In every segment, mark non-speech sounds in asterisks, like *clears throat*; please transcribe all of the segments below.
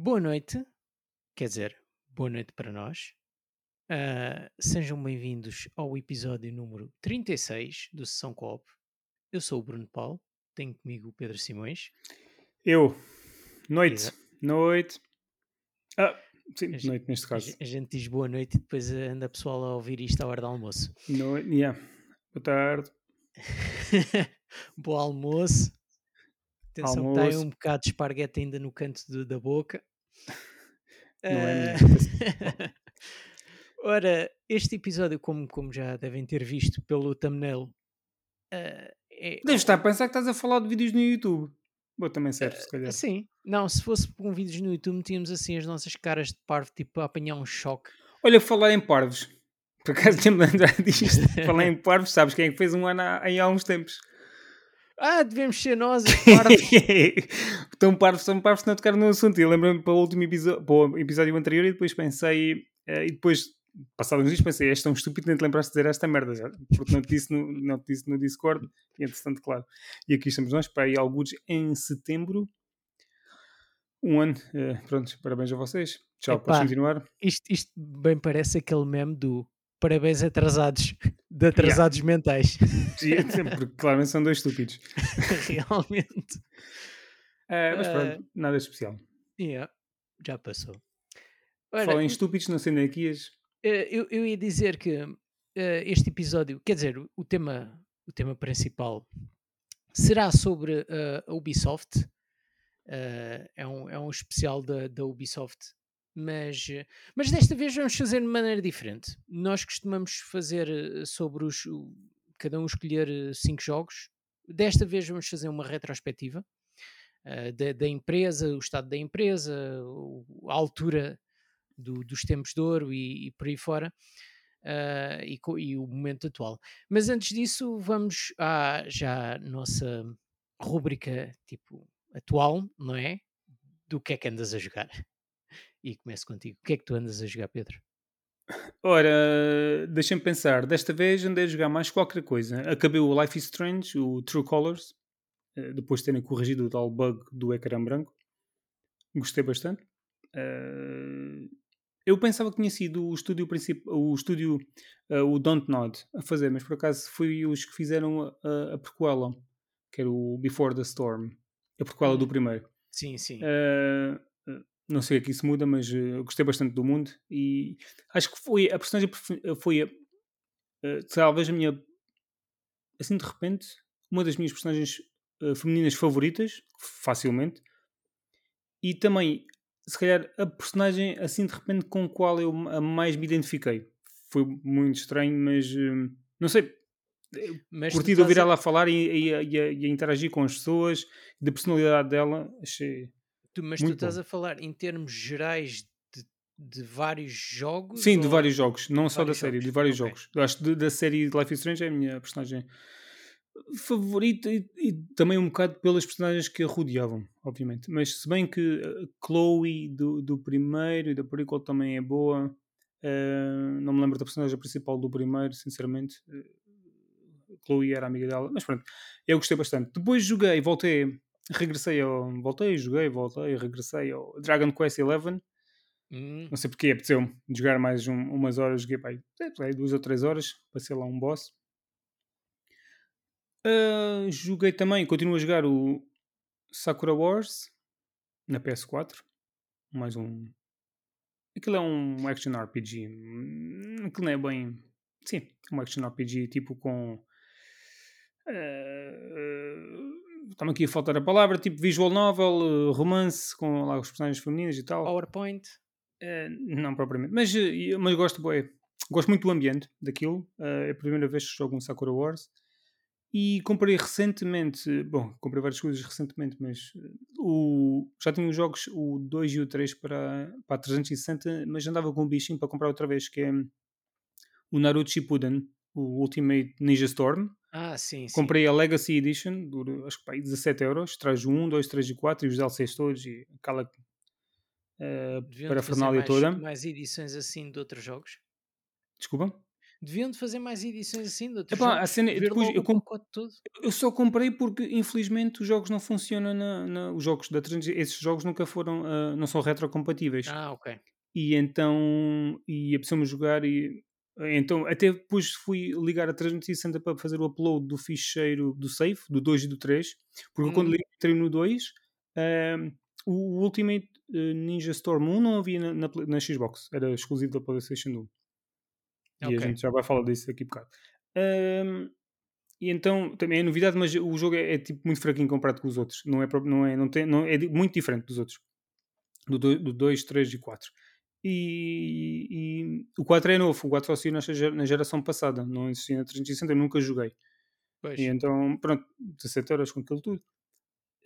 Boa noite, quer dizer, boa noite para nós. Ah, sejam bem-vindos ao episódio número 36 do Sessão Coop. Eu sou o Bruno Paulo, tenho comigo o Pedro Simões. Eu, noite, noite. Ah, sim, noite neste caso. a gente diz boa noite e depois anda a pessoal a ouvir isto à hora do almoço. Noite, yeah. Boa tarde. *laughs* Bom almoço. Atenção que está aí Almoço. um bocado de esparguete ainda no canto da boca. *laughs* Não é minha. *laughs* Ora, este episódio, como, como já devem ter visto pelo thumbnail, ah, é, Deves estar a pensar que estás a falar de vídeos no YouTube. Bom, também serve, se calhar. Sim, não, se fosse com vídeos no YouTube, metíamos assim as nossas caras de parvo, tipo a apanhar um choque. Olha, falar em parvos. Por acaso *laughs* tinha-me lembrado disto. falar em parvos, sabes quem é que fez um ano há, há uns tempos? Ah, devemos ser nós, os *laughs* parvos. Tão parvos, são parvos não tocaram no assunto. E lembro-me para o último episódio, para o episódio anterior e depois pensei, eh, e depois, passados uns dias, pensei, és tão estúpido nem te lembraste de dizer esta merda já, porque não te disse no, não te disse no Discord, e entretanto, claro. E aqui estamos nós, para aí alguns em setembro. Um ano, eh, pronto, parabéns a vocês. Tchau, Epá. podes continuar. Isto, isto bem parece aquele meme do parabéns atrasados, de atrasados mentais. *laughs* Porque claramente são dois estúpidos. *laughs* Realmente. Eh, mas pronto, nada especial. Yeah, já passou. Ora, Falem em estúpidos, não sei nem aqui as. Eh, eu, eu ia dizer que eh, este episódio, quer dizer, o, tema, o tema principal será sobre eh, a Ubisoft. É, um, é um especial da, da Ubisoft, mas, eh, mas desta vez vamos fazer de maneira diferente. Nós costumamos fazer eh, sobre os. cada um escolher eh, cinco jogos. Desta vez vamos fazer uma retrospectiva eh, da, da empresa, o estado da empresa, a altura do- dos tempos de ouro e, e por aí fora, ah, e, e o momento atual. Mas antes disso, vamos à já nossa rúbrica tipo atual, não é? Do que é que andas a jogar. E começo contigo. O que é que tu andas a jogar, Pedro? Ora, deixem-me pensar. Desta vez andei a jogar mais qualquer coisa. Acabei o Life is Strange, o True Colors, eh, depois de terem corrigido o tal bug do ecrã branco. Gostei bastante. Eh, eu pensava que tinha sido o estúdio principal, o estúdio, eh, o Don't Nod, a fazer, mas por acaso foi os que fizeram a, a, prequela, que era o Before the Storm, a prequela do Hum. primeiro. Sim, sim. Uh, não sei o que isso muda, mas uh, gostei bastante do mundo e acho que foi a personagem uh, foi a, uh, talvez a minha assim de repente uma das minhas personagens uh, femininas favoritas facilmente. E também se calhar a personagem assim de repente com a qual eu a mais me identifiquei. Foi muito estranho mas não sei. Mas curti de ouvir a- ela falar e, e e e interagir com as pessoas da personalidade dela achei tu- mas tu muito estás bom. a falar em termos gerais de, de vários jogos? Sim, de ou- vários jogos, não só da série, jogos, de vários ok. jogos. Eu acho que de- da série Life is Strange é a minha personagem favorita e, e também um bocado pelas personagens que a rodeavam, obviamente. Mas se bem que a Chloe do, do primeiro e da prequel também é boa, eh, não me lembro da personagem principal do primeiro, sinceramente. Eh, Chloe era amiga dela, mas pronto, eu gostei bastante. Depois joguei, voltei, regressei ao. Voltei, joguei, voltei, regressei ao Dragon Quest XI. Hum, Não sei porque apeteceu-me de jogar mais um- umas horas, joguei pá, aí, duas ou três horas, passei lá um boss. Ah, joguei também, continuo a jogar o Sakura Wars na PS4. Mais um. Aquilo é um action RPG. hum, Aquilo não é bem. Sim, um action RPG tipo com. ah, Está-me aqui a faltar a palavra, tipo visual novel, eh, romance com lá os personagens femininas e tal. PowerPoint? Eh, não propriamente, mas, eh, mas gosto, bué, gosto muito do ambiente daquilo. Eh, é a primeira vez que jogo um Sakura Wars. E comprei recentemente, bom, comprei várias coisas recentemente, mas o, já tinha os jogos, o 2 e o 3 para, para a 360, mas andava com um bichinho para comprar outra vez, que é o Naruto Shippuden, o Ultimate Ninja Storm. Ah, sim, sim. Comprei a Legacy Edition, dura, acho que pá, aí 17 euros, traz o 1, 2, 3 e 4 e os DLCs todos e aquela de fazer parafernália mais, toda. mais edições assim de outros jogos. Desculpa? Deviam de fazer mais edições assim de outros Epá, a jogos. cena, Ver depois eu, comp- eu só comprei porque infelizmente os jogos não funcionam na, na- os jogos da 300, esses jogos nunca foram, ah, não são retrocompatíveis. Ah, ok. E então, e apeteceu-me jogar e então até depois fui ligar a 360 para fazer o upload do ficheiro do save, do 2 e do 3, porque quando Hum. liguei entrei no 2, ahm, o Ultimate eh, Ninja Storm 1 não havia na, na, na Xbox, era exclusivo da PlayStation 1. E a gente já vai falar disso daqui a bocado. Ahm, e então também é novidade, mas o jogo é, é, tipo muito fraquinho comparado com os outros. Não é, não é, não tem, não, é muito diferente dos outros. Do 2, 3 e 4. E, e o 4 é novo, o 4 só saiu na geração passada, não existia na 360, eu nunca joguei. Pois. E então, pronto, 17 euros com aquilo tudo.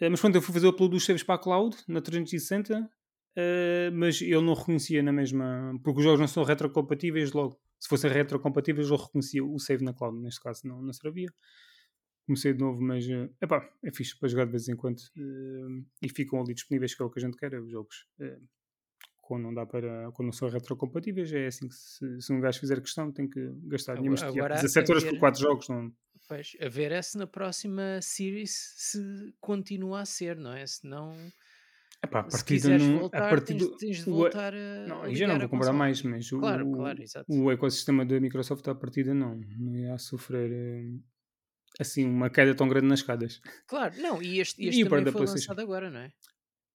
Eh, Mas pronto, eu fui fazer o upload dos saves para a cloud na 360, eh, mas ele não reconhecia na mesma. Porque os jogos não são retrocompatíveis logo. Se fossem retrocompatíveis, ele reconhecia o save na cloud. Neste caso, não, não servia. Comecei de novo, mas eh, epá, é fixe para jogar de vez em quando. e ficam ali disponíveis, que é o que a gente quer, é os jogos. Quando não dá para. Quando não são retrocompatíveis, é assim que se, se um gajo fizer questão, tem que gastar dinheiro. Agora- agora a 17 horas por ver- 4 jogos, não. Pois, a ver é se na próxima series se continua a ser, não é? Se não, Epá, a se quiseres não. voltar, a partir tens, tens de o- voltar a. Não, a aí já não vou comprar mais, mas o, Claro, o, claro, o ecossistema da Microsoft à partida não, não ia sofrer eh, assim uma queda tão grande nas escadas. Claro, não, e este, E este o par também foi lançado agora, não é?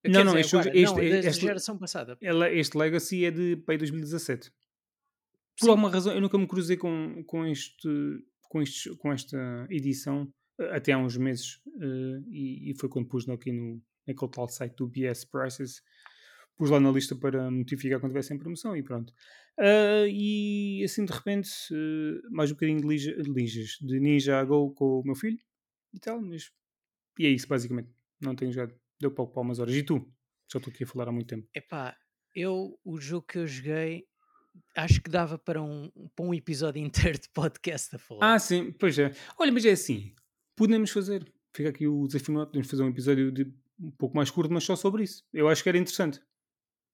Não, não, dizer, este agora, este- não, é da este- geração passada. Este Legacy é de pai 2017. Por Sim. alguma razão, eu nunca me cruzei com, com, este, com, estes, com esta edição até há uns meses eh, e, e foi quando pus aqui no, naquele tal site do BS Prices pus lá na lista para notificar quando tivesse em promoção e pronto. Ah, e assim de repente, eh, mais um bocadinho de Ninja, de Ninjas, de Ninja Go com o meu filho e tal, mas e é isso basicamente. Não tenho jogado, deu para umas horas. E tu? Já estou aqui a falar há muito tempo. Epá, eu, o jogo que eu joguei, acho que dava para um, para um episódio *laughs* inteiro de podcast a falar. Ah, sim, pois é. Olha, mas é assim, podemos fazer. Fica aqui o desafio, podemos fazer um episódio de um pouco mais curto, mas só sobre isso. Eu acho que era interessante.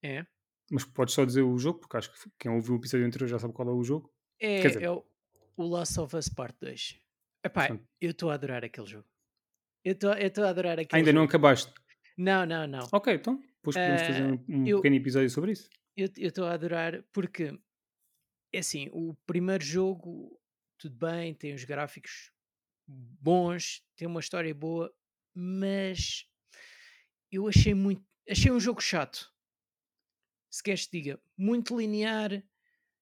É? Mas podes só dizer o jogo, porque acho que quem ouviu o episódio anterior já sabe qual é o jogo. É, dizer- é o, o Last of Us Part 2. Epá, Portanto. eu estou a adorar aquele jogo. Eu estou a adorar aquele Ainda não jogo. acabaste. Não, não, não. Ok, então, depois podemos Ah, fazer um, um eu- pequeno episódio sobre isso. Eu estou a adorar porque, é assim, o primeiro jogo, tudo bem, tem os gráficos bons, tem uma história boa, mas eu achei muito. Achei um jogo chato. Se queres te diga, muito linear,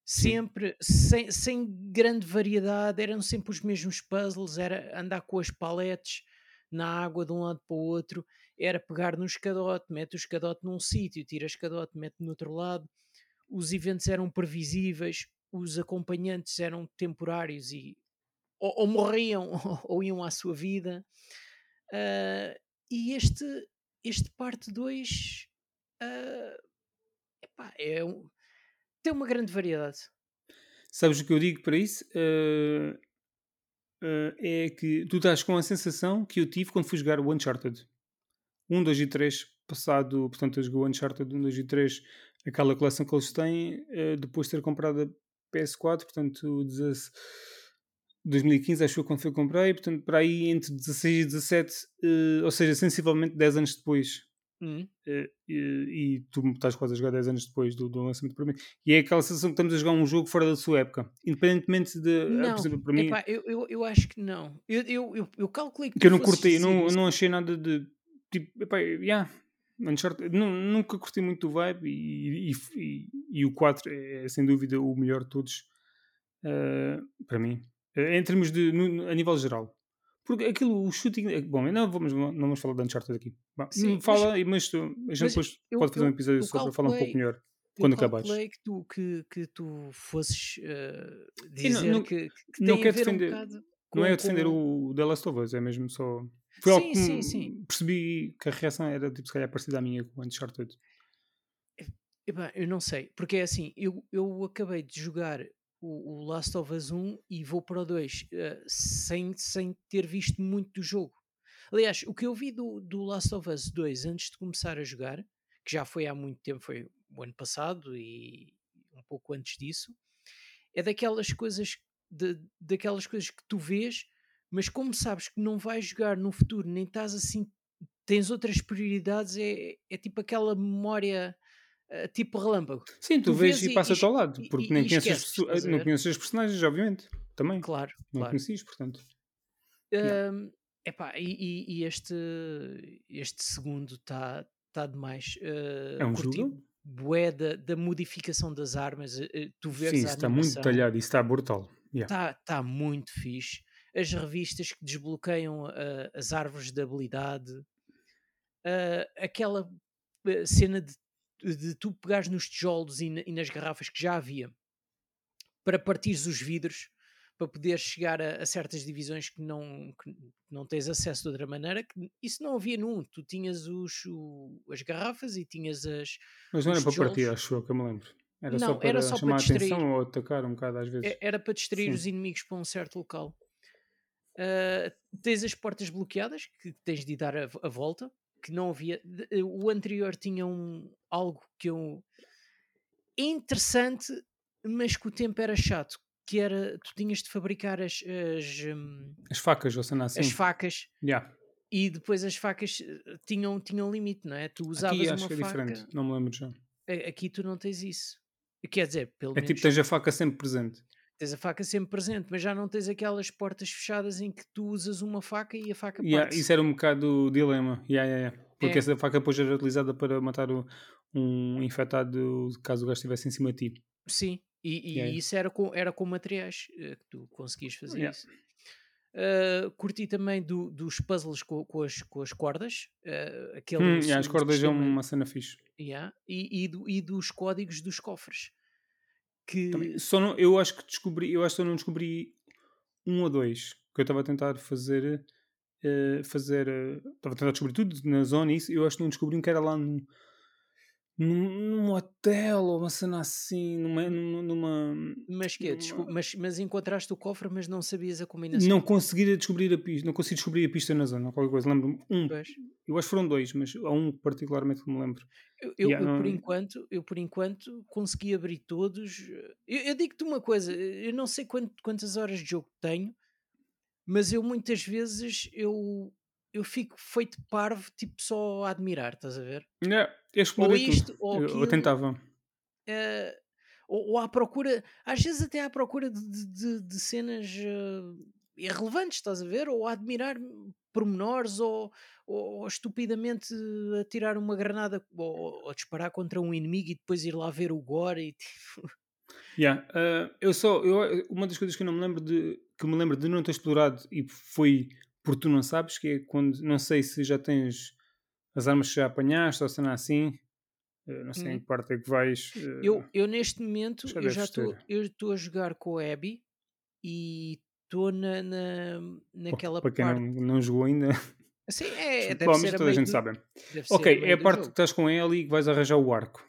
sempre, sem, sem grande variedade, eram sempre os mesmos puzzles, era andar com as paletes na água de um lado para o outro, era pegar no escadote, mete o escadote num sítio, tira o escadote, mete no outro lado. Os eventos eram previsíveis, os acompanhantes eram temporários e ou, ou morriam *laughs* ou iam à sua vida. Ah, e este, este parte 2 é um- tem uma grande variedade. Sabes o que eu digo para isso? Eh, é que tu estás com a sensação que eu tive quando fui jogar o Uncharted 1, 2 e 3, passado, portanto, eu joguei o Uncharted 1, 2 e 3, aquela coleção que eles têm, eh, depois de ter comprado a PS4, portanto, 16 2015 acho que foi quando foi comprei, portanto, para aí entre 16 e 17, eh, ou seja, sensivelmente 10 anos depois. Hum. Eh, e, e tu estás quase a jogar 10 anos depois do, do lançamento para mim. E é aquela sensação que estamos a jogar um jogo fora da sua época. Independentemente de. ah, Não, por exemplo, para mim. epá, eu, eu, eu acho que não. Eu, eu, eu, eu calculei que que eu não curti, não, eu não achei nada de. Tipo, epá, yeah, Uncharted, nu- nunca curti muito o vibe e, e, e, e o 4 é sem dúvida o melhor de todos ah, para mim, Eh, em termos de. no- a nível geral. Porque aquilo, o shooting. eh, Bom, não vamos, não vamos falar de Uncharted aqui. Vá, Sim, fala, mas, mas tu- a gente mas depois eu- pode fazer um eu- episódio eu só para falar um pouco melhor Eu quando acabares. calculei que tu, que, que tu fosses eh, Sim, não- dizer não- que, que não tem quero ver defender- um bocado Não é com- defender com- o The Last of Us, é mesmo só. Foi Sim, sim, sim. percebi que a reação era tipo, se calhar parecida à minha com o Uncharted. Epá, eu não sei, porque é assim, eu, eu acabei de jogar o, o Last of Us 1 e vou para o 2 eh, sem, sem ter visto muito do jogo. Aliás, o que eu vi do, do Last of Us 2 antes de começar a jogar, que já foi há muito tempo, foi o ano passado e um pouco antes disso, é daquelas coisas de, daquelas coisas que tu vês, mas como sabes que não vais jogar no futuro, nem estás assim, tens outras prioridades, é, é tipo aquela memória uh, tipo relâmpago. Sim, tu, tu vês, vês e passa-te ao lado, porque e, nem, e conheces, não conheces os personagens, obviamente, também. Claro, não claro. conheces, portanto. Yeah. epá, e, e, este, este segundo está tá demais. Uh, é um jogo? bué da, da, modificação das armas, eh, tu vês Sim, isso está muito detalhado, isso está brutal. Está yeah. tá, tá muito fixe. As revistas que desbloqueiam uh, as árvores de habilidade, uh, aquela cena de, de, tu pegares nos tijolos e, e, nas garrafas que já havia para partires os vidros para poder chegar a, a, certas divisões que não, que não tens acesso de outra maneira, que isso não havia num. Tu tinhas os, o, as garrafas e tinhas as. Mas não era para partir, acho eu que eu me lembro. Era não, só para era só chamar para distrair, a atenção ou atacar um bocado às vezes. Era para distrair Sim. os inimigos para um certo local. Uh, tens as portas bloqueadas que tens de dar a, a, volta, que não havia. O anterior tinha um, algo que eu. Interessante, mas que o tempo era chato que era, tu tinhas de fabricar as as, um, as facas, ou seja, assim. as facas yeah. e depois as facas eh, tinham, tinham limite, não é? Tu usavas Aqui acho uma que é faca. diferente, não me lembro já. Aqui tu não tens isso. Quer dizer, pelo é menos. É tipo, tens a faca sempre presente. Tens a faca sempre presente, mas já não tens aquelas portas fechadas em que tu usas uma faca e a faca yeah, parte. Isso era um bocado o dilema. Yeah, yeah, yeah. Porque é. essa faca depois era utilizada para matar o, um infectado caso o gajo estivesse em cima de ti. Sim, e, e isso era com, era com materiais uh, que tu conseguias fazer yeah. isso. Uh, curti também do, dos puzzles com, com, as, com as cordas. Uh, aquele hum, yeah, as cordas sistema, é uma cena fixe. Yeah, e, e, do, e, dos códigos dos cofres. Que... Também, só não, eu acho que descobri, eu acho que só não descobri um ou dois. Que eu estava a tentar fazer. Uh, fazer. Estava a tentar descobrir tudo na zona e isso. Eu acho que não descobri um que era lá no num, num hotel ou uma cena assim, numa. numa mas que numa... mas, mas encontraste o cofre, mas não sabias a combinação? Não consegui descobrir a pista, não consegui descobrir a pista na zona, qualquer coisa. Lembro-me um, pois. eu acho que foram dois, mas há um particularmente que me lembro. Eu, eu, yeah, eu não... por enquanto, eu por enquanto consegui abrir todos. Eu, eu digo-te uma coisa, eu não sei quant, quantas horas de jogo tenho, mas eu muitas vezes eu eu fico feito parvo, tipo só a admirar, estás a ver? É, eu explorei ou isto, tudo. Ou aquilo, eu, tentava. Uh, ou, ou, à procura, às vezes até à procura de, de, de cenas uh, irrelevantes, estás a ver? Ou a admirar pormenores, ou, ou, ou estupidamente a tirar uma granada ou, ou, disparar contra um inimigo e depois ir lá ver o gore e tipo... Yeah, uh, eu só, eu, uma das coisas que eu não me lembro de que me lembro de não ter explorado e foi porque tu não sabes que é quando, não sei se já tens as armas que já apanhaste ou se não assim, eh, não sei hum. em que parte é que vais. Eu, eh, eu neste momento já eu já estou eu estou a jogar com a Abby e estou na, na, naquela Para quem parte. Não, não jogou ainda. Sim, *laughs* é, deve ser toda a, gente sabe. Ok, é a parte jogo. que estás com ela e que vais arranjar o arco.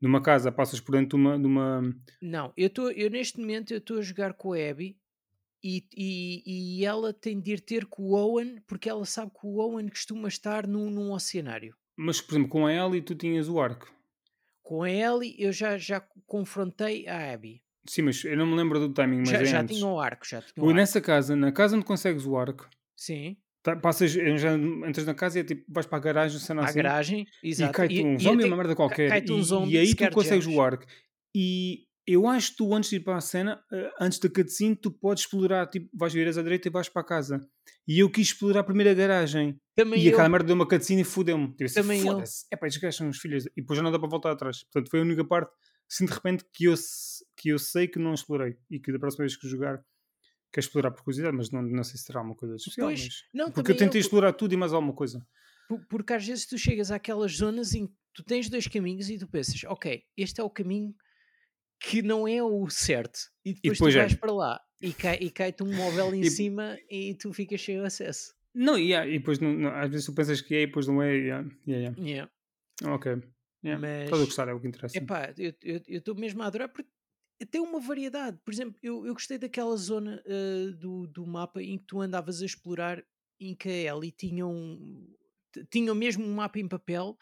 Numa casa passas por dentro de uma. De uma... Não, eu, tô, eu neste momento eu estou a jogar com a Abby e, e, e ela tem de ir ter com o Owen porque ela sabe que o Owen costuma estar num, num oceanário. Mas, por exemplo, com a Ellie tu tinhas o arco. Com a Ellie eu já, já confrontei a Abby. Sim, mas eu não me lembro do timing, mas já, é já antes. tinha o arco, já tinha o arco. Nessa casa, na casa onde consegues o arco. Sim. Tá, passas, já entras na casa e é tipo, vais para a garagem, cena assim. A garagem, exato. E cai-te um zombie, uma merda qualquer. Cai um zombie e, e aí tu consegues o arco. E eu acho que tu, antes de ir para a cena, uh, antes da cutscene, tu podes explorar, tipo, vais viras à direita e vais para a casa. E eu quis explorar a primeira garagem. Também e eu... aquela merda deu uma cutscene e fudeu-me. Tipo, assim, Também eu. É pá, estes gajos são os filhos. E depois já não dá para voltar atrás. Portanto, foi a única parte, assim, de repente, que eu, que eu sei que não explorei. E que da próxima vez que jogar, quero explorar por curiosidade, mas não, não sei se será uma coisa especial. Pois, mas... não, porque eu tentei eu... explorar tudo e mais alguma coisa. Porque às vezes tu chegas àquelas zonas em que tu tens dois caminhos e tu pensas, ok, este é o caminho que não é o certo. E depois, e depois tu vais é. para lá e, *laughs* cai, e cai-te um móvel em e... cima e tu ficas sem acesso. Não, yeah, e depois não, não, às vezes tu pensas que é e depois não é. Yeah, yeah, yeah. Ok. Yeah. Mas, Estás a gostar, é o que interessa. Epá, eu estou mesmo a adorar porque tem uma variedade. Por exemplo, eu, eu gostei daquela zona uh, do, do mapa em que tu andavas a explorar em que a Ellie tinha um, tinha mesmo um mapa em papel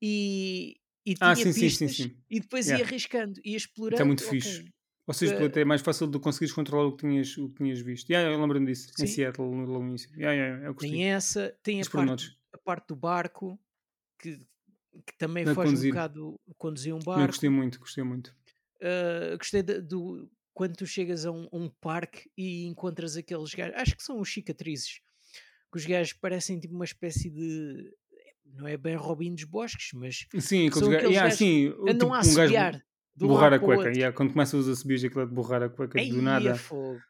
e, e ah, tinha ah, sim, pistas sim, sim, e depois yeah. ia arriscando, ia explorando. Está muito okay. fixe. Ou seja, Uh, é mais fácil de conseguires controlar o que tinhas, o que tinhas visto. Yeah, eu lembro-me disso, em sim, Seattle, no início. Yeah, yeah, gostei. tem essa, tem a parte, a parte do barco, que, que também A foge um bocado conduzir um Também gostei barco. muito, gostei muito. Uh, gostei de- do quando tu chegas a um, um parque e encontras aqueles gajos, acho que são os cicatrizes, que os gajos parecem tipo uma espécie de não é bem Robin dos Bosques, mas Sim, são aqueles yeah, sim, andam tipo a um gajo assobiar de um borrar lado a cueca. Yeah, quando começa os assobios, aquilo de borrar a cueca do Aí nada. é fogo.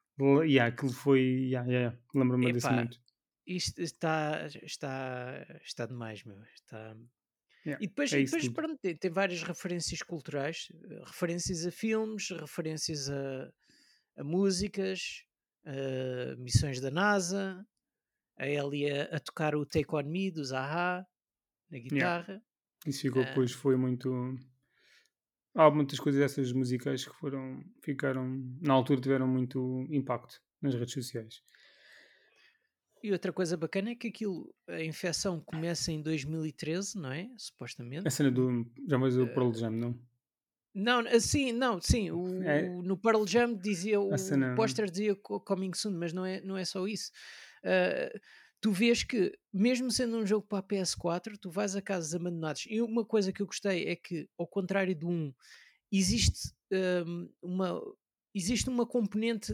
Yeah, aquilo foi. Yeah, yeah. Lembro-me desse momento. isto está, está, está demais, meu. Está... Yeah, E depois, é depois pronto, tem, tem várias referências culturais, referências a filmes, referências a, a músicas, a missões da NASA, a Ellie a, tocar o Take On Me dos Zaha na Yeah. guitarra. Isso ficou Ah, depois, foi muito. Há muitas coisas dessas musicais que foram. ficaram. na altura tiveram muito impacto nas redes sociais. e outra coisa bacana é que aquilo, a infecção começa em 2013, não é? A Supostamente. cena do. já mais o Eh, Pearl Jam, não? Não, assim, não, sim, o, É, no Pearl Jam dizia, a o cena. póster dizia co- Coming Soon, mas não é, não é só isso. Ah, tu vês que, mesmo sendo um jogo para a PS4, tu vais a casas abandonadas. E uma coisa que eu gostei é que, ao contrário do 1, existe, ahm, uma, existe uma componente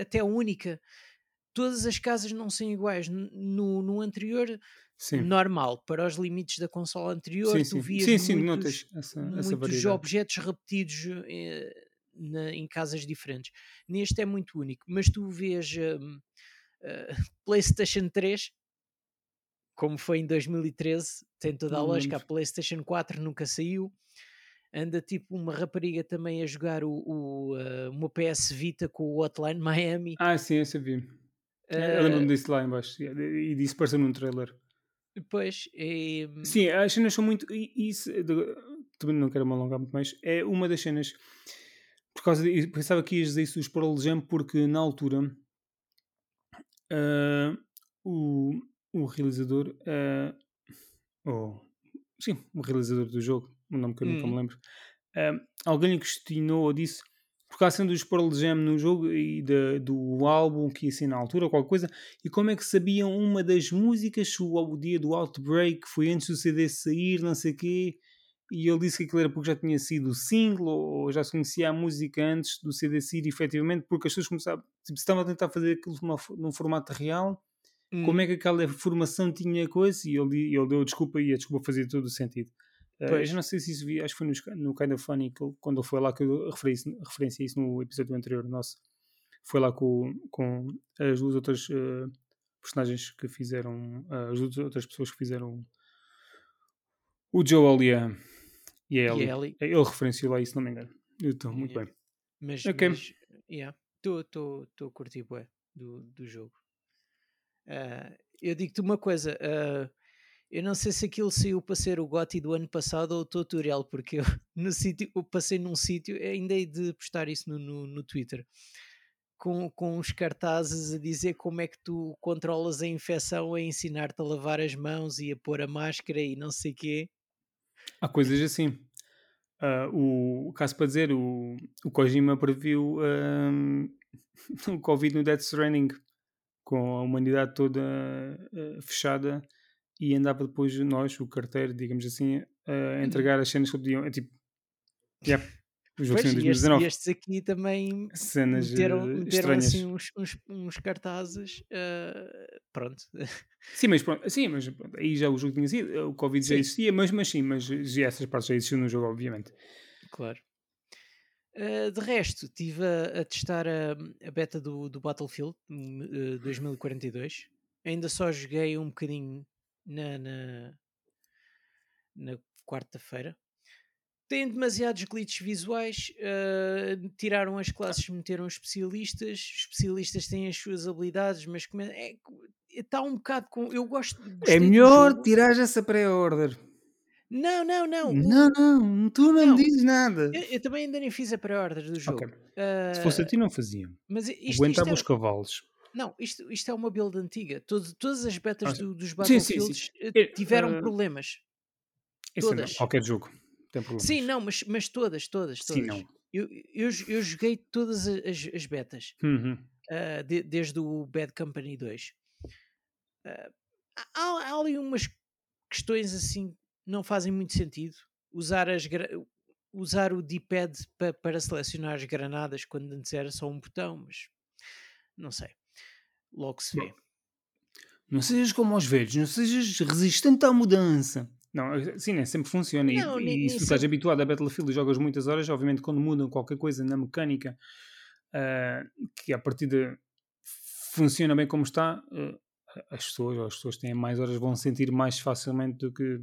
até única. Todas as casas não são iguais. No, no anterior, Sim. normal, para os limites da consola anterior, Sim, tu vias Sim, sim, muitos, essa, essa muitos variedade. objetos repetidos eh, na- em casas diferentes. Neste é muito único, mas tu vês hum, eh, *laughs* PlayStation 3, como foi em 2013, tem toda a me lógica. A. PlayStation 4 nunca saiu. Anda tipo uma rapariga também a jogar o, o, eh, uma PS Vita com o Hotline Miami. Ah, sim, esse eu vi. É, Eu lembro-me Eh, disso lá em baixo. yeah, E disso pareceu num trailer. depois, eh, Sim, as cenas são muito. e Isso, de- também não quero me alongar muito mais. É uma das cenas. Por causa de, pensava que ias dizer isso dos Pearl Jam, porque na altura ah, o, o realizador. ah, oh, sim, o realizador do jogo, o nome que eu nunca me hum, lembro. ah, alguém lhe questionou ou disse. Porque há sendo dos Pearl Jam no jogo e da- do álbum que ia ser na altura, qualquer coisa, e como é que sabiam uma das músicas, se o, o dia do Outbreak foi antes do CD sair, não sei o quê, e ele disse que aquilo era porque já tinha sido single, ou já se conhecia a música antes do CD sair, efetivamente, porque as pessoas começavam, tipo, se estavam a tentar fazer aquilo numa num formato real, como hum, é que aquela formação tinha coisa, e ele, ele deu desculpa, e a desculpa fazia todo o sentido. Eh, eu pois, já não sei se isso vi, acho que foi no, no Kind of Funny, que quando ele foi lá, que eu referenciei referenciei isso no episódio anterior nosso, foi lá com, com as duas outras eh, personagens que fizeram, eh, as duas outras pessoas que fizeram o Joel e a, e a e. Ellie, Ele referenciou lá isso, não me engano. Eu estou muito yeah. bem. mas, Ok. mas, yeah, estou a curtir bué do, do jogo. Ah, eu digo-te uma coisa, ah, eu não sei se aquilo saiu para ser o GOTY do ano passado ou o tutorial, porque eu, *laughs* no sítio, eu passei num sítio, ainda hei de postar isso no, no, no Twitter, com, com uns cartazes a dizer como é que tu controlas a infecção, a ensinar-te a lavar as mãos e a pôr a máscara e não sei quê. Há coisas assim. Ah, o, caso para dizer, o, o Kojima previu *laughs* o Covid no Death Stranding, com a humanidade toda ah, fechada e andava depois nós, o carteiro, digamos assim, a Uhum. entregar as cenas que podiam. É tipo, yeah, o jogo Pois, em e estes, 2019. estes aqui também Cenas meteram, eh, meteram estranhas. assim uns, uns, uns cartazes, ah, pronto. *laughs* Sim, mas pronto, sim, mas pronto, aí já o jogo tinha sido, o Covid já Sim, existia, mas, mas sim, mas essas partes já existiam no jogo, obviamente. claro. Ah, de resto, estive a, a testar a, a beta do, do Battlefield hum, eh, 2042. Ainda só joguei um bocadinho na, na, na quarta-feira. Tem demasiados glitches visuais. ah, tiraram as classes, meteram especialistas. Os especialistas têm as suas habilidades, mas come- é, está um bocado com. Eu gosto, É melhor tirar essa pré-order. Não, não, não. Não, não, tu não não, me dizes nada. eu, eu também ainda nem fiz a pré-order do jogo. Ok. Se fosse a ti, não faziam. mas isto, isto Aguentava é, os cavalos. não, isto, isto é uma build antiga. Todo- todas as betas Ah, do- dos. Battlefields eh, É, tiveram ah, problemas. isso não, Todas. qualquer jogo tem problemas. Sim, não, mas, mas todas, todas, Sim, todas. não. Eu, eu, eu joguei todas as, as betas, Uhum. uh, de- desde o Bad Company 2. Uh, há, há ali umas questões assim não fazem muito sentido. Usar, as, usar o D-pad pa- para selecionar as granadas quando antes era só um botão, mas não sei. Logo se vê. Não sejas como aos velhos, não sejas resistente à mudança. Não, sim, nem sempre funciona. E- Não, e, se tu estás habituado a Battlefield e jogas muitas horas, obviamente quando mudam qualquer coisa na mecânica ah, que a partir de funciona bem como está, ah, as pessoas ou as pessoas que têm mais horas vão sentir mais facilmente do que,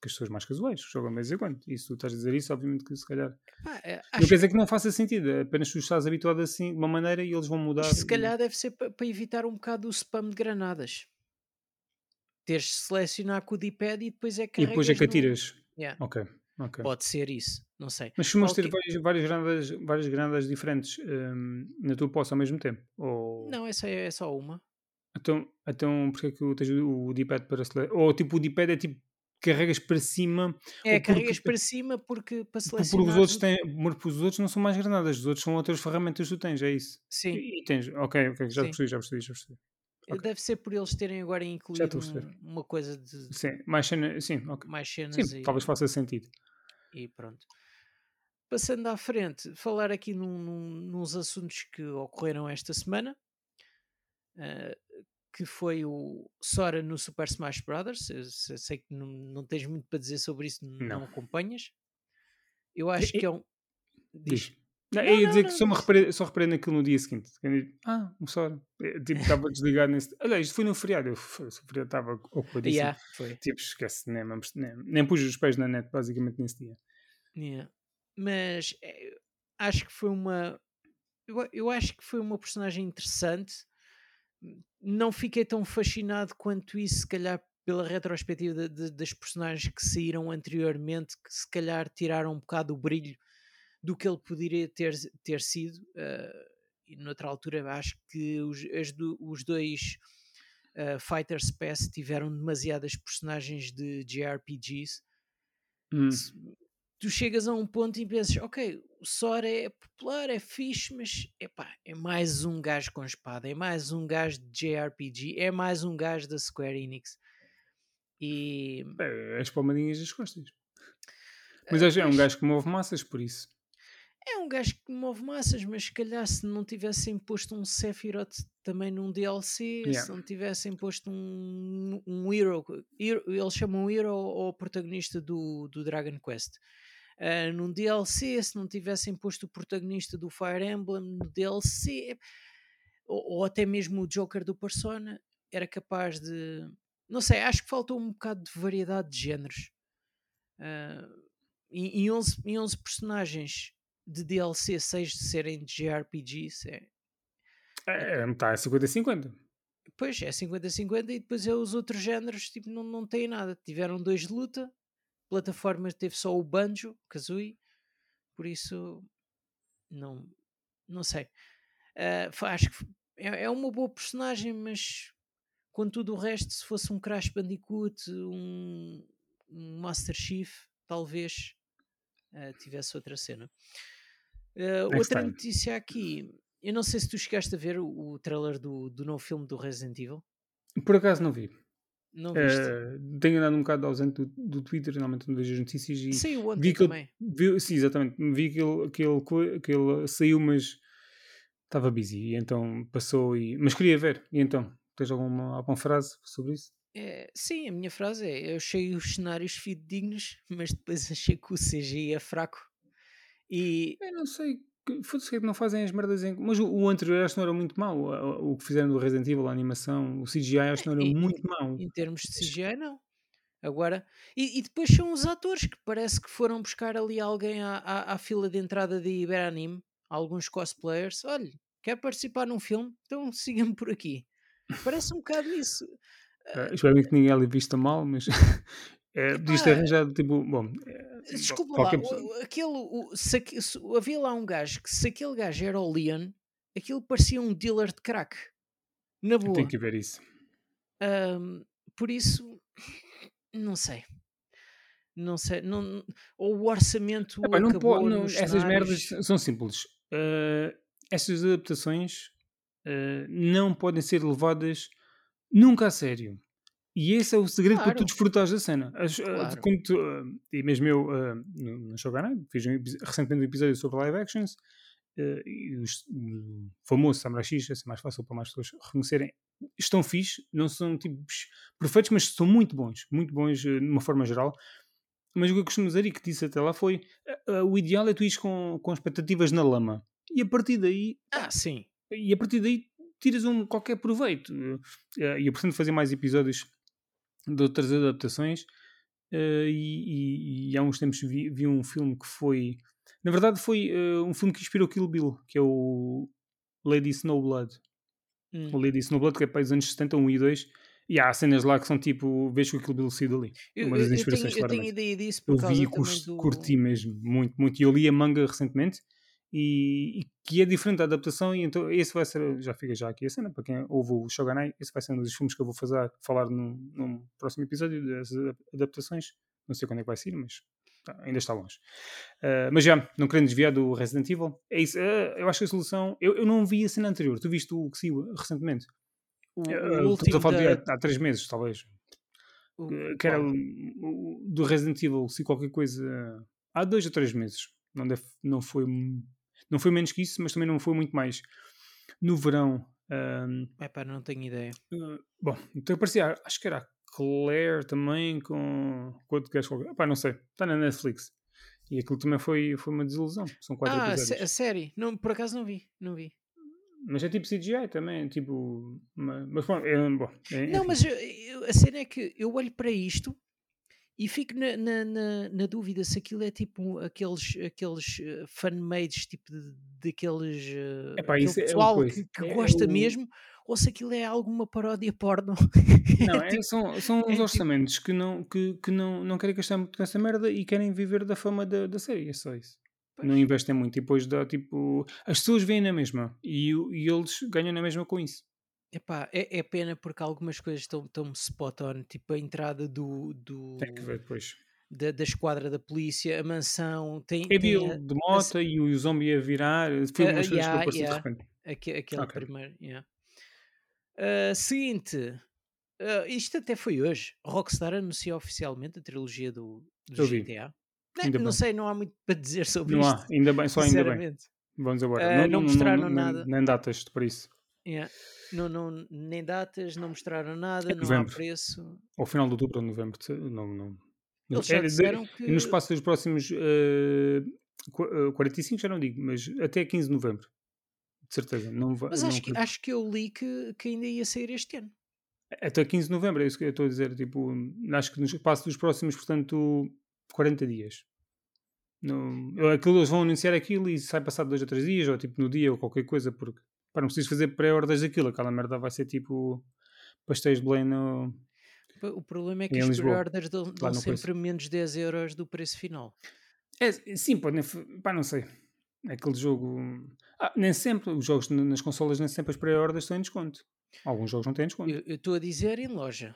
que as pessoas mais casuais, que jogam de vez em quando. E se tu estás a dizer isso, obviamente que se calhar. É, Não quer dizer que não faça sentido, é apenas tu estás habituado assim de uma maneira e eles vão mudar. Se e- calhar deve ser para evitar um bocado o spam de granadas. Teres de selecionar com o D-pad e depois é que E depois é que carregas no- atiras. Yeah, Ok. Pode ser isso, não sei. Mas costumas ter Qualquer- várias, várias, granadas, várias granadas diferentes hum, na tua posse ao mesmo tempo? Ou... Não, essa é só uma. Então, então porque é que tens o D-pad para selecionar? Ou tipo o D-pad é tipo carregas para cima É, Ou porque- carregas para cima porque para por- porque selecionar. os outros têm. Porque os outros não são mais granadas, os outros são outras ferramentas que tu tens, é isso. Sim, E, e tens, ok, ok, já Sim. percebi, já percebi, já percebi. Ok. deve ser por eles terem agora incluído um- uma coisa de Sim, mais cena, sim, ok. mais cenas Sim, e, talvez faça sentido. e pronto. Passando à frente, falar aqui num, num- nos assuntos que ocorreram esta semana, ah, que foi o Sora no Super Smash Brothers. Eu se- sei que não, não tens muito para dizer sobre isso, não, Não. acompanhas. Eu acho E- que é um. Diz. Diz. Não, Não, eu ia não, dizer não, que só, me reparei, só reparei naquilo no dia seguinte. Eu digo, ah, um só. Tipo, estava desligado nesse. Olha, isto foi no feriado. Eu, "Foda-se, o feriado estava ocupadíssimo. Yeah, foi. Tipo, esquece, nem, nem, nem pus os pés na net, basicamente, nesse dia. Yeah. Mas eh, acho que foi uma. Eu, eu acho que foi uma personagem interessante. Não fiquei tão fascinado quanto isso, se calhar, pela retrospectiva de- de- das personagens que saíram anteriormente, que se calhar tiraram um bocado o brilho do que ele poderia ter, ter sido. eh, e noutra altura, acho que os, as os dois eh, Fighters Pass tiveram demasiadas personagens de JRPGs Hum. se- tu chegas a um ponto e pensas, ok, o Sora é popular, é fixe, mas epá, é mais um gajo com espada, é mais um gajo de JRPG, é mais um gajo da Square Enix. E É, as palmadinhas das costas. Mas é, é um gajo que move massas, por isso. É um gajo que move massas, mas se calhar se não tivessem posto um Sephiroth também num DLC, Yeah. se não tivessem posto um, um hero, hero- eles chamam hero ao protagonista do, do Dragon Quest. Ah, num DLC, se não tivessem posto o protagonista do Fire Emblem no DLC, ou, ou até mesmo o Joker do Persona, era capaz de. Não sei, acho que faltou um bocado de variedade de géneros. Em, em, 11, em 11 personagens de DLC, 6 de serem de JRPGs, é, É, está a 50-50. Pois, é 50-50 e depois é os outros géneros tipo, não, não têm nada. Tiveram dois de luta, plataforma teve só o Banjo, Kazooie, por isso não, não sei. Fa- acho que é, é uma boa personagem, mas com tudo o resto, se fosse um Crash Bandicoot, um, um Master Chief, talvez ah, tivesse outra cena. Next outra time. notícia aqui, eu não sei se tu chegaste a ver o, o trailer do, do novo filme do Resident Evil. Por acaso não vi. Não viste? Eh, tenho andado um bocado ausente do, do Twitter, normalmente não vejo as notícias e Saiu ontem vi que ele, também. vi, sim, exatamente, vi que ele, que, ele, que ele saiu, mas estava busy, e então passou e. Mas queria ver, e então, tens alguma, alguma frase sobre isso? É, sim, a minha frase é: eu achei os cenários fidedignos, *laughs* mas depois achei que o CGI é fraco. E Eu não sei, foda-se que é que não fazem as merdas em. Mas o, o anterior acho que não era muito mau, o, o que fizeram do Resident Evil, a animação, o CGI acho que não era muito mau. em termos de CGI, não. Agora, e, e depois são os atores que parece que foram buscar ali alguém à, à, à fila de entrada de Iberanime, alguns cosplayers. Olha, quer participar num filme? Então siga-me por aqui. Parece um bocado isso. Uh, espero bem que ninguém ali vista mal, mas *laughs* é, podias ter Epá, arranjado tipo, bom, é, Desculpa lá, o- aquele, o- se se- havia lá um gajo que se aquele gajo era o Leon, aquilo parecia um dealer de crack. Na boa. que ver isso. Ahm, por isso, não sei. Não sei, não, ou o orçamento Epá, não acabou po- não, essas merdas são simples. Uh, essas adaptações uh, não podem ser levadas nunca a sério. E esse é o segredo para tu Claro, desfrutares da cena. As, uh, claro. tu, uh, e mesmo eu, uh, no, no Shogunai, fiz um recentemente um episódio sobre live actions, uh, e os- o famoso Samurai X, é mais fácil para mais pessoas reconhecerem, estão fixe, não são tipos perfeitos, mas são muito bons, muito bons uh, de uma forma geral. Mas o que eu costumo dizer e que disse até lá foi: o ideal é tu ires com, com expectativas na lama. E a partir daí, Ah, sim. e a partir daí tiras um qualquer proveito. Uh, E eu pretendo fazer mais episódios de outras adaptações. uh, e, e- e há uns tempos vi, vi um filme que foi. Na verdade, foi uh, um filme que inspirou Kill Bill, que é o Lady Snowblood. Hum. O Lady Snowblood, que é para os anos 70, 1 e 2. E há cenas lá que são tipo. Vejo que o Kill Bill saiu dali. Eu, Uma eu- das eu inspirações, tenho, eu tenho ideia disso Eu vi e do. curti mesmo, muito, muito. E eu li a manga recentemente e, e que é diferente da adaptação. E então esse vai ser, já fica já aqui a cena, para quem ouve o Shogunai, esse vai ser um dos filmes que eu vou fazer, falar num, num próximo episódio das adap- adaptações. Não sei quando é que vai ser, mas tá, ainda está longe. Ah, mas já, não querendo desviar do Resident Evil, é isso. ah, eu acho que a solução. Eu, eu não vi a cena anterior, tu viste o que saiu recentemente? O, Ah, o último falar de há, há três meses, talvez o- que era o, o- do Resident Evil, se qualquer coisa há dois ou três meses. Não, deve, não, foi, não foi menos que isso, mas também não foi muito mais. No verão, ahm, Epá, não tenho ideia. ah, bom, então parecia, acho que era a Claire também com, com outro gajo qualquer. Epá, não sei, está na Netflix. E aquilo também foi, foi uma desilusão. São quatro Ah, episódios. a série? Não, por acaso não vi, não vi. Mas é tipo CGI também, tipo. Mas, mas bom, é, bom, é, Não, mas eu- eu- a cena é que eu olho para isto e fico na, na, na- na dúvida se aquilo é tipo aqueles, aqueles eh, fan-mades, tipo daqueles eh, Epá, é pessoal coisa. que, que É gosta o- mesmo, ou se aquilo é alguma paródia porno. *laughs* Não, é, Tipo, são, são é uns tipo- orçamentos que, não, que, que não, não querem gastar muito com essa merda e querem viver da fama da, da série, é só isso. Não Pois. investem muito e depois dá tipo. As pessoas veem na mesma e, e eles ganham na mesma com isso. Epá, é, é pena porque algumas coisas estão tão spot on, tipo a entrada do, do, Tem que ver depois. da, da esquadra da polícia, a mansão, tem, vi tem a- de moto e o zombie a virar. Foi Ah, umas coisas que yeah, eu passei yeah. de repente. Aque- aquele Ok. primeiro. yeah. Ah, seguinte, ah, isto até foi hoje. Rockstar anunciou oficialmente a trilogia do, do. GTA. Não, Ainda não bem. sei, não há muito para dizer *laughs* sobre Não isto. há, ainda bem, só ainda bem. Vamos embora. Ah, não mostraram nem- nada. Nem datas para isso. Yeah. Não, não, nem datas, não mostraram nada, É não há preço. Ao final de outubro ou novembro. Não, não, não. Eles já É, disseram E no que- espaço dos próximos eh, qu- eh, 45 já não digo, mas até 15 de novembro. De certeza. Não vai, Mas não acho que, acredito. acho que eu li que, que ainda ia sair este ano. Até 15 de novembro, é isso que eu estou a dizer. Tipo, acho que no espaço dos próximos, portanto, 40 dias. Não, eu- aquilo, eles vão anunciar aquilo e sai passado dois ou três dias, ou tipo no dia, ou qualquer coisa, porque pá, não preciso fazer pré-ordens daquilo. Aquela merda vai ser tipo pastéis de Belém no, O problema é que as pre-orders dão, dão sempre preço. menos 10 euros do preço final. É, sim, pode, nem f- pá, não sei. Aquele jogo. Ah, nem sempre, os jogos nas consolas, nem sempre as pré-ordens estão em desconto. Alguns jogos não têm desconto. Eu estou a dizer em loja.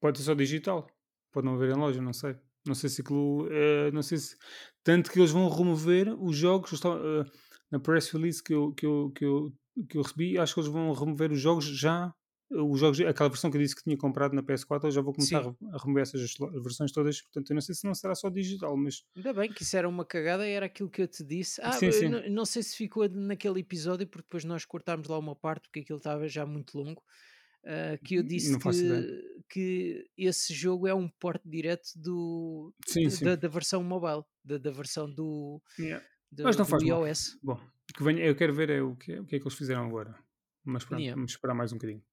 Pode ser só digital. Pode não haver em loja, não sei. Não sei se aquilo. eh, não sei se. Tanto que eles vão remover os jogos. eu estava, eh, na press release que eu, que, eu, que, eu, que eu recebi, acho que eles vão remover os jogos já. Os jogos, aquela versão que eu disse que tinha comprado na PS4, eu já vou começar a, Sim. a remover essas versões todas. Portanto, eu não sei se não será só digital, mas Ainda bem que isso era uma cagada, era aquilo que eu te disse. Ah, Sim. Não, não sei se ficou naquele episódio, porque depois nós cortámos lá uma parte, porque aquilo estava já muito longo. ah, que eu disse que, que esse jogo é um porte direto do, Sim, da- sim. Da versão mobile, da, da versão do, Yeah. Do, Mas não do faz mal. iOS. Bom, que venha, eu quero ver é o, que, é- o que é que eles fizeram agora. Mas pronto, Yeah. vamos esperar mais um bocadinho.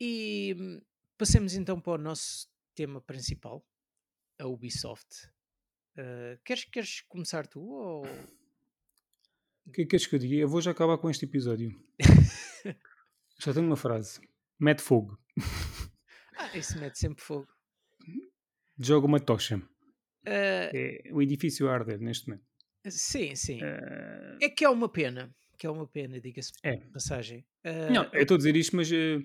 E hum, passemos então para o nosso tema principal, a Ubisoft. Ah, queres, queres começar tu? Ou... O que é que queres que eu diga? Eu vou já acabar com este episódio. *laughs* já tenho uma frase. Mete fogo. Ah, isso mete sempre fogo. Joga uma tocha. Ah, É o edifício a arder neste momento. Sim, sim. Eh, É que é uma pena. Que é uma pena, diga-se É. passagem. Ah, não, eu estou a dizer isto, mas eh,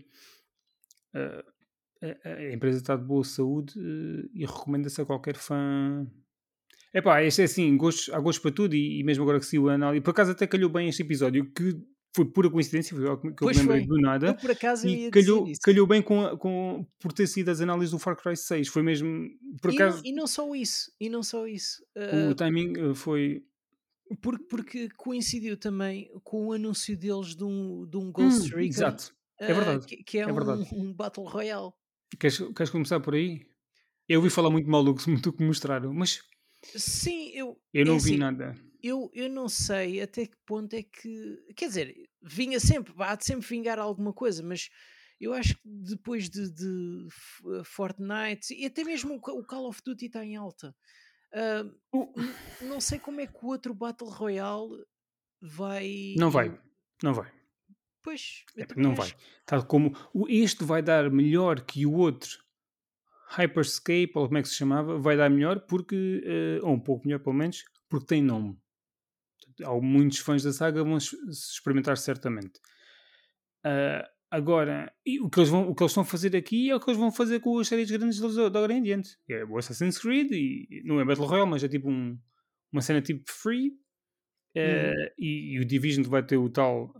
a, empresa está de boa saúde e recomenda-se a qualquer fã. Epá, este é assim, gostos, há gostos para tudo e, e mesmo agora que se o análise. Por acaso até calhou bem este episódio, que foi pura coincidência, foi algo que eu me lembrei foi. do nada. Eu por acaso E calhou, calhou bem com, com, por ter sido as análises do Far Cry 6. Foi mesmo, por E acaso, e não só isso, e não só isso. o ah, timing eh, foi. porque, porque coincidiu também com o anúncio deles de um, de um Hum, Ghost Recon, exato, é ah, verdade, que, que é, é verdade. um, um Battle Royale. Queres, queres começar por aí? Eu ouvi falar muito mal do que, do que mostraram, mas Sim, eu, eu é não vi assim, nada. Eu, eu não sei até que ponto é que. Quer dizer, vinha sempre, há de sempre vingar alguma coisa, mas eu acho que depois de, de F- Fortnite e até mesmo o Ca- o Call of Duty está em alta. n- não sei como é que o outro Battle Royale vai. Não vai, não vai. Pois, É, também não acho vai. Tal como o- este vai dar melhor que o outro Hyperscape, ou como é que se chamava, vai dar melhor porque, eh, ou um pouco melhor pelo menos, porque tem nome. Há muitos fãs da saga vão experimentar certamente. Ah, agora, o, que eles vão, o que eles estão a fazer aqui é o que eles vão fazer com as séries grandes deles da agora em diante. É o Assassin's Creed, e não é Battle Royale, mas é tipo um- uma cena tipo free. Eh, Uhum. e, e o Division vai ter o tal.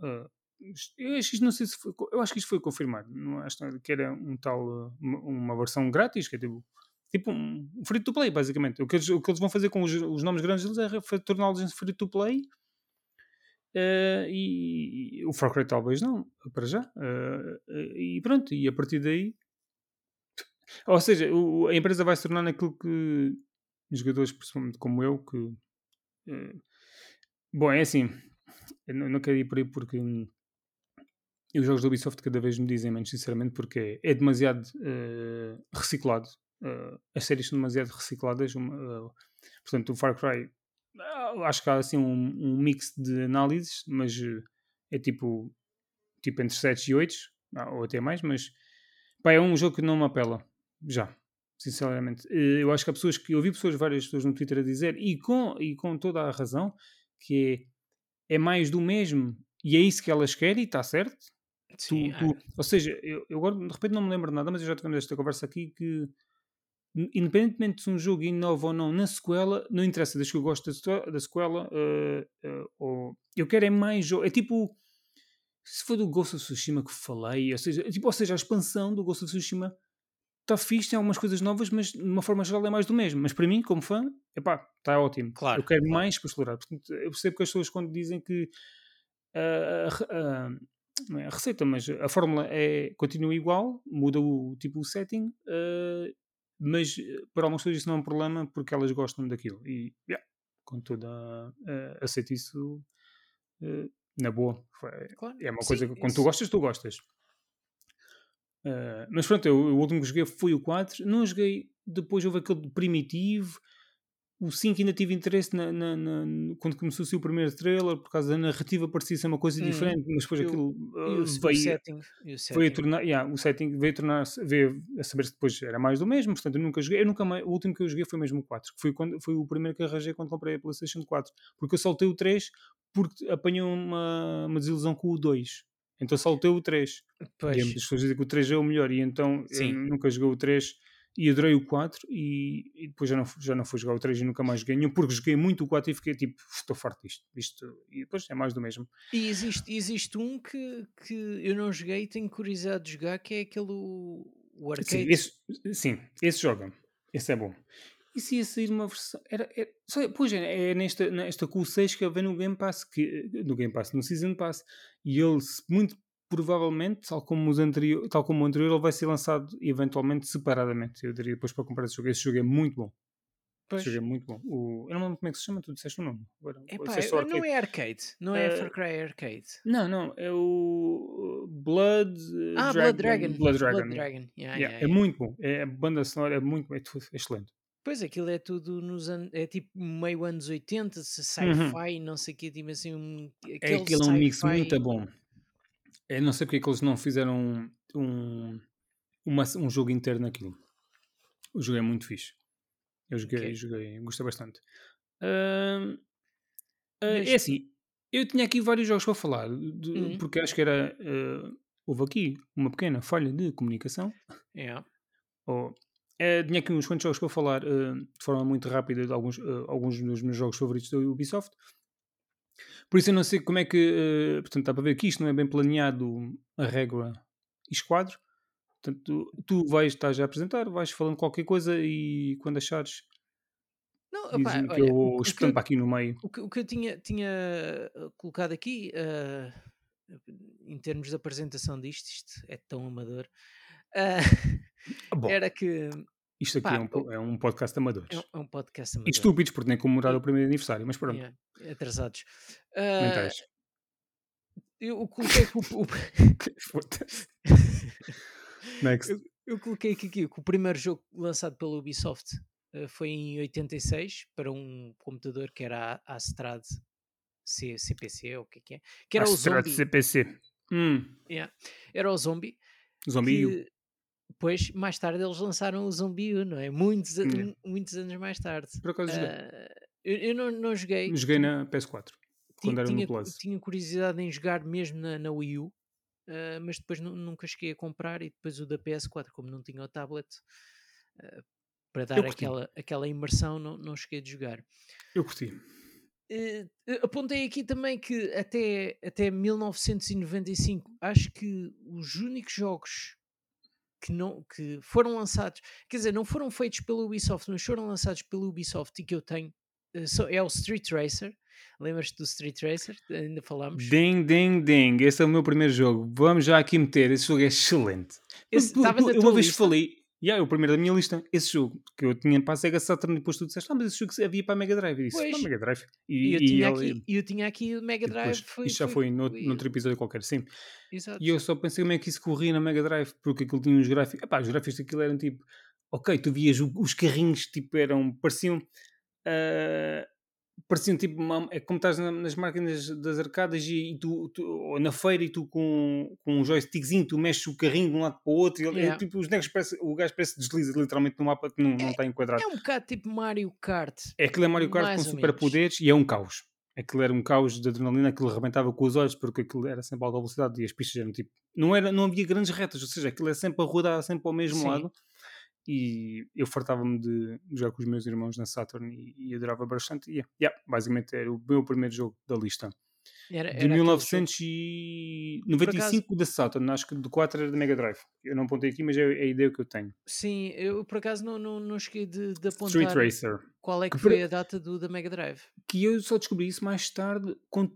isto- eu acho que isto não sei se foi, eu acho que isto foi confirmado. Não acho que era um tal uma, uma versão grátis que é tipo, tipo um free to play basicamente. O que eles, o que eles vão fazer com os, os nomes grandes deles é torná-los free to play. eh, e, e o Far Cry talvez não, para já. Eh, e pronto, e a partir daí. *laughs* Ou seja, o- a empresa vai se tornar naquilo que jogadores, principalmente como eu, que. eh, bom, é assim. Eu não, não quero ir por aí porque. e os jogos da Ubisoft cada vez me dizem menos, sinceramente, porque é, demasiado reciclado. Eh, as séries são demasiado recicladas. eh, portanto, o Far Cry, ah, acho que há assim um, um mix de análises, mas eh, é tipo, tipo entre 7 e 8, ah, ou até mais, mas pá, é um jogo que não me apela. Já, sinceramente. Eu acho que há pessoas que. Eu ouvi pessoas, várias pessoas no Twitter a dizer, e com, e com toda a razão, que é, é mais do mesmo, e é isso que elas querem, e está certo. Tu, Sim, tu- ah, ou seja, eu, eu agora de repente não me lembro de nada, mas eu já tivemos esta conversa aqui que independentemente se um jogo inova ou não na sequela, não interessa, desde que eu gosto da, sequela- eh, eh, ou, eu quero é mais jogo. É tipo, se for do Ghost of Tsushima que falei, ou seja, é tipo, ou seja, a expansão do Ghost of Tsushima está fixe, tem algumas coisas novas, mas de uma forma geral é mais do mesmo. Mas para mim, como fã, epá, está ótimo. Claro, eu quero claro. mais para explorar. Portanto, eu percebo que as pessoas quando dizem que a- não é a receita, mas a fórmula é, continua igual, muda o tipo o setting, ah, mas eh, para algumas pessoas isso não é um problema porque elas gostam daquilo. E yeah, com toda ah, aceito isso eh, na boa. Claro. É uma Sim, coisa que quando tu isso- gostas, tu gostas. Ah, mas pronto, eu, o último que joguei foi o 4. Não joguei, depois houve aquele primitivo. O 5 ainda tive interesse na, na- na- quando começou a ser o primeiro trailer, por causa da narrativa parecia ser uma coisa Uhum. diferente, mas depois E o- aquilo E ah, o, o veio, setting. E o veio a setting. tornar, yeah, o setting veio a tornar veio a saber se depois era mais do mesmo, portanto eu nunca joguei, eu nunca o último que eu joguei foi mesmo o 4, que foi, quando, foi o primeiro que arranjei quando comprei a Playstation 4, porque eu saltei o 3 porque apanhou uma, uma desilusão com o 2, então saltei o 3, e Pois. muitas pessoas dizem que o 3 é o melhor, e então eu nunca joguei o 3 e adorei o 4 e, e depois já não, já não fui jogar o 3 e nunca mais joguei nenhum, porque joguei muito o 4 e fiquei tipo, estou farto disto, isto, e depois é mais do mesmo. E existe, existe um que, que eu não joguei e tenho curiosidade de jogar, que é aquele o, o Sim, arcade. esse, sim, esse joga. Esse é bom. E se ia sair uma versão. Era, era- só- pois é, é nesta, nesta Q6 que vem no Game Pass, que, no Game Pass, no Season Pass. E ele, muito provavelmente, tal como, os anterior, tal como o anterior, ele vai ser lançado eventualmente separadamente. Eu diria depois para comprar esse jogo. Esse jogo é muito bom. Pois. Esse jogo é muito bom. O, eu não lembro como é que se chama, tu disseste o nome. Agora, Epá, eu- não é arcade, não é Eh, Far Cry Arcade. Não, não, é o Blood eh, Ah, Dragon. Blood Dragon. Blood Dragon. Blood. Dragon. Yeah, Yeah, yeah, É muito bom. É, a banda sonora é muito é tudo excelente. Pois aquilo é tudo nos anos. É tipo meio anos 80, se- Uhum. sci-fi, não sei o que, tipo assim. Um, É aquele aquele é um mix muito bom. Eu não sei porque é que eles não fizeram um, uma- um jogo inteiro naquilo. O jogo é muito fixe. Eu joguei, Ok. joguei, gostei bastante. Ah, Mas- É assim, eu tinha aqui vários jogos para falar, de- Uhum. porque acho que era. ah, houve aqui uma pequena falha de comunicação. Yeah. *laughs* Oh, é, tinha aqui uns quantos jogos para falar uh, de forma muito rápida de alguns, uh, alguns dos meus jogos favoritos da Ubisoft. Por isso eu não sei como é que. Uh, portanto, está para ver que isto não é bem planeado a regra e esquadro. Portanto, tu, tu vais, estás a apresentar, vais falando qualquer coisa e quando achares. Não, que olha, que, eu- para aqui no meio. o que, o que eu tinha, tinha uh, colocado aqui, uh, em termos de apresentação disto, isto é tão amador, uh, *laughs* era que isto aqui pá, é, um, é um podcast de amadores. é um, é um podcast E amador. estúpidos, porque nem comemorar E- o primeiro aniversário, mas pronto, Yeah, atrasados. Uh, mentais. eu coloquei que o, o-. *laughs* *laughs* Next. eu, eu coloquei aqui que o primeiro jogo lançado pela Ubisoft uh, foi em 86 para um computador que era a Astrad C, CPC, ou o que é que é? Que era o Astra Zombie. CPC. Hum, Yeah, era o Zombie. Zombie que depois, mais tarde, eles lançaram o Zombie U, não é? Muitos, Yeah. muitos anos mais tarde. Por acaso joguei. Ah, eu, eu não, não joguei. Joguei na PS4. Ti- Quando era tinha, no Plus. tinha curiosidade em jogar mesmo na, na Wii U, ah, mas depois nu- nunca cheguei a comprar. E depois o da PS4, como não tinha o tablet, ah, para dar aquela, aquela imersão, não, não cheguei a jogar. Eu curti. Eh, apontei aqui também que até, até 1995 acho que os únicos jogos que, não, que foram lançados, quer dizer, não foram feitos pela Ubisoft, mas foram lançados pela Ubisoft e que eu tenho eh, é o Street Racer. Lembras-te do Street Racer? Ainda falámos. Ding, ding, ding. Esse é o meu primeiro jogo. Vamos já aqui meter. Esse jogo é excelente. Esse eu uma vez lista? falei. Yeah, o primeiro da minha lista. Esse jogo que eu tinha para a Sega Saturn depois tu disseste, ah, mas esse jogo havia para a Mega Drive. Eu disse, Pois. para a Mega Drive. E eu, e tinha ele- aqui, eu tinha aqui o Mega Drive. depois, foi, isto já foi foi- noutro episódio qualquer, sim. Exato. E eu só pensei como é que isso corria na Mega Drive, porque aquilo tinha uns gráficos. Epá, os gráficos daquilo eram tipo. Ok, tu vias os carrinhos, tipo, eram. pareciam. ah, pareciam tipo. uma- é como estás na- nas máquinas das arcadas e, e tu, tu- ou na feira e tu com, com um joystickzinho, tu mexes o carrinho de um lado para o outro e ele, é Yeah. tipo, os bonecos parece, o gajo parece desliza literalmente no mapa que não, não está enquadrado. É um bocado tipo Mario Kart. É aquilo é Mario Kart mais com ou superpoderes e é um caos. Aquilo era um caos de adrenalina, aquilo arrebentava com os olhos porque aquilo era sempre a alta velocidade e as pistas eram tipo. Não, era, não havia grandes retas, ou seja, aquilo é sempre a rodar sempre ao mesmo Sim. lado. E eu fartava-me de jogar com os meus irmãos na Saturn e, e adorava bastante. E yeah, yeah, basicamente era o meu primeiro jogo da lista. Era, De era jogo- 1995 da Saturn, acho que do 4 era da Mega Drive. Eu não apontei aqui, mas é a ideia que eu tenho. Sim, eu por acaso não, não, não cheguei de, de Street apontar Racer. qual é que Que foi a data do da Mega Drive. que eu só descobri isso mais tarde, quando,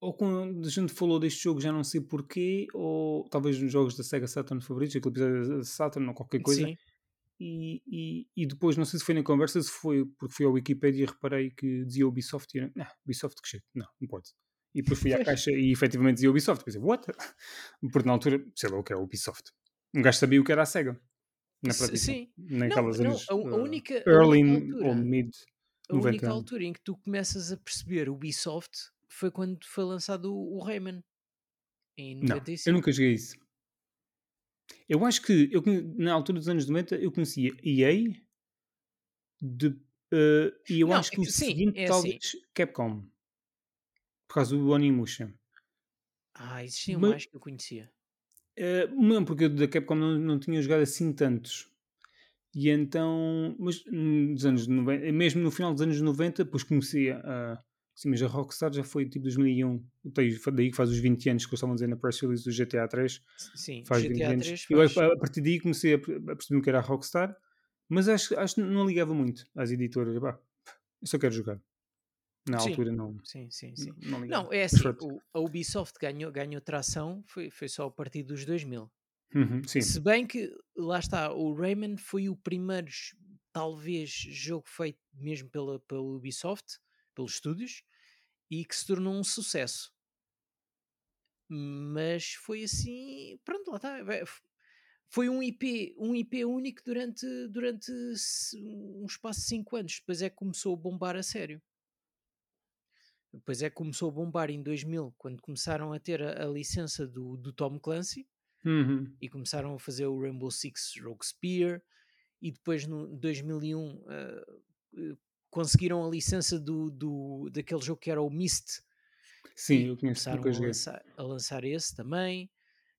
ou quando a gente falou deste jogo, já não sei porquê, ou talvez nos jogos da Sega Saturn favoritos, aquele episódio da Saturn ou qualquer coisa, Sim, e, e, e depois, não sei se foi na conversa, se foi porque fui ao Wikipedia e reparei que dizia Ubisoft, e eu, não, Ubisoft que shit, não, não pode. E depois fui à caixa e efetivamente dizia Ubisoft, pensei, what? *laughs* Porque na altura, sei lá o que é Ubisoft. Um gajo sabia o que era a Sega. Na prática. sim. Naquelas não, anos a, uh, única, early ou mid a única 90 anos. altura em que tu começas a perceber o Ubisoft foi quando foi lançado o, o Rayman em Não, 95. eu nunca joguei isso. Eu acho que eu, na altura dos anos 90 eu conhecia EA de, eh, e eu Não, acho é que o sim, seguinte é talvez Capcom. Por causa do Onimusha. Ah, existiam Mas- mais que eu conhecia. Eh, não, porque eu da Capcom não, não tinha jogado assim tantos. E então, mas nos anos 90, mesmo no final dos anos 90, depois comecei a. Sim, mas a Rockstar já foi tipo 2001. Tem- Foi daí que faz os 20 anos que eles estavam a dizer na press release do GTA 3. S- Sim, faz 20 GTA anos. 3 Eu, faz... a, a partir daí comecei a, per- a perceber que era a Rockstar, mas acho, acho que não ligava muito às editoras. Pá, eu só quero jogar. Na Sim. altura não, Sim, sim, sim. não ligava. Não, é assim, o- a Ubisoft ganhou, ganhou tração foi, foi só a partir dos 2000. Uhum, sim, Se bem que, lá está, o Rayman foi o primeiro, talvez, jogo feito mesmo pela, pela Ubisoft, pelos estúdios, e que se tornou um sucesso. Mas foi assim, pronto, lá está. f- Foi um IP, um IP único durante, durante um espaço de 5 anos. Depois é que começou a bombar a sério. Depois é que começou a bombar em 2000, quando começaram a ter a, a licença do, do Tom Clancy Uhum. e começaram a fazer o Rainbow Six Rogue Spear e depois no 2001 ah, eh, conseguiram a licença do, do, daquele jogo que era o Myst Sim, eu conheço, começaram a lançar, a lançar esse também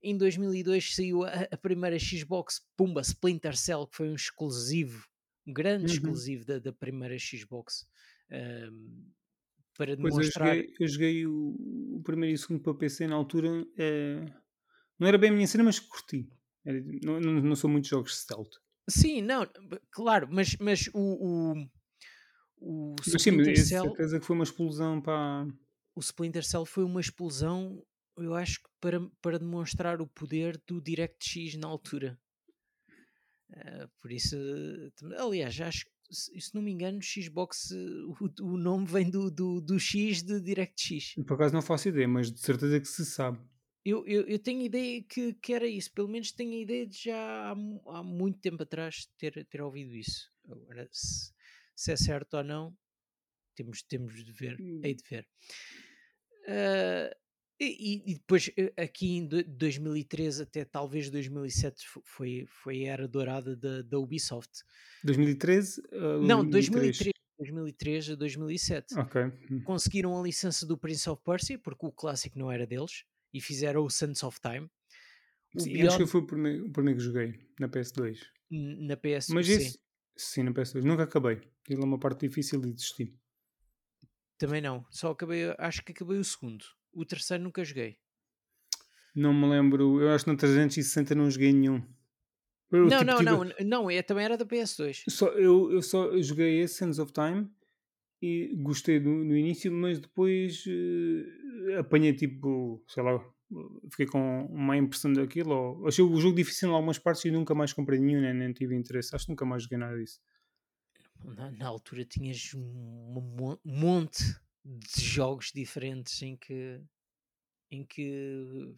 Em 2002 saiu a, a primeira Xbox, pumba, Splinter Cell, que foi um exclusivo, um grande Uhum. exclusivo da, da primeira Xbox. ahm, para Pois eu demonstrar. joguei, eu joguei o, o primeiro e o segundo para PC na altura. eh, não era bem a minha cena, mas curti. Era- não, não, não sou muito de jogos stealth. Sim, não, claro, mas, mas o, o, o Mas sim, mas Splinter Cell. certeza que foi uma explosão para. o Splinter Cell foi uma explosão, eu acho que para, para demonstrar o poder do DirectX na altura. Ah, por isso, aliás, acho que, se não me engano, Xbox, o, o nome vem do, do, do X de DirectX. Por acaso não faço ideia, mas de certeza que se sabe. Eu, eu, eu tenho ideia que, que era isso, pelo menos tenho a ideia de já há, há muito tempo atrás ter, ter ouvido isso. Agora, se, se é certo ou não, temos, temos de ver, Hum. hei de ver. Ah, e, e depois, eh, aqui em do- 2013 até talvez 2007, fo- foi, foi a era dourada da, da Ubisoft. 2013? ah, Não, 2003? 2003, 2003 a 2007. Ok. Hum. Conseguiram a licença do Prince of Persia, porque o clássico não era deles, e fizeram o Sands of Time. O Sim, acho Beyond que foi o primeiro, o primeiro que joguei na PS2. n- na PS, Mas sim, esse, sim, na PS2. Nunca acabei. Aquilo é uma parte difícil de desistir. também não. Só acabei, acho que acabei o segundo. O terceiro nunca joguei. Não me lembro. Eu acho que na 360 não joguei nenhum. Eu, não, tipo, não, tive- não, não, é, também era da PS2. Só, eu, eu só joguei esse Sands of Time e gostei do, no início, mas depois eh, apanhei tipo, sei lá, fiquei com uma impressão daquilo. Ou, achei o jogo difícil em algumas partes e nunca mais comprei nenhum, nem, nem tive interesse. Acho que nunca mais joguei nada disso. Na, na altura tinhas um mo- monte de jogos diferentes em que, em que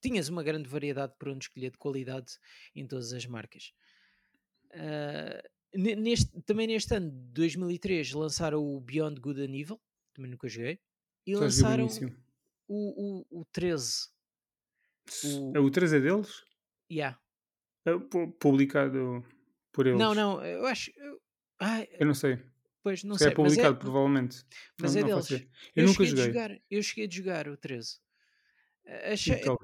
tinhas uma grande variedade por onde escolher de qualidade em todas as marcas. Ne- neste, também neste ano, 2003, lançaram o Beyond Good and Evil, também nunca joguei, e Só lançaram. O, o, o 13. O- É o 3 é deles? Yeah. É pu- publicado por eles. Não, não, eu acho. Eu, ai, Eu não sei. pois não Se é sei, mas é, publicado, provavelmente. mas não, é deles. ideia. Eu, nunca joguei. jogar, eu cheguei de jogar o 13. Ah, Achei, Então,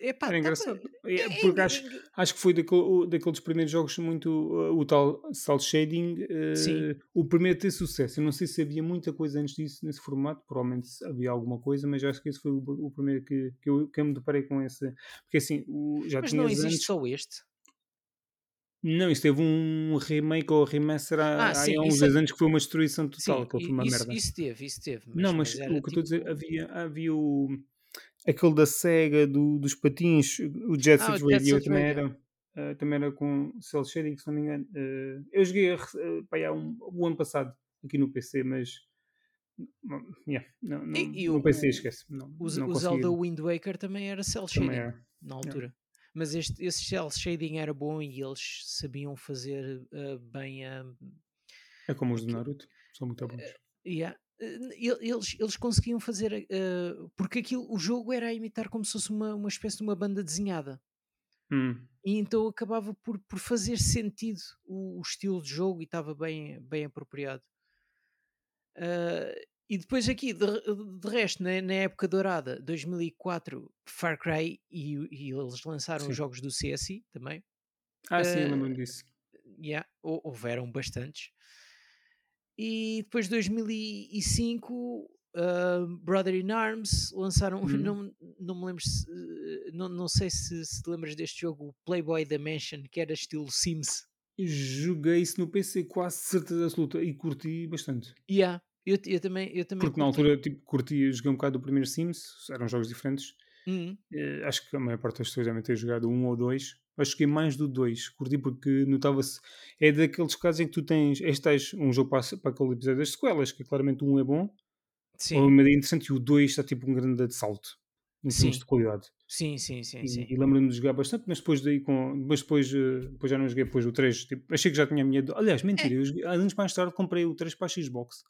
epá, era tava- engraçado. É, é- porque é- acho, acho que foi daquele- daqueles primeiros jogos muito. uh, o tal Salt Shading. uh, o primeiro a ter sucesso. Eu não sei se havia muita coisa antes disso nesse formato. Provavelmente havia alguma coisa, mas acho que esse foi o, o primeiro que, que, eu, que eu me deparei com esse. Porque assim, o, já mas não existe antes. só este. Não, isso teve um remake ou remaster há, Ah, há sim, uns isso é- 10 anos que foi uma destruição total. Sim, que foi uma isso, merda. isso teve, isso teve. Mas, Não, mas, era o que eu estou a dizer, tipo- havia, havia o, aquele da SEGA do, dos patins, o Jet Ah, Set Jet Radio Set também Radio. era, eh, também era com Cell Shading, se não me engano. Eh, eu joguei uh, pá, há um, o ano passado aqui no PC, mas não, yeah, não, não, E- e no o- PC o- esquece. Não, O, não o. Zelda Wind Waker também era cel Também shading era. na altura. Mas este, esse cel shading era bom e eles sabiam fazer ah, bem a. É como os do Naruto, são muito bons. Yeah. Eh, el- Eles, eles conseguiam fazer. ah, porque aquilo, o jogo era a imitar como se fosse uma, uma espécie de uma banda desenhada. Hum. E então acabava por, por fazer sentido o, o estilo de jogo e estava bem, bem apropriado. Ah, e depois aqui, de, de resto, na, na época dourada, 2004, Far Cry, e, e eles lançaram Sim. os jogos do CSI também. Ah, sim, eu lembro-me disso. Yeah, hou- houveram bastantes. E depois 2005, ah, Brother in Arms lançaram, *laughs* Uhum. não, não me lembro se, eh, não, não sei se, se te lembras deste jogo, o Playboy Dimension, que era estilo Sims. Joguei isso no PC, quase certeza absoluta, e curti bastante. Yeah, eu, eu também, eu também Porque na curti. altura, tipo, curti, joguei um bocado do primeiro Sims, eram jogos diferentes. Uhum. Eh, acho que a maior parte das pessoas devem ter jogado um ou dois. Acho que é mais do dois. Curti porque notava-se. É daqueles casos em que tu tens. Este um jogo para, para aquele episódio das sequelas, que claramente um é bom, Sim, uma ideia interessante, e o dois está tipo um grande salto em termos Sim. de qualidade. sim, sim, sim, E, sim. e lembro-me de jogar bastante, mas depois daí com. Depois, depois, eh, depois já não joguei depois o 3. Tipo, achei que já tinha a minha. Aliás, mentira, eu joguei, anos mais tarde comprei o 3 para a Xbox.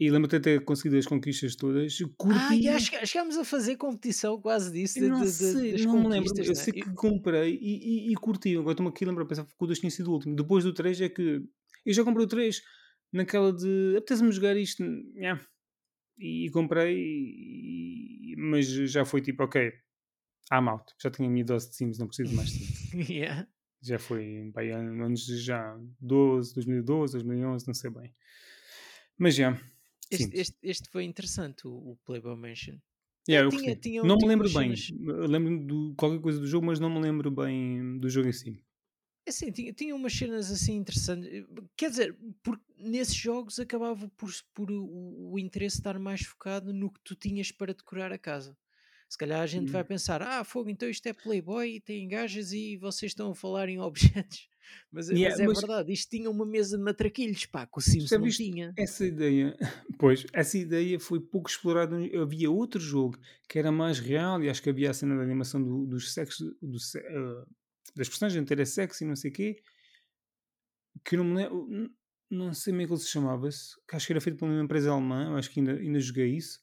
E lembro-te de ter conseguido as conquistas todas. Curti. Ah, chegámos a fazer competição quase disso, de, não de- de- sei, das não me lembro. conquistas, Eu né? sei que comprei e, e, e curti. Agora estou-me aqui a lembrar, pensava que o 2 tinha sido o último. Depois do 3 é que. Eu já comprei o 3 naquela de. Apetece-me jogar isto. nhá. E, e comprei, e- mas já foi tipo, ok. I'm out. Já tinha a minha dose de Sims, não preciso de mais Sims. *laughs* yeah. Já foi bem, anos de já 12, 2012, 2011, não sei bem. Mas já. Este, este, este foi interessante, o, o Playboy Mansion. Yeah, eu tinha- tinha- não me lembro bem. Lembro-me de qualquer coisa do jogo, mas não me lembro bem do jogo em si. É Assim, tinha, tinha umas cenas assim interessantes. Quer dizer, porque nesses jogos acabava por, por o, o interesse estar mais focado no que tu tinhas para decorar a casa. Se calhar a gente vai Hum. pensar, ah, fogo, então isto é Playboy e tem gajas e vocês estão a falar em *laughs* objetos. Mas, é- Yeah, mas é mas- verdade, isto tinha uma mesa de matraquilhos, pá, que o Sims não tinha. Essa ideia, *laughs* pois, essa ideia foi pouco explorada. Havia outro jogo que era mais real e acho que havia a cena da animação do, dos sexos, do, eh, das personagens terem sexo e não sei o quê, que não me lembro, não sei como ele se chamava-se, que acho que era feito por uma empresa alemã, acho que ainda, ainda joguei isso,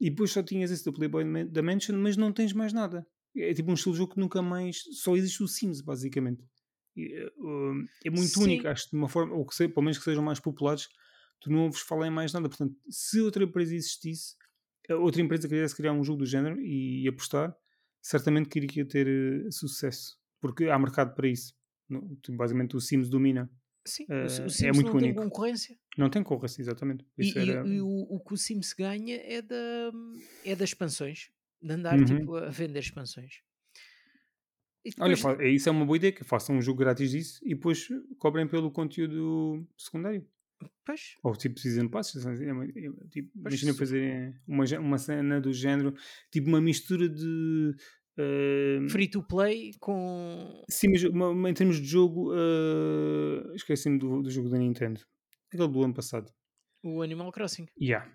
e depois só tinhas esse do Playboy da Mansion, mas não tens mais nada. É tipo um estilo de jogo que nunca mais, só existe o Sims, basicamente. Eh, um, é muito Sim. único, acho que de uma forma, ou que se, pelo menos que sejam mais populares, tu não ouves falar em mais nada. Portanto, se outra empresa existisse, eh, outra empresa quisesse criar um jogo do género e, apostar, certamente que iria ter eh, sucesso, porque há mercado para isso. No- tu- basicamente, o Sims domina. Sim, Eh, o, é Sims muito não tem único. concorrência. Não tem concorrência, exatamente. E, Isso e- era- e o, o que o Sims ganha é, da, é das expansões, de andar Uhum. tipo, a vender expansões. E Olha, depois- fa- isso é uma boa ideia, que façam um jogo grátis disso e depois cobrem pelo conteúdo secundário. pois, Ou tipo Season Pass, é uma- é- tipo, imagina fazer uma, uma cena do género, tipo uma mistura de. eh, free to play com. sim, mas uma- uma- em termos de jogo, eh, esqueci-me do, do jogo da Nintendo, aquele do ano passado. O Animal Crossing. Yeah.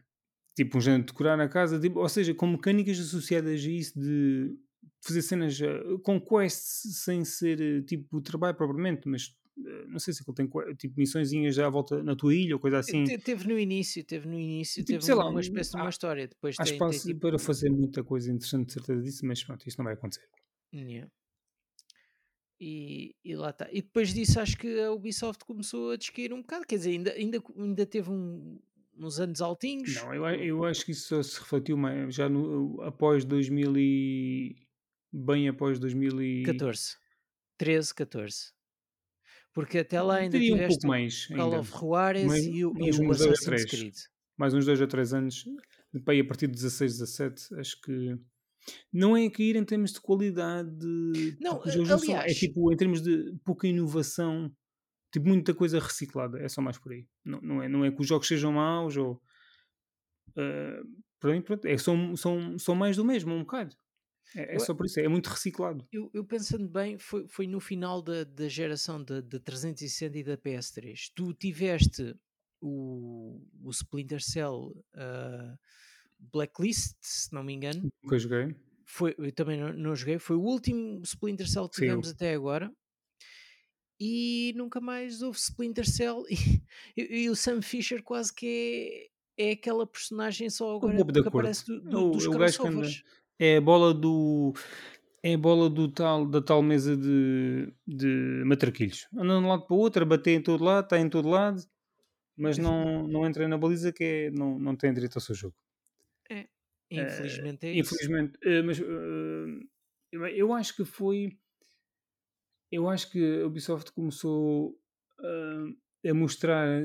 Tipo um género de decorar na casa, tipo, ou seja, com mecânicas associadas a isso de fazer cenas eh, com quests sem ser eh, tipo trabalho propriamente, mas eh, não sei se ele tem tipo missõezinhas já à volta na tua ilha ou coisa assim. Te- Teve no início, teve no início, Tipo, teve sei lá, uma um- espécie de uma há- história. Depois Há tem, tem espaço tipo. para fazer muita coisa interessante, de certeza disso, mas pronto, isto não vai acontecer. Yeah. E, e lá está. E depois disso acho que a Ubisoft começou a descair um bocado. Quer dizer, ainda, ainda, ainda teve um- uns anos altinhos. Não, eu, eu acho que isso só se refletiu mais, já no, após 2000 e... bem após 2000 e... 14. 13, 14. Porque até lá ainda Diria um tiveste pouco mais o Call ainda. of Juarez Mais- e o, e mais o uns dois a Assassin's três. Creed. mais uns 2 a 3 anos, depois a partir de 16, 17, acho que não é cair em termos de qualidade, Não, porque os a- jogos não são- é aliás- tipo em termos de pouca inovação, tipo muita coisa reciclada, é só mais por aí. Não, não, é, não é que os jogos sejam maus ou mim, pronto, é, são, são, são mais do mesmo, um bocado. É, é só por isso, é muito reciclado. Eu, eu pensando bem, foi, foi no final da, da geração da da 360 e da PS3. Tu tiveste o, o Splinter Cell ah, Blacklist, se não me engano. Que eu joguei. Foi, eu também não, não joguei. Foi o último Splinter Cell que Sim, tivemos até agora. E nunca mais houve Splinter Cell. *laughs* E, e- e o Sam Fisher quase que é, é aquela personagem só agora que aparece do, do, o- dos o gajo que anda-. É a bola do. É a bola do tal, da tal mesa de, de matraquilhos. Anda de um lado para o outro, a bater em todo lado, está em todo lado, mas não, não entra na baliza que é, não, não tem direito ao seu jogo. Infelizmente é isso. Infelizmente. eh, mas eh, eu, acho que foi. Eu acho que a Ubisoft começou eh, a mostrar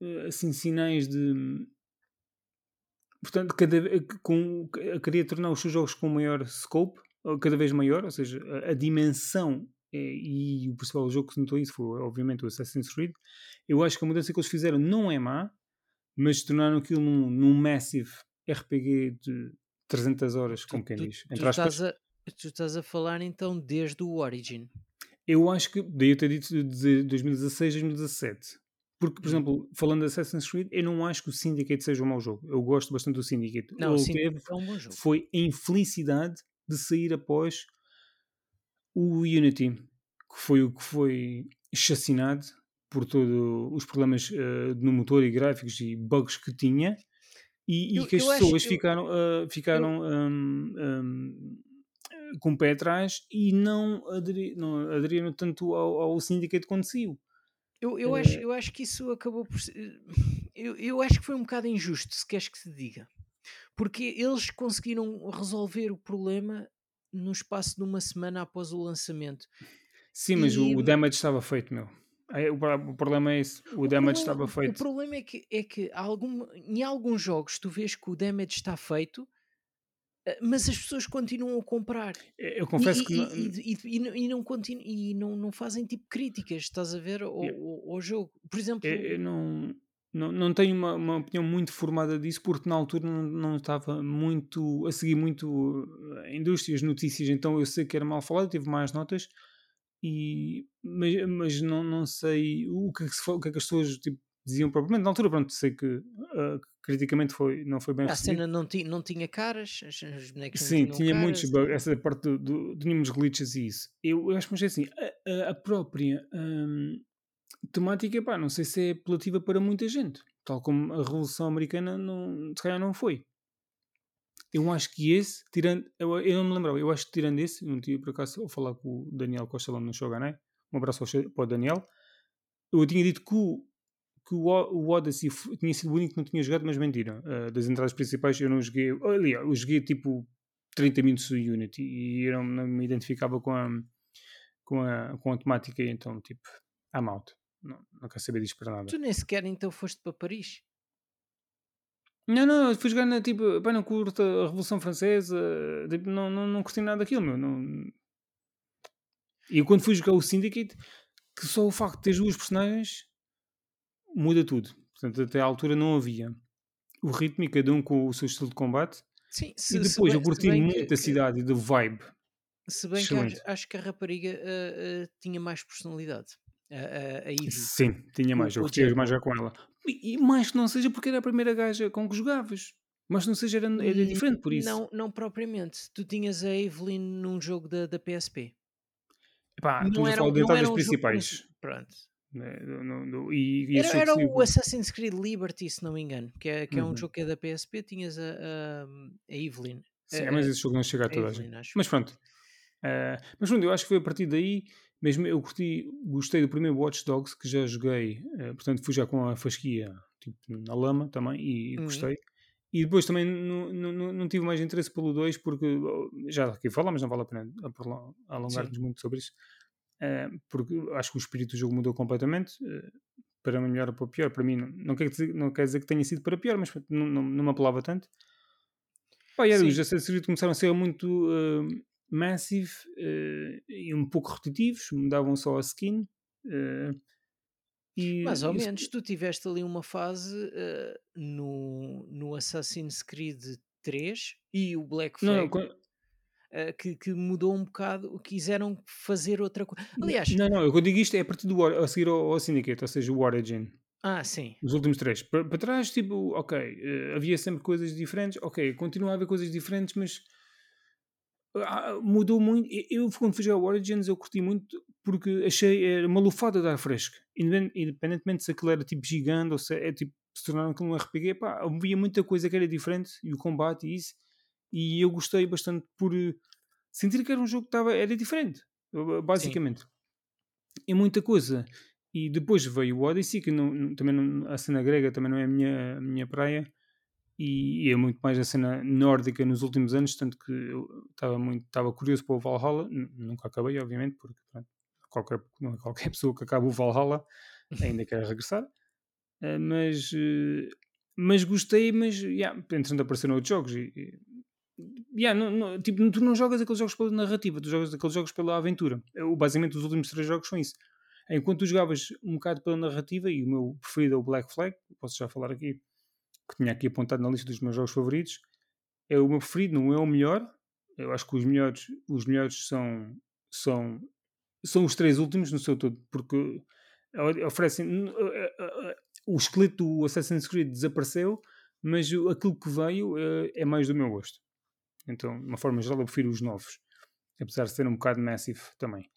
eh, assim sinais de. Portanto, cada, que com, que- queria tornar os seus jogos com maior scope, cada vez maior, ou seja, a, a dimensão eh, e o principal jogo que se notou isso foi, obviamente, o Assassin's Creed. Eu acho que a mudança que eles fizeram não é má, mas tornaram aquilo num, num massive RPG de 300 horas, como quem tu, diz. tu aspas. estás a, tu estás a falar então desde o Origin. Eu acho que, daí eu ter dito de 2016, 2017. Porque, por Hum. exemplo, falando de Assassin's Creed, eu não acho que o Syndicate seja um mau jogo. Eu gosto bastante do Syndicate. Não, sim, teve é um bom jogo. foi a infelicidade de sair após o Unity, que foi o que foi chacinado por todos os problemas eh, no motor e gráficos e bugs que tinha e, e Eu- que as eu acho- pessoas eu- ficaram, ah, ficaram hum, hum, com o pé atrás e não, aderi, não aderiram tanto ao, ao Syndicate quando saiu. Eu, eu, Eh, acho, eu acho que isso acabou por ser. Eu, eu acho que foi um bocado injusto, se queres que te diga. Porque eles conseguiram resolver o problema no espaço de uma semana após o lançamento. Sim, mas o, o damage estava feito, meu. O, o, problema é esse. O, o damage problema, estava feito. O problema é que, é que algum, em alguns jogos tu vês que o damage está feito, eh, mas as pessoas continuam a comprar. Eu confesso e, que. E, não... E, e, não, e não, não fazem tipo críticas, estás a ver, ao, ao, ao jogo. Por exemplo. Eu, eu não, não, não tenho uma, uma, opinião muito formada disso, porque na altura não, não estava muito a seguir muito a indústria, as notícias, então eu sei que era mal falado, tive mais notas e, mas, mas não, não sei o que, é que, o que, é que as pessoas tipo, diziam propriamente. Na altura, pronto, sei que uh, criticamente foi, não foi bem A cena não, ti, não tinha caras, os bonecos Sim, não tinha caras. muitos bugs, essa parte do, do, tínhamos glitches e isso. Eu, eu acho que é assim, a, a própria um, temática, pá, não sei se é apelativa para muita gente, tal como a Revolução Americana não, se calhar não foi. Eu acho que esse, tirando. Eu, eu não me lembrava, eu acho que tirando esse, não tive por acaso a falar com o Daniel Costa lá no Shogunai. Um abraço para o Daniel. Eu tinha dito que o, que o, o Odyssey tinha sido o único que não tinha jogado, mas mentira. Uh, das entradas principais eu não joguei. Aliás, eu joguei tipo 30 minutos do Unity e eu não, me identificava com a, com a, com a temática, então, tipo, I'm out. Não, não quero saber disso para nada. Tu nem sequer então foste para Paris? Não, não, fui jogar na tipo, pá, não curto a Revolução Francesa, tipo, não, não, não curti nada daquilo, meu. Não... E quando fui jogar o Syndicate, que só o facto de ter duas personagens muda tudo. Portanto, até à altura não havia o ritmo e cada um com o seu estilo de combate. Sim, se, e depois bem, eu curti muito que, a cidade e do vibe. Se bem Excelente. que acho, acho, que a rapariga uh, uh, tinha mais personalidade. A, a, a Sim, tinha mais. O, eu curti mais já com ela. E, e, mais que não seja porque era a primeira gaja com que jogavas. Mas não seja, era, era diferente por isso. Não, não propriamente. Tu tinhas a Evelyn num jogo da, da PSP. Epá, não era, a falar de um principais. Jogo... Pronto. Né, no, no, e, e era, era o Assassin's Creed Liberty, se não me engano, que é, que é um uhum. jogo que é da PSP. Tinhas a, a, a Evelyn. Sim, a, mas esse jogo não chega a toda a gente. Mas pronto. Uh, mas pronto, eu acho que foi a partir daí mesmo eu curti, gostei do primeiro Watch Dogs que já joguei, uh, portanto fui já com a fasquia tipo, na lama também e, uhum. gostei. E depois também não, não, não tive mais interesse pelo 2 porque oh, já aqui falamos, não vale a pena alongar-nos muito sobre isso. Porque acho que o espírito do jogo mudou completamente uh, para melhor ou para pior. Para mim, não, não, quer dizer, não quer dizer que tenha sido para pior, mas não, não, não me apelava tanto. Pá, e os Assassin's Creed começaram a ser muito uh, Massive uh, e um pouco repetitivos, mudavam só a skin. Uh, e, Mais ou menos, tu tiveste ali uma fase uh, no, no Assassin's Creed 3 e o Black Flag. Não, que, que, mudou um bocado, quiseram fazer outra coisa. Aliás, não, não, eu digo isto é a partir do a seguir ao, ao Syndicate, ou seja, o Origin. Ah, sim. Os últimos três. Para, para trás, tipo, ok, uh, havia sempre coisas diferentes, ok, continua a haver coisas diferentes, mas ah, mudou muito. Eu, quando fui jogar Origins, eu curti muito porque achei era uma lufada de ar fresco. Independentemente se aquilo era tipo gigante ou se é tipo se tornaram um RPG, pá, havia muita coisa que era diferente e o combate e isso. E eu gostei bastante por eh, sentir que era um jogo que estava, era diferente, basicamente. Sim. E muita coisa. E depois veio o Odyssey, que não, também não, a cena grega também não é a minha, a minha praia e, e, é muito mais a cena nórdica nos últimos anos, tanto que eu estava muito estava curioso para o Valhalla, nunca acabei, obviamente, porque qualquer, é qualquer *laughs* pessoa que acaba o Valhalla ainda quer regressar, uh, mas, uh, mas gostei, mas yeah, entretanto apareceram outros jogos e yeah, não, não, tipo, tu não jogas aqueles jogos pela narrativa, tu jogas aqueles jogos pela aventura. Eu, basicamente, os últimos três jogos são isso. Enquanto tu jogavas um bocado pela narrativa, e o meu preferido é o Black Flag, posso já falar aqui, que tinha aqui apontado na lista dos meus jogos favoritos, é o meu preferido, não é o melhor. Eu acho que os melhores, os melhores são, são, são os três últimos no seu todo, porque oferecem. O esqueleto do Assassin's Creed desapareceu, mas aquilo que veio é, é mais do meu gosto. Então, de uma forma geral, eu prefiro os novos, apesar de ser um bocado massive também.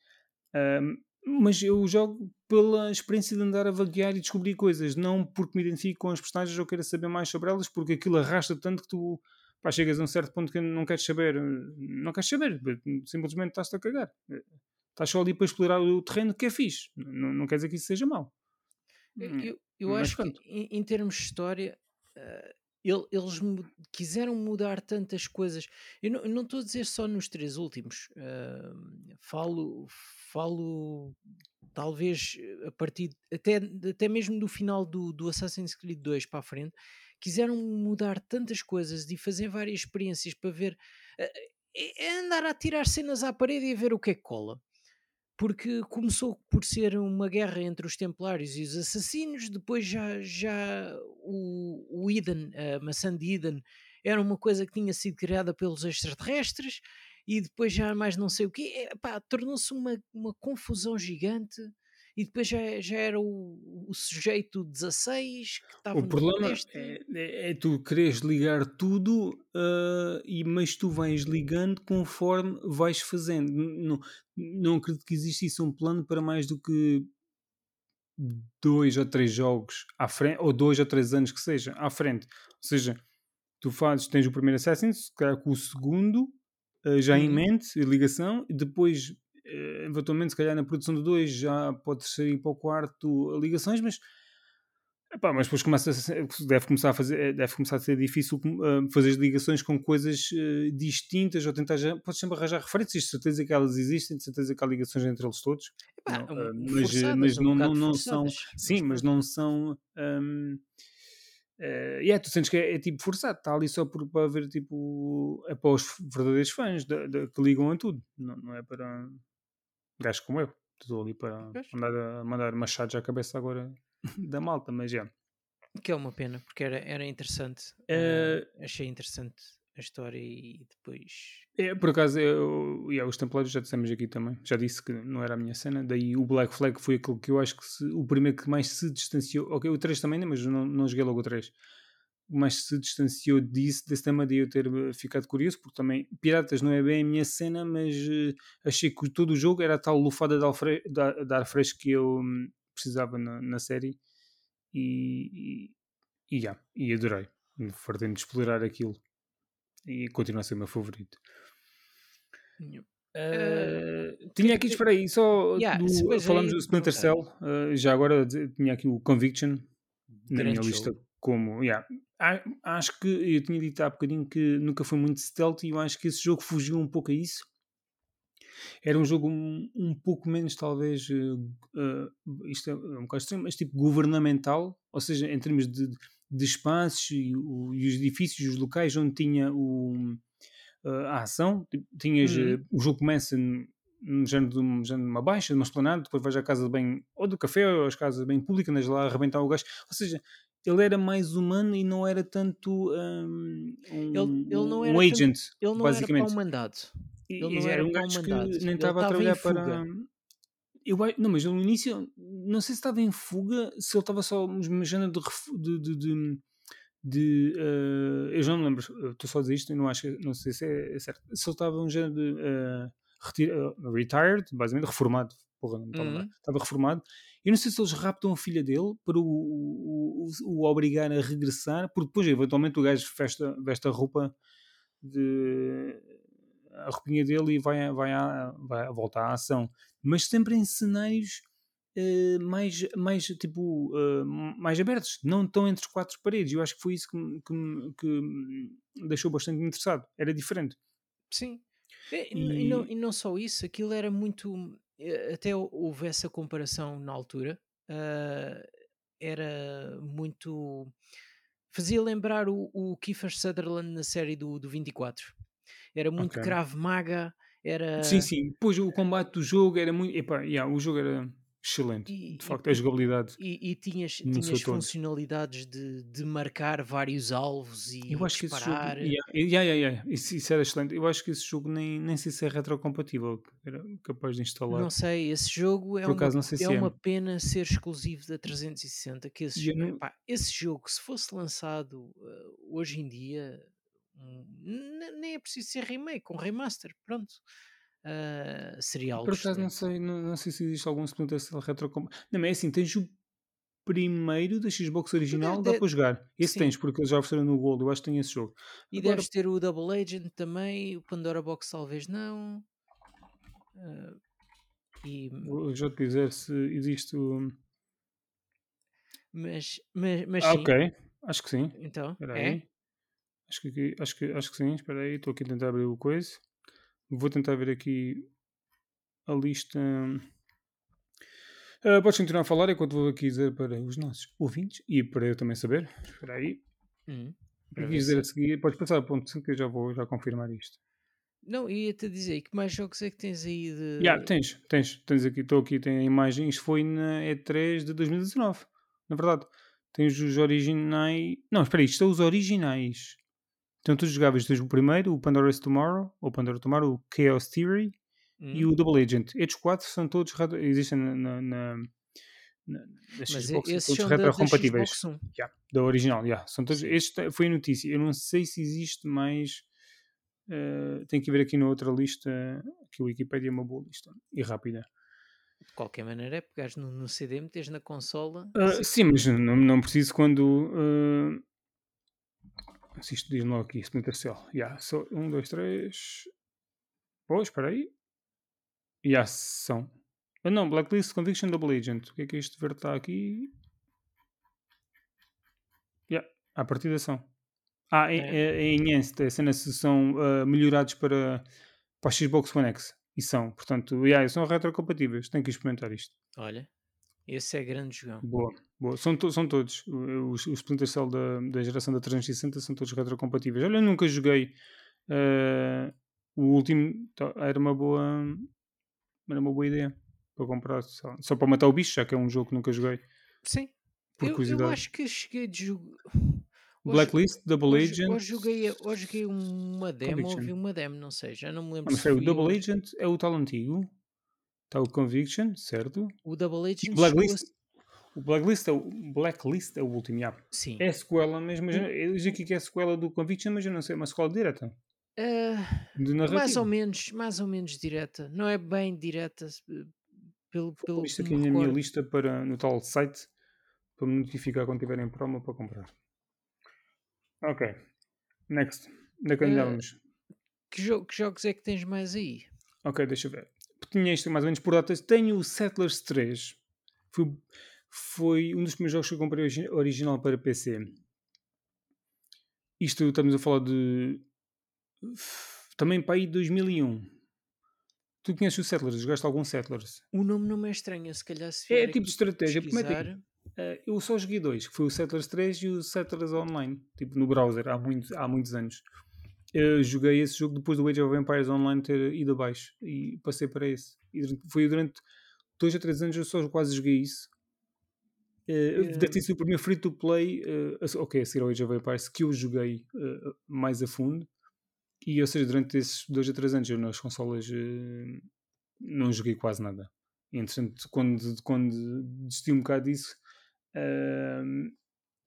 Um, mas eu jogo pela experiência de andar a vaguear e descobrir coisas, não porque me identifico com as personagens ou queira saber mais sobre elas, porque aquilo arrasta tanto que tu pá, chegas a um certo ponto que não queres saber, não queres saber, simplesmente estás-te a cagar. Estás só ali para explorar o terreno que é fixe, não, não quer dizer que isso seja mau. Eu, eu, eu acho que em, em, termos de história, uh, ele- eles quiseram mudar tantas coisas. Eu não não estou a dizer só nos três últimos. ah, falo, falo talvez eh, a partir até, até mesmo do final do, do Assassin's Creed 2 para a frente. Quiseram mudar tantas coisas e fazer várias experiências para ver. eh, É andar a tirar cenas à parede e ver o que é que cola porque começou por ser uma guerra entre os Templários e os Assassinos, depois já, já o, o Eden, a maçã de Eden, era uma coisa que tinha sido criada pelos extraterrestres, e depois já mais não sei o quê, É, tornou-se uma, uma confusão gigante, e depois já, já era o, o sujeito 16 que estava O problema é, é- é tu queres ligar tudo, ah, e, mas tu vais ligando conforme vais fazendo. Não, não acredito que exista um plano para mais do que dois ou três jogos à frente, ou dois ou três anos que seja, à frente. Ou seja, tu fazes, tens o primeiro Assassin's, se calhar com o segundo ah, já em Uhum. mente, a ligação, e depois, eventualmente, se calhar na produção do 2 já pode ser ir para o quarto ligações, mas Epá, mas depois começa a deve, começar a fazer, eh, deve começar a ser difícil uh, fazer as ligações com coisas uh, distintas ou tentar. já- Podes sempre arranjar referências, de certeza que elas existem, de certeza que há ligações entre eles todos. Epá, Não, um- uh, mas, uh, forçadas, mas um não, não, não são. Sim, mas não são. Um, eh, e é, tu sentes que é, é tipo forçado, está ali só por, para ver tipo. É para os verdadeiros fãs da- da- que ligam a tudo, não, não é para gajos como eu. Estou ali para mandar, mandar machados à cabeça agora *laughs* da malta, mas já. Que é uma pena, porque era, era interessante. Ah, achei interessante a história e depois. É, por acaso, eu, yeah, os Templários já dissemos aqui também. Já disse que não era a minha cena. Daí o Black Flag foi aquele que eu acho que se- o primeiro que mais se distanciou. Ok, o 3 também, né, mas não, não joguei logo o 3. O mais se distanciou disso, desse tema de eu ter eh, ficado curioso, porque também Piratas não é bem a minha cena, mas eh, achei que todo o jogo era a tal lufada de, alfre, de, de ar fresco que eu hum, precisava na, na série. E, e, e, yeah, e adorei. Fartei-me de explorar aquilo. E continua a ser o meu favorito. Uh, tinha aqui, espera aí, só Yeah, do- falamos ia do te Splinter Cell. uh, já agora tinha aqui o Conviction na minha lista como. yeah. Acho que eu tinha dito há bocadinho que nunca foi muito stealth e eu acho que esse jogo fugiu um pouco a isso. Era um jogo um, um pouco menos, talvez, uh, isto é um bocado estranho, mas tipo governamental, ou seja, em termos de, de espaços e, o- e os edifícios, os locais onde tinha o, uh, a ação. Tipo, Tinhas, Uhum. uh, o jogo começa num género de, um, de uma baixa, de uma esplanada, depois vais à casa de bem, ou do café, ou às casas bem públicas, andas lá a arrebentar o gajo. Ou seja, ele era mais humano e não era tanto um, um, Ele, ele não um era tanto- agent, ele não era basicamente. para o mandado. Ele não era era um gajo mandado. que nem estava a trabalhar para. Eu, não, mas no início, não sei se estava em fuga, se ele estava só uma género de. de, de, de, eh, eu já não me lembro, estou só a dizer isto, não, acho, não sei se é, é certo. Se ele estava um género de. eh, retira- eh, retired, basicamente, reformado. Porra, não estava a. Uhum. Estava reformado. Eu não sei se eles raptam a filha dele para o, o, o, o obrigar a regressar, porque depois, eventualmente, o gajo veste, veste a roupa de a roupinha dele e vai, a- vai, à, vai volta à ação, mas sempre em cenários eh, mais, mais tipo eh, mais abertos, não tão entre as quatro paredes. Eu acho que foi isso que, me- que, que me deixou bastante interessado. Era diferente. Sim. E, e- e não, e não só isso, aquilo era muito. Eh, Até hou- houve essa comparação na altura. ah, era muito. Fazia lembrar o, o Kiefer Sutherland na série do, do 24. Era muito Ok. Krav Maga, era. Sim, sim. Depois o combate do jogo era muito. Epá, yeah, o jogo era excelente. E- de e- facto, a jogabilidade. E, e tinhas, tinhas funcionalidades de, de marcar vários alvos e Eu acho que esse jogo. Yeah, yeah, yeah. Isso, isso era excelente. Eu acho que esse jogo nem, nem sei se é retrocompatível. Era capaz de instalar. Não sei, esse jogo é, Por uma, acaso não sei é se é. uma pena ser exclusivo da 360. Que esse, não- epá, esse jogo, se fosse lançado uh, hoje em dia, hum, nem é preciso ser remake, um remaster, pronto. Uh, seria algo Por acaso não excelente. sei, não, não sei se existe algum Cell retrocompatível. Não, mas é assim, tens o primeiro da Xbox original, dá de- para jogar. Esse sim. tens, porque eles já ofereceram no Gold, eu acho que tem esse jogo. E Agora- deves ter o Double Agent também, o Pandora Box talvez não. Uh, e, Vou já te dizer se existe o. mas, mas, mas Ah, sim, ok, acho que sim. então, Espera é? aí. Acho que, acho que, acho que sim. Espera aí, estou aqui a tentar abrir o coisa. Vou tentar ver aqui a lista. Uh, podes continuar a falar enquanto vou aqui dizer para os nossos ouvintes e para eu também saber. Espera aí. Hum, para dizer a se- seguir? Podes passar a ponto 5 que eu já vou já confirmar isto. Não, ia-te dizer, que mais jogos é que tens aí de. Já, tens, tens, tens aqui, estou aqui, tem a imagem. Isto foi na E3 de 2019. Na verdade, tens os originais. Não, espera aí, isto são os originais. Então tu jogavas tens o primeiro, o Pandora's Tomorrow, ou Pandora Tomorrow, o Chaos Theory e Hum, o Double Agent. Estes quatro são todos existem na, na, na, na- Xbox, e- são esses todos da, da retrocompatíveis. One. Yeah, da original, yeah. São todos, este foi a notícia. Eu não sei se existe mais. eh, tenho que ver aqui na outra lista. Que o Wikipedia é uma boa lista e rápida. De qualquer maneira, é pegares no, no CD, meteres na consola. Ah, sim. mas não, não preciso quando. ah, se isto diz logo aqui, Splinter Cell. Yeah, só um, dois, três. Oh, espera aí. Yeah, são. Ah, não, Blacklist Conviction Double Agent. O que é que este verde está aqui? Yeah, à partida são. Ah, em, É. é. em Enhanced, a cena se são ah, melhorados para, para a Xbox One X. E são, portanto, yeah, são retrocompatíveis. Tenho que experimentar isto. Olha, esse é grande jogão. Boa, boa. São, to- são todos. Os, os Splinter Cell da, da geração da 360 são todos retrocompatíveis. Olha, eu nunca joguei. eh, o último tá- era uma boa. Era uma boa ideia para comprar. Só, só para matar o bicho, já que é um jogo que nunca joguei. Sim. Eu, eu acho que cheguei de jogo. *laughs* Blacklist, Double Hoje, Agent. hoje, joguei, hoje joguei uma demo, ouvi uma demo, não sei, já não me Ah, lembro mas se foi o Double Agent é o tal antigo. Está o Conviction, certo? O Double Agent a- Blacklist. O Blacklist é o, Blacklist é o último, já. Sim. É a sequela mesmo. mas Eu digo aqui que é a sequela do Conviction, mas eu não sei, é uma sequela direta. Narrativa. mais ou menos, mais ou menos direta. Não é bem direta se- pelo, pelo isto aqui na minha lista para, no tal site para me notificar quando tiverem promo para comprar. Ok. Next. Onde é que Eh, andávamos? Que, jo- que jogos é que tens mais aí? Ok, deixa eu ver. Tinha isto mais ou menos por datas. Tenho o Settlers 3. Foi, foi um dos primeiros jogos que eu comprei origi- original para PC. Isto estamos a falar de. Também para aí 2001. Tu conheces o Settlers? Jogaste algum Settlers? O nome não me é estranho, se calhar se É tipo de estratégia. pesquisar, Eh, eu só joguei dois, que foi o Settlers 3 e o Settlers Online, tipo no browser, há, muito, há muitos anos. Eu joguei esse jogo depois do Age of Empires Online ter ido abaixo e passei para esse. E foi durante dois ou três anos eu só quase joguei isso. Eh, Deve ter sido o primeiro free to play, a se- ok, a seguir ao Age of Empires, que eu joguei eh, mais a fundo. E ou seja, durante esses dois ou três anos eu nas consolas eh, não joguei quase nada. E, entretanto, quando, quando desisti um bocado disso, Ahm,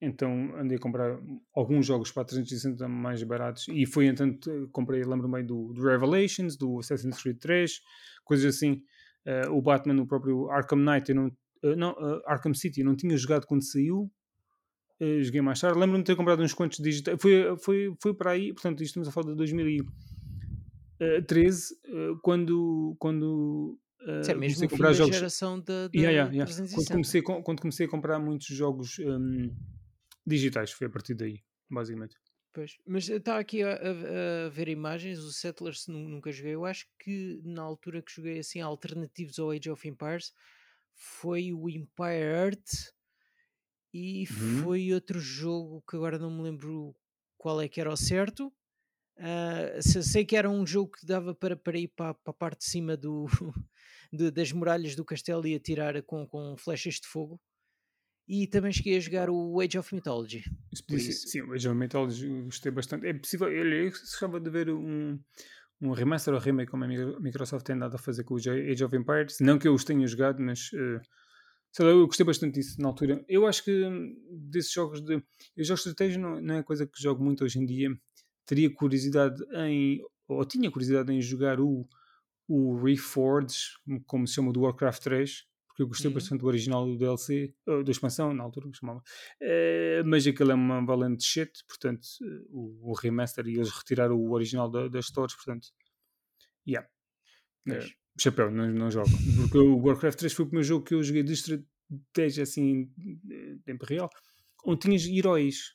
então andei a comprar alguns jogos para 360 mais baratos e foi entanto comprei, lembro-me do, do Revelations, do Assassin's Creed 3, coisas assim. Ah, o Batman, o próprio Arkham Knight, eu não, ah, não, ah, Arkham City, eu não tinha jogado quando saiu. Joguei mais tarde. Lembro-me de ter comprado uns quantos digitais. Foi, foi, foi para aí, portanto, isto estamos a falar de 2013, ah, quando, quando ah, Isso é mesmo a o fim comprar da jogos. geração da, da Yeah, yeah, yeah. Quando, 360. comecei, com- quando comecei a comprar muitos jogos hum, digitais, foi a partir daí, basicamente. Pois, Mas estava aqui a, a- a ver imagens, o Settlers nu- nunca joguei. Eu acho que na altura que joguei assim alternativos ao Age of Empires foi o Empire Earth e Uhum. foi outro jogo que agora não me lembro qual é que era o certo. Se- sei que era um jogo que dava para, para ir para, para a parte de cima do, *laughs* de- das muralhas do castelo e atirar com, com flechas de fogo. E também cheguei a jogar o Age of Mythology. Isso sim, o Age of Mythology gostei bastante. É possível, eu gostava de ver um, um remaster ou remake como a Mi- Microsoft tem andado a fazer com o Age of Empires. Não que eu os tenha jogado, mas eh, sei lá, eu gostei bastante disso na altura. Eu acho que desses jogos de. Os jogos de estratégia não, não é coisa que jogo muito hoje em dia. Teria curiosidade em. Ou tinha curiosidade em jogar o, o Reforged, como se chama, do Warcraft 3. Porque eu gostei Uhum. bastante do original do DLC, da expansão, na altura chamava. Eh, mas aquilo é uma valente shit, portanto, eh, o, o remaster e eles retiraram o original da- das stores, portanto, yeah. Pois. chapéu, não, não jogo. Porque o Warcraft 3 foi o primeiro jogo que eu joguei de estratégia assim, em tempo real, onde tinhas heróis.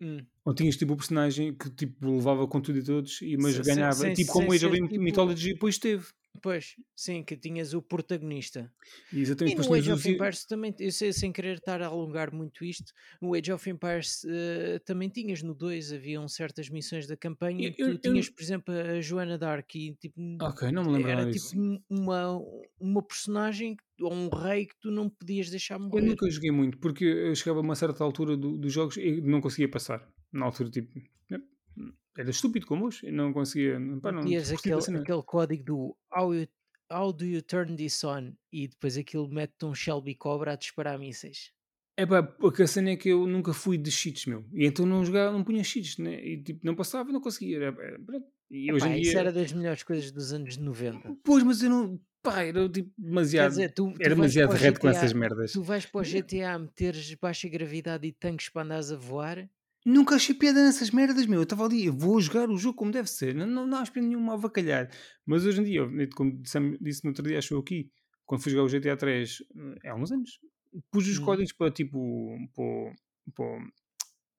Hum. Ou tinhas tipo o personagem que tipo levava com tudo e todos, e, mas sem, ganhava, tipo sem como o Age of. Mythology depois teve. Pois, sim, que tinhas o protagonista. E exatamente, E no Age of Empires também, eu sei, sem querer estar a alongar muito isto, no Age of Empires eh, também tinhas no 2, haviam certas missões da campanha Eu- eu- tu eu- tinhas, por exemplo, a Joana Dark e tipo, Ok, não me lembro era tipo um- uma, uma personagem ou um rei que tu não podias deixar Eu morrer. nunca joguei muito, porque eu chegava a uma certa altura do- dos jogos e não conseguia passar. Na altura, tipo, era estúpido como hoje, eu não conseguia. Pá, não, aquele, cena. aquele código do how, you- how do you turn this on e depois aquilo mete um Shelby Cobra a disparar mísseis. É pá, porque a cena é que eu nunca fui de cheats, meu. E então não jogava, não punha cheats, né? E tipo, não passava, não conseguia. Era, era- e hoje Epá, em Isso dia. era das melhores coisas dos anos 90. Pois, mas eu não. Pá, era tipo Quer demasiado. dizer, tu, tu era demasiado reto com essas merdas. Tu vais para o GTA meteres baixa gravidade e tanques para andares a voar? Nunca achei piada nessas merdas, meu. Eu estava ali, eu vou jogar o jogo como deve ser. Não, não, não espera nenhuma avacalhar. Mas hoje em dia, como disse, disse no outro dia, acho eu aqui, quando fui jogar o GTA 3, há uns anos, pus os Hum. códigos para tipo. para, para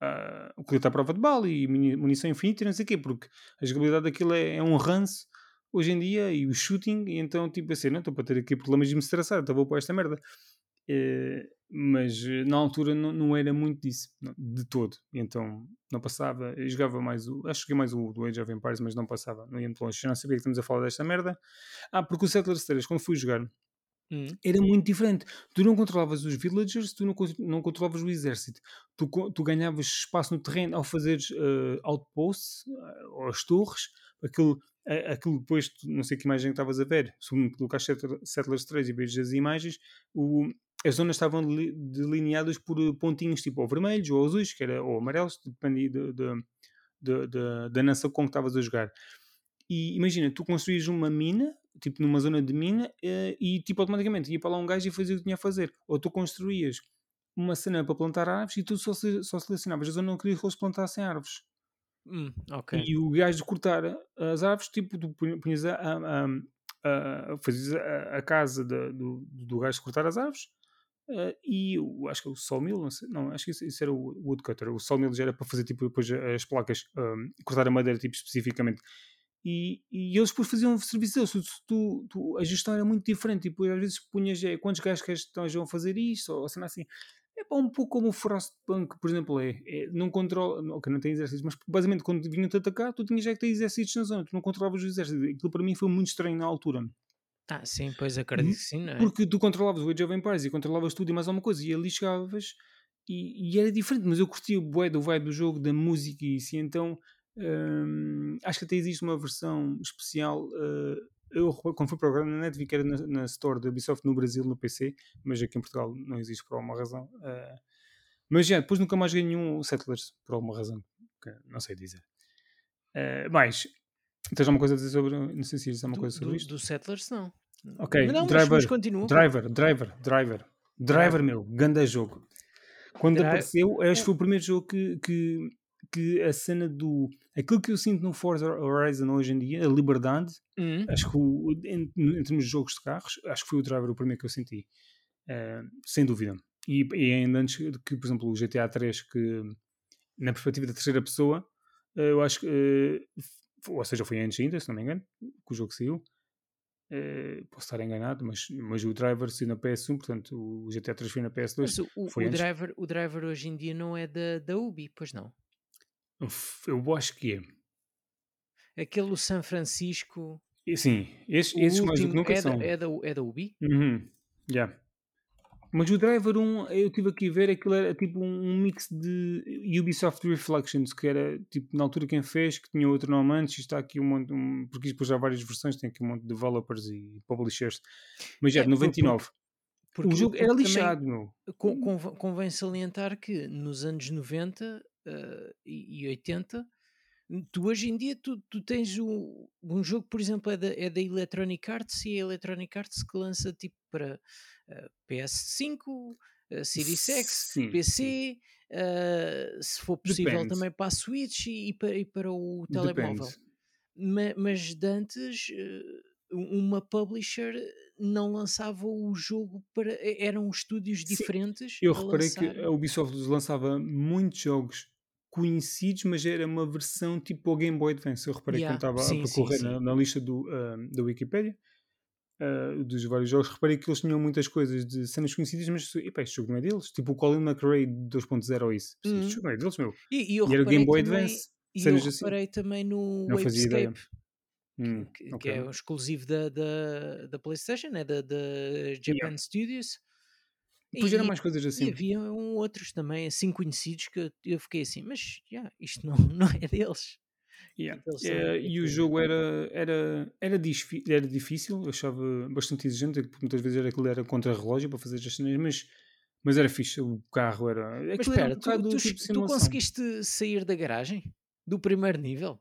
ah, o colete à prova de bala e muni- munição infinita e não sei o quê, porque a jogabilidade daquilo é, é um ranço hoje em dia e o shooting, e então tipo assim, não estou para ter aqui problemas de me estressar, então vou para esta merda. Eh, mas eh, na altura não, não era muito disso, de todo. Então não passava, eu jogava mais o. Acho que joguei mais o do Age of Empires, mas não passava, não ia muito longe. Não sabia que estamos a falar desta merda. Ah, porque o Settlers 3, quando fui jogar, Hum. era muito diferente. Tu não controlavas os villagers, tu não, não controlavas o exército. Tu, tu ganhavas espaço no terreno ao fazeres eh, outposts, eh, ou as torres, aquilo, a- aquilo depois, não sei que imagem que estavas a ver, se tu colocares Settler- Settlers 3 e vejas as imagens, o, as zonas estavam deli- delineadas por eh, pontinhos tipo ou vermelhos ou azuis, que era, ou amarelos, dependia de, de- de- de- da nação com que estavas a jogar. E imagina, tu construís uma mina, tipo numa zona de mina, eh, e tipo automaticamente ia para lá um gajo e fazia o que tinha a fazer. Ou tu construías uma cena para plantar árvores e tu só, só selecionavas a zona onde querias que eles plantassem árvores. Hum, ok. E o gajo de cortar as árvores, tipo, tu punha- punhas a, a, a, a- fazias a, a casa da- do, do gajo de cortar as árvores. Eh, e o, acho que é o sawmill, não sei, não, acho que isso, isso era o woodcutter. O sawmill já era para fazer tipo depois as placas, um, cortar a madeira tipo especificamente. E, e eles depois faziam serviço deles. Tu, tu, a gestão era muito diferente. Depois às vezes punhas é, quantos gajos que estão a fazer isto, ou cena assim. É um pouco como o Frostpunk, por exemplo, é. é não controla. Ok, não tem exércitos, mas basicamente quando vinham-te atacar, tu tinhas já que ter exércitos na zona. Tu não controlavas os exércitos. Aquilo para mim foi muito estranho na altura. Ah, sim, pois acredito que sim, não é? Porque tu controlavas o Age of Empires e controlavas tudo e mais alguma coisa. E ali chegavas e, e era diferente. Mas eu curtia o bué do vibe do jogo, da música e isso. E então hum, acho que até existe uma versão especial. uh, eu, quando fui para o programa na net, vi que era na, na Store da Ubisoft no Brasil, no PC. Mas aqui em Portugal não existe por alguma razão. uh, mas já, depois nunca mais ganhei nenhum Settlers, por alguma razão. Que não sei dizer. Uh, mais, tens alguma coisa a dizer sobre. Não sei se existe alguma Do, coisa sobre do, isto. do Settlers, não. Ok, Mas não, driver, mas continua. driver, driver, driver, driver, meu, ganda jogo. Quando apareceu, acho que foi o primeiro jogo que, que, que a cena do. Aquilo que eu sinto no Forza Horizon hoje em dia, a liberdade, Hum, acho que o, em, em termos de jogos de carros, acho que foi o driver o primeiro que eu senti. Eh, sem dúvida. E, e ainda antes que, por exemplo, o GTA 3, que na perspectiva da terceira pessoa, eh, eu acho que. f- ou seja, foi antes ainda, se não me engano, que o jogo saiu. Eh, posso estar enganado, mas, mas o driver saiu na PS1, portanto o GTA 3 foi na PS2. mas o, foi o antes. driver, o driver hoje em dia não é da, da Ubi, pois não. Eu acho que é. Aquele San Francisco, sim, esses, esses mais do que nunca é, são. da, é, da, é da Ubi? Uhum, yeah. Mas o Driver 1, eu estive aqui a ver, aquilo era tipo um, mix de Ubisoft Reflections, que era tipo na altura quem fez, que tinha outro nome antes, e está aqui um monte, um, porque depois já há várias versões, tem aqui um monte de developers e publishers, mas já É, de 99. Porque, o jogo era porque também lixado, meu. con- conv- convém salientar que nos anos 90 eh, e, e 80, tu hoje em dia tu, tu tens um, um jogo, por exemplo, é da, é da Electronic Arts e a Electronic Arts que lança tipo para eh, PS5, eh, Series X, Sim, PC, eh, se for possível Depende. também para a Switch e, e para, e para o telemóvel. Depende. Ma- mas de antes eh, uma publisher não lançava o jogo para eram estúdios Sim, diferentes Eu reparei que lançar. a Ubisoft lançava muitos jogos conhecidos, mas era uma versão tipo o Game Boy Advance. Eu reparei Yeah, quando estava a percorrer na, na lista do, ah, da Wikipedia ah, dos vários jogos, reparei que eles tinham muitas coisas de cenas conhecidas, mas epá, este jogo não é deles. Tipo o Colin McRae 2.0 ou isso. Este Uhum. jogo não é deles, meu. E, e eu E era reparei Game Boy também, Advance, e eu assim. reparei também no Não. Wavescape, Hum, que, que ok. é um exclusivo da, da, da PlayStation, né? da, da Japan Studios. Depois eram E, mais coisas e assim. havia um, outros também, assim conhecidos, que eu, fiquei assim, mas yeah, isto não, *laughs* não é deles. Yeah. Eh, e o jogo era, era, era, era difícil, eu achava bastante exigente, porque muitas vezes era aquilo era contra-relógio para fazer as cenas, mas, mas era fixe, o carro era. Mas aquilo era espera, um tu, tu, tipo tu conseguiste sair da garagem? Do primeiro nível?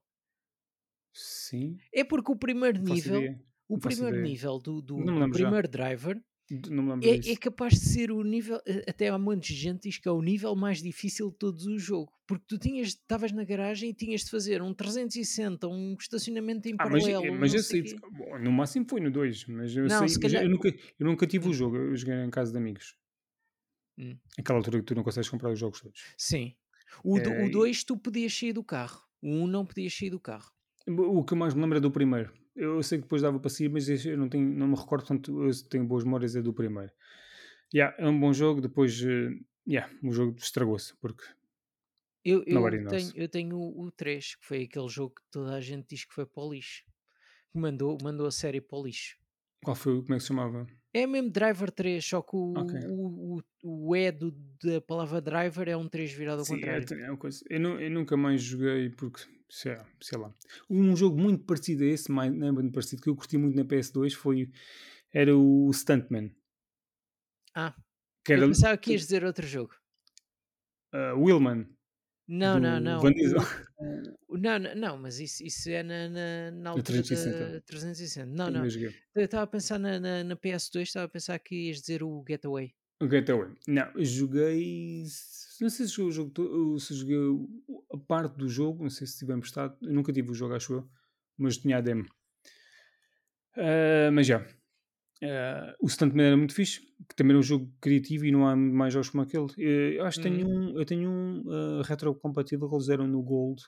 Sim, É porque o primeiro nível, ideia. o primeiro ideia. nível do, do, do lembro já. primeiro driver Não me lembro é, disso. é capaz de ser o nível, eh, até há muita gente diz que é o nível mais difícil de todos o jogo, porque tu tinhas, estavas na garagem e tinhas de fazer um 360, um estacionamento em Ah, mas, paralelo, mas não eu sei no máximo foi no 2, mas eu Não, sei, se mas eu calhar- nunca, eu nunca tive Hum. o jogo, eu joguei em casa de amigos. Hum. Aquela altura que tu não consegues comprar os jogos todos. Sim. O É, e- 2 tu podias sair do carro, o 1 um não podias sair do carro. O que eu mais me lembro é do primeiro. Eu sei que depois dava para sair, mas eu não, tenho, não me recordo, portanto, eu tenho boas memórias é do primeiro. Yeah, é um bom jogo, depois yeah, o jogo estragou-se, porque Eu, eu, tenho, eu tenho o 3, que foi aquele jogo que toda a gente diz que foi para o lixo. Mandou, mandou a série para o lixo. qual foi, como é que se chamava? É mesmo Driver 3, só que o, Ok. o, o, o E do, da palavra Driver é um 3 virado ao Sim, é, contrário. é uma coisa. Eu, eu nunca mais joguei porque, sei, lá- sei lá. Um jogo muito parecido a esse, mais, não é muito parecido, que eu curti muito na PS2 foi, era o Stuntman. Ah, Que eu era pensava que ias dizer outro jogo. uh, Willman. Não, não, não. Van Diesel. *laughs* Não, não, não, mas isso, isso é na, na, na altura 360. da 360. Não, não. Eu estava a pensar na, na, na PS2, estava a pensar que ias dizer o Getaway. O Getaway. Não, eu joguei. Não sei se joguei o jogo se joguei a parte do jogo, não sei se tive emprestado. Eu nunca tive o jogo, acho eu, mas tinha a demo. Ah, mas já. Ah, o Stuntman era muito fixe, que também era um jogo criativo e não há mais jogos como aquele. Eh, Eu acho que tenho um, eu tenho um ah, retrocompatível que eles deram no Gold,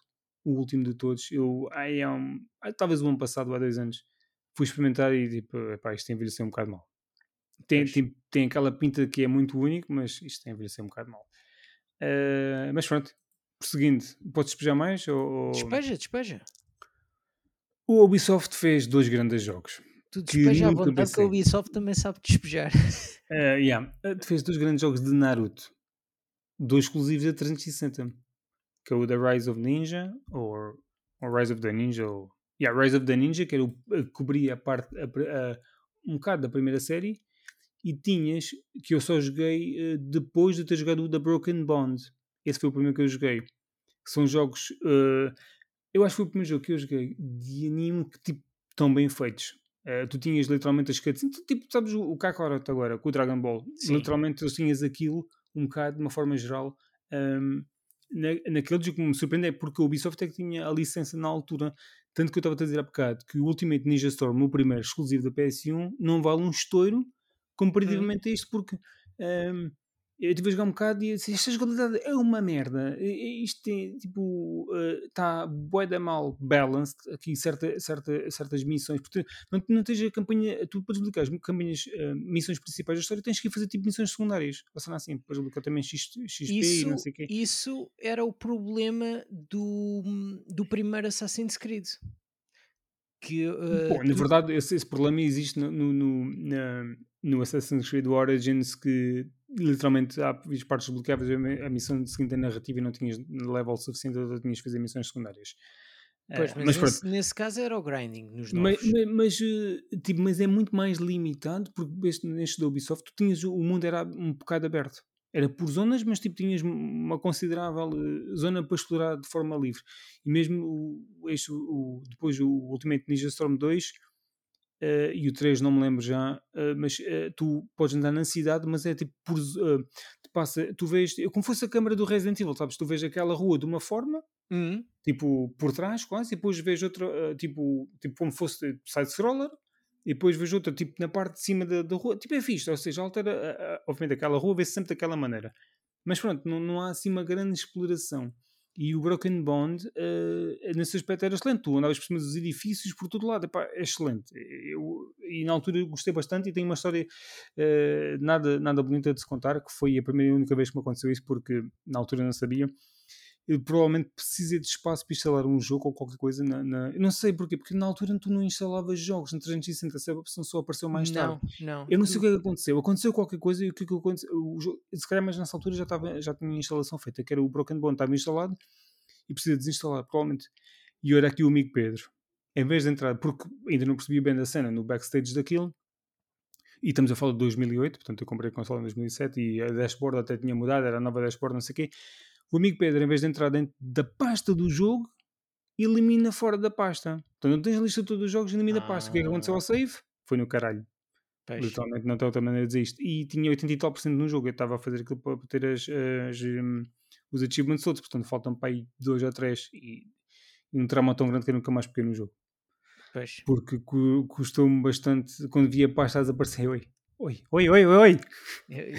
o último de todos. Eu, ai, há um, ai, talvez o ano passado, há dois anos, fui experimentar e tipo, epá, isto envelheceu um bocado mal. Tem, tem, tem aquela pinta que é muito único, mas isto tem envelheceu um bocado mal. Ah, mas pronto, prosseguindo, podes despejar mais? Ou, Despeja, despeja. O Ubisoft fez dois grandes jogos. Tu Que despeja à vontade que a pensei. Ubisoft também sabe despejar. *laughs* Ah, yeah, ah, fez dois grandes jogos de Naruto, dois exclusivos da 360, que é o The Rise of Ninja, ou, ou Rise of the Ninja, ou yeah, Rise of the Ninja, que era o, a- cobria a parte, a a- um bocado da primeira série, e tinhas, que eu só joguei eh, depois de ter jogado o The Broken Bond. Esse foi o primeiro que eu joguei. São jogos. eh, eu acho que foi o primeiro jogo que eu joguei de anime que tipo tão bem feitos. Eh, tu tinhas literalmente as cutscenes, tipo, sabes o, o Kakarot agora, com o Dragon Ball. Sim. Literalmente tu tinhas aquilo um bocado, de uma forma geral, ehm, na, naquele jogo que me surpreende é porque o Ubisoft é que tinha a licença na altura. Tanto que eu estava a dizer há bocado que o Ultimate Ninja Storm, o primeiro exclusivo da PS1, não vale um estouro comparativamente a isto, porque ehm, eu estive a jogar um bocado e disse, esta jogabilidade é uma merda. E- e Isto tem, tipo, está bué da mal balanced aqui certa, certa, certas missões. Porque não, não tens a campanha, tu podes bloquear as campanhas, eh, missões principais da história, tens que ir fazer tipo missões secundárias. Seja, assim, depois bloquear também X, XP e Isso, não sei o quê. isso era o problema do, do primeiro Assassin's Creed. Que, uh, Bom, na tu- verdade, esse, esse problema existe no, no, no, na- no Assassin's Creed Origins que literalmente há partes desbloqueáveis a, missão seguinte a narrativa e não tinhas level suficiente, ou tinhas que fazer missões secundárias. Pois, Eh, mas, mas nesse, nesse caso era o grinding nos novos. mas, mas, eh, tipo, mas é muito mais limitado porque este, neste da Ubisoft tu tinhas o o mundo era um bocado aberto. Era por zonas, mas tipo, tinhas uma considerável eh, zona para explorar de forma livre. E mesmo o, este, o, depois o Ultimate Ninja Storm 2 eh, e o 3 não me lembro já, eh, mas eh, tu podes andar na cidade, mas é tipo por, tu passa, tu vês, é como fosse a câmara do Resident Evil, sabes? Tu vês aquela rua de uma forma Hum, tipo por trás quase, e depois vejo outra, tipo, tipo como fosse side-scroller, e depois vejo outra tipo na parte de cima da, da rua, tipo é fixe, ou seja, altera, obviamente aquela rua vê-se sempre daquela maneira, mas pronto, não, não há assim uma grande exploração. E o Broken Bond, uh, nesse aspecto, era excelente. Tu andavas por cima dos edifícios por todo lado. Epá, é excelente. Eu, e na altura gostei bastante e tenho uma história uh, nada, nada bonita de se contar, que foi a primeira e única vez que me aconteceu isso, porque na altura não sabia provavelmente precisei de espaço para instalar um jogo ou qualquer coisa. Na, na... Eu não sei porquê, porque na altura tu não instalavas jogos no 360, essa opção só apareceu mais tarde. Não, não. Eu não sei o que é que aconteceu. Aconteceu qualquer coisa e o que, é que aconteceu? O jogo, se calhar, mas nessa altura já, estava, já tinha a instalação feita, que era o Broken Bone, estava instalado e precisa desinstalar, provavelmente. E eu era aqui o amigo Pedro. Em vez de entrar, porque ainda não percebia bem da cena no backstage daquilo, e estamos a falar de 2008, portanto eu comprei a console em 2007 e a dashboard até tinha mudado, era a nova dashboard, não sei o quê o amigo Pedro, em vez de entrar dentro da pasta do jogo, elimina fora da pasta. Então não tens a lista de todos os jogos, elimina ah. a pasta. O que é que aconteceu ao ah. save? Foi no caralho. Peixe. Literalmente não tem outra maneira de dizer isto. E tinha 80 e tal por cento no jogo. Eu estava a fazer aquilo para ter as, as um, os achievements todos, portanto faltam para aí 2 ou 3 e, um trauma tão grande que eu nunca mais peguei no jogo. Peixe. Porque custou-me bastante quando via a pasta a desaparecer. Oi, oi, oi, oi, oi. Eu, eu,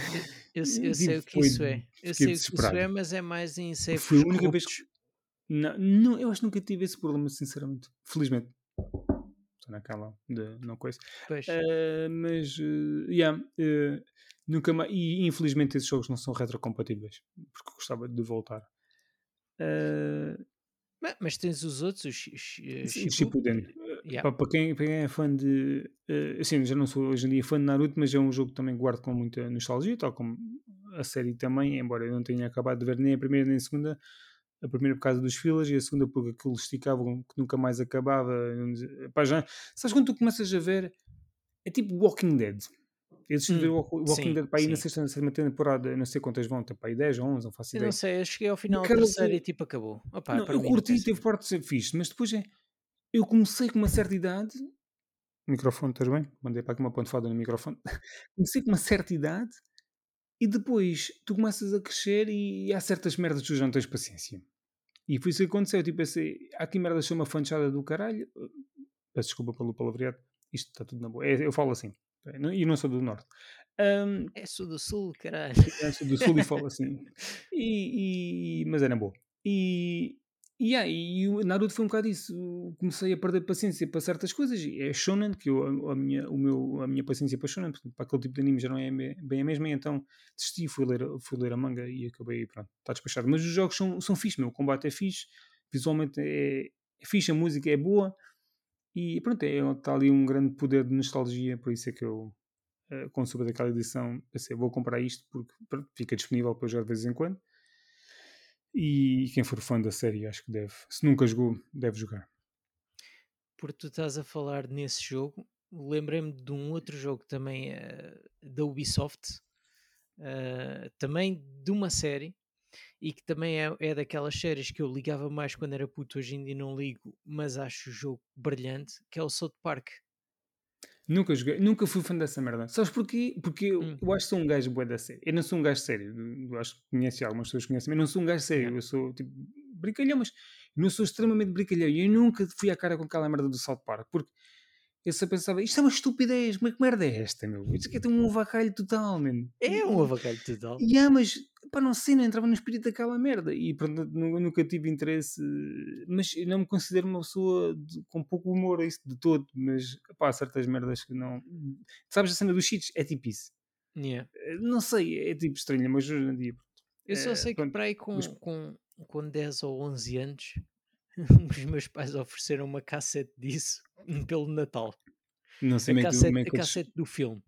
eu, eu sei o que isso é. Eu sei o que isso é, mas é mais em safe Foi a única vez que. Não, não, eu acho que nunca tive esse problema, sinceramente. Felizmente. Estou naquela de não coisa. Uh, mas, uh, yeah, uh, nunca mais. E infelizmente esses jogos não são retrocompatíveis. Porque gostava de voltar. Uh, mas, mas, tens os outros, os Shippuden. Yeah. Para, quem, para quem é fã de. Uh, assim, já não sou hoje em dia fã de Naruto, mas é um jogo que também guardo com muita nostalgia, tal como a série também, embora eu não tenha acabado de ver nem a primeira nem a segunda. A primeira por causa dos filas e a segunda porque aquilo esticavam que nunca mais acabava. Pá, já, sabes quando tu começas a ver? É tipo Walking Dead. Eu decidi hum, ver o Walking sim, Dead para aí sim. na sexta, na sétima temporada, não sei quantas vão, para aí 10 ou 11, não faço ideia. Eu não sei, eu cheguei ao final da terceira e tipo acabou. Opa, não, eu curti, teve parte de ser fixe, mas depois é eu comecei com uma certa idade. Microfone, estás bem? Mandei para aqui uma pontifada no microfone. *laughs* comecei com uma certa idade e depois tu começas a crescer e há certas merdas que tu já não tens paciência. E foi isso que aconteceu. Tipo assim, há aqui merdas que uma fanchada do caralho. Peço desculpa pelo palavreado. Isto está tudo na boa. É, eu falo assim. E não sou do norte. Um, é sou do sul, caralho. É, sou do sul e falo assim. *laughs* E, e, mas era boa. E, E o Naruto foi um bocado isso. Comecei a perder paciência para certas coisas. É shonen, que eu, a, minha, o meu, a minha paciência para shonen, para aquele tipo de anime já não é bem a mesma, então desisti, fui ler, fui ler a manga e acabei, pronto, está despachado. Mas os jogos são, são fixe, meu. o combate é fixe, visualmente é, é fixe, a música é boa, e pronto, é, está ali um grande poder de nostalgia, por isso é que eu, eh, quando soube daquela edição, pensei, vou comprar isto, porque pronto, fica disponível para jogar de vez em quando. E quem for fã da série, acho que deve. Se nunca jogou, deve jogar. Porque tu estás a falar nesse jogo, lembrei-me de um outro jogo também uh, da Ubisoft, uh, também de uma série, e que também é, é daquelas séries que eu ligava mais quando era puto, hoje em dia não ligo, mas acho o jogo brilhante, que é o South Park. Nunca joguei, nunca fui fã dessa merda. Sabes porquê? Porque eu, hum. eu acho que sou um gajo bué da série. Eu não sou um gajo sério. Eu acho que conhece algumas pessoas conhecem, mas não sou um gajo sério. Eu sou tipo brincalhão, mas não sou extremamente brincalhão. E eu nunca fui à cara com aquela merda do South Park. Porque eu só pensava, isto é uma estupidez, mas que merda é esta, meu? Isto aqui é um avacalho total, mano. É um avacalho total. E yeah, mas, pá, não sei, não entrava no espírito daquela merda. E pronto, nunca tive interesse, mas não me considero uma pessoa de, com pouco humor, isso de todo. Mas, pá, certas merdas que não. Sabes a cena dos cheats? É tipo isso. Yeah. Eh, não sei, é tipo estranho, mas hoje em dia. Eu só é, sei que para aí com, mas... com, com 10 ou 11 anos *laughs* os meus pais ofereceram uma cassete disso *laughs* pelo Natal. Não sei a cassete, a cassete do filme.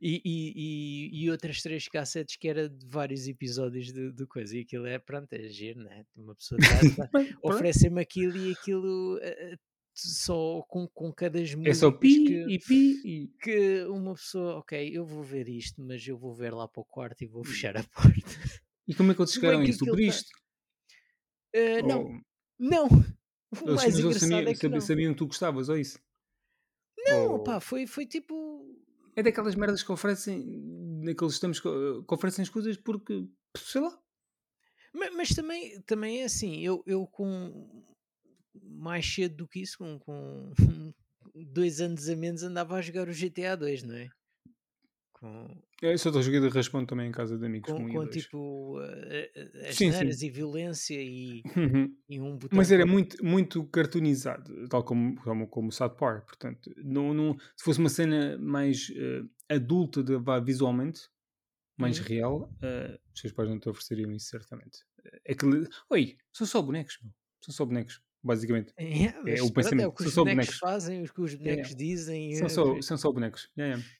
E, e, e, outras três cassetes que era de vários episódios de, de coisa. E aquilo é, pronto, é giro, né? Uma pessoa *laughs* oferece-me aquilo e aquilo uh, só com, com cada música. É só pi que, e pi e... Que uma pessoa, ok, eu vou ver isto, mas eu vou ver lá para o quarto e vou fechar a *laughs* porta. E como é que eles chegaram a isso? Tu isto? Uh, não, não. O eles, mais engraçado sabiam, é que não. sabiam que tu gostavas, ou isso? Não, ou... pá, foi, foi tipo. É daquelas merdas que oferecem, naqueles estamos que oferecem as coisas porque, sei lá. Mas, mas, também, também é assim, eu, eu com mais cedo do que isso, com, com *laughs* dois anos a menos, andava a jogar o GTA 2, não é? Com, É, só estou joguei de raspão também em casa de amigos. com, com tipo eh, eh, as Sim, sim. e violência e, Uhum. e um botão Mas era muito, muito cartoonizado, tal como, como, como o South Park. Portanto, não, não, se fosse uma cena mais eh, adulta de, visualmente, mais Hum? real, eh, os seus pais não te ofereceriam isso, certamente. É Aquele, Oi, são só bonecos, meu. São só bonecos, basicamente. *laughs* É, É mas o pronto, é o pensamento. que São os só bonecos bonecos. fazem, o que os É, bonecos dizem. são, eh, só, são só bonecos. Yeah, yeah.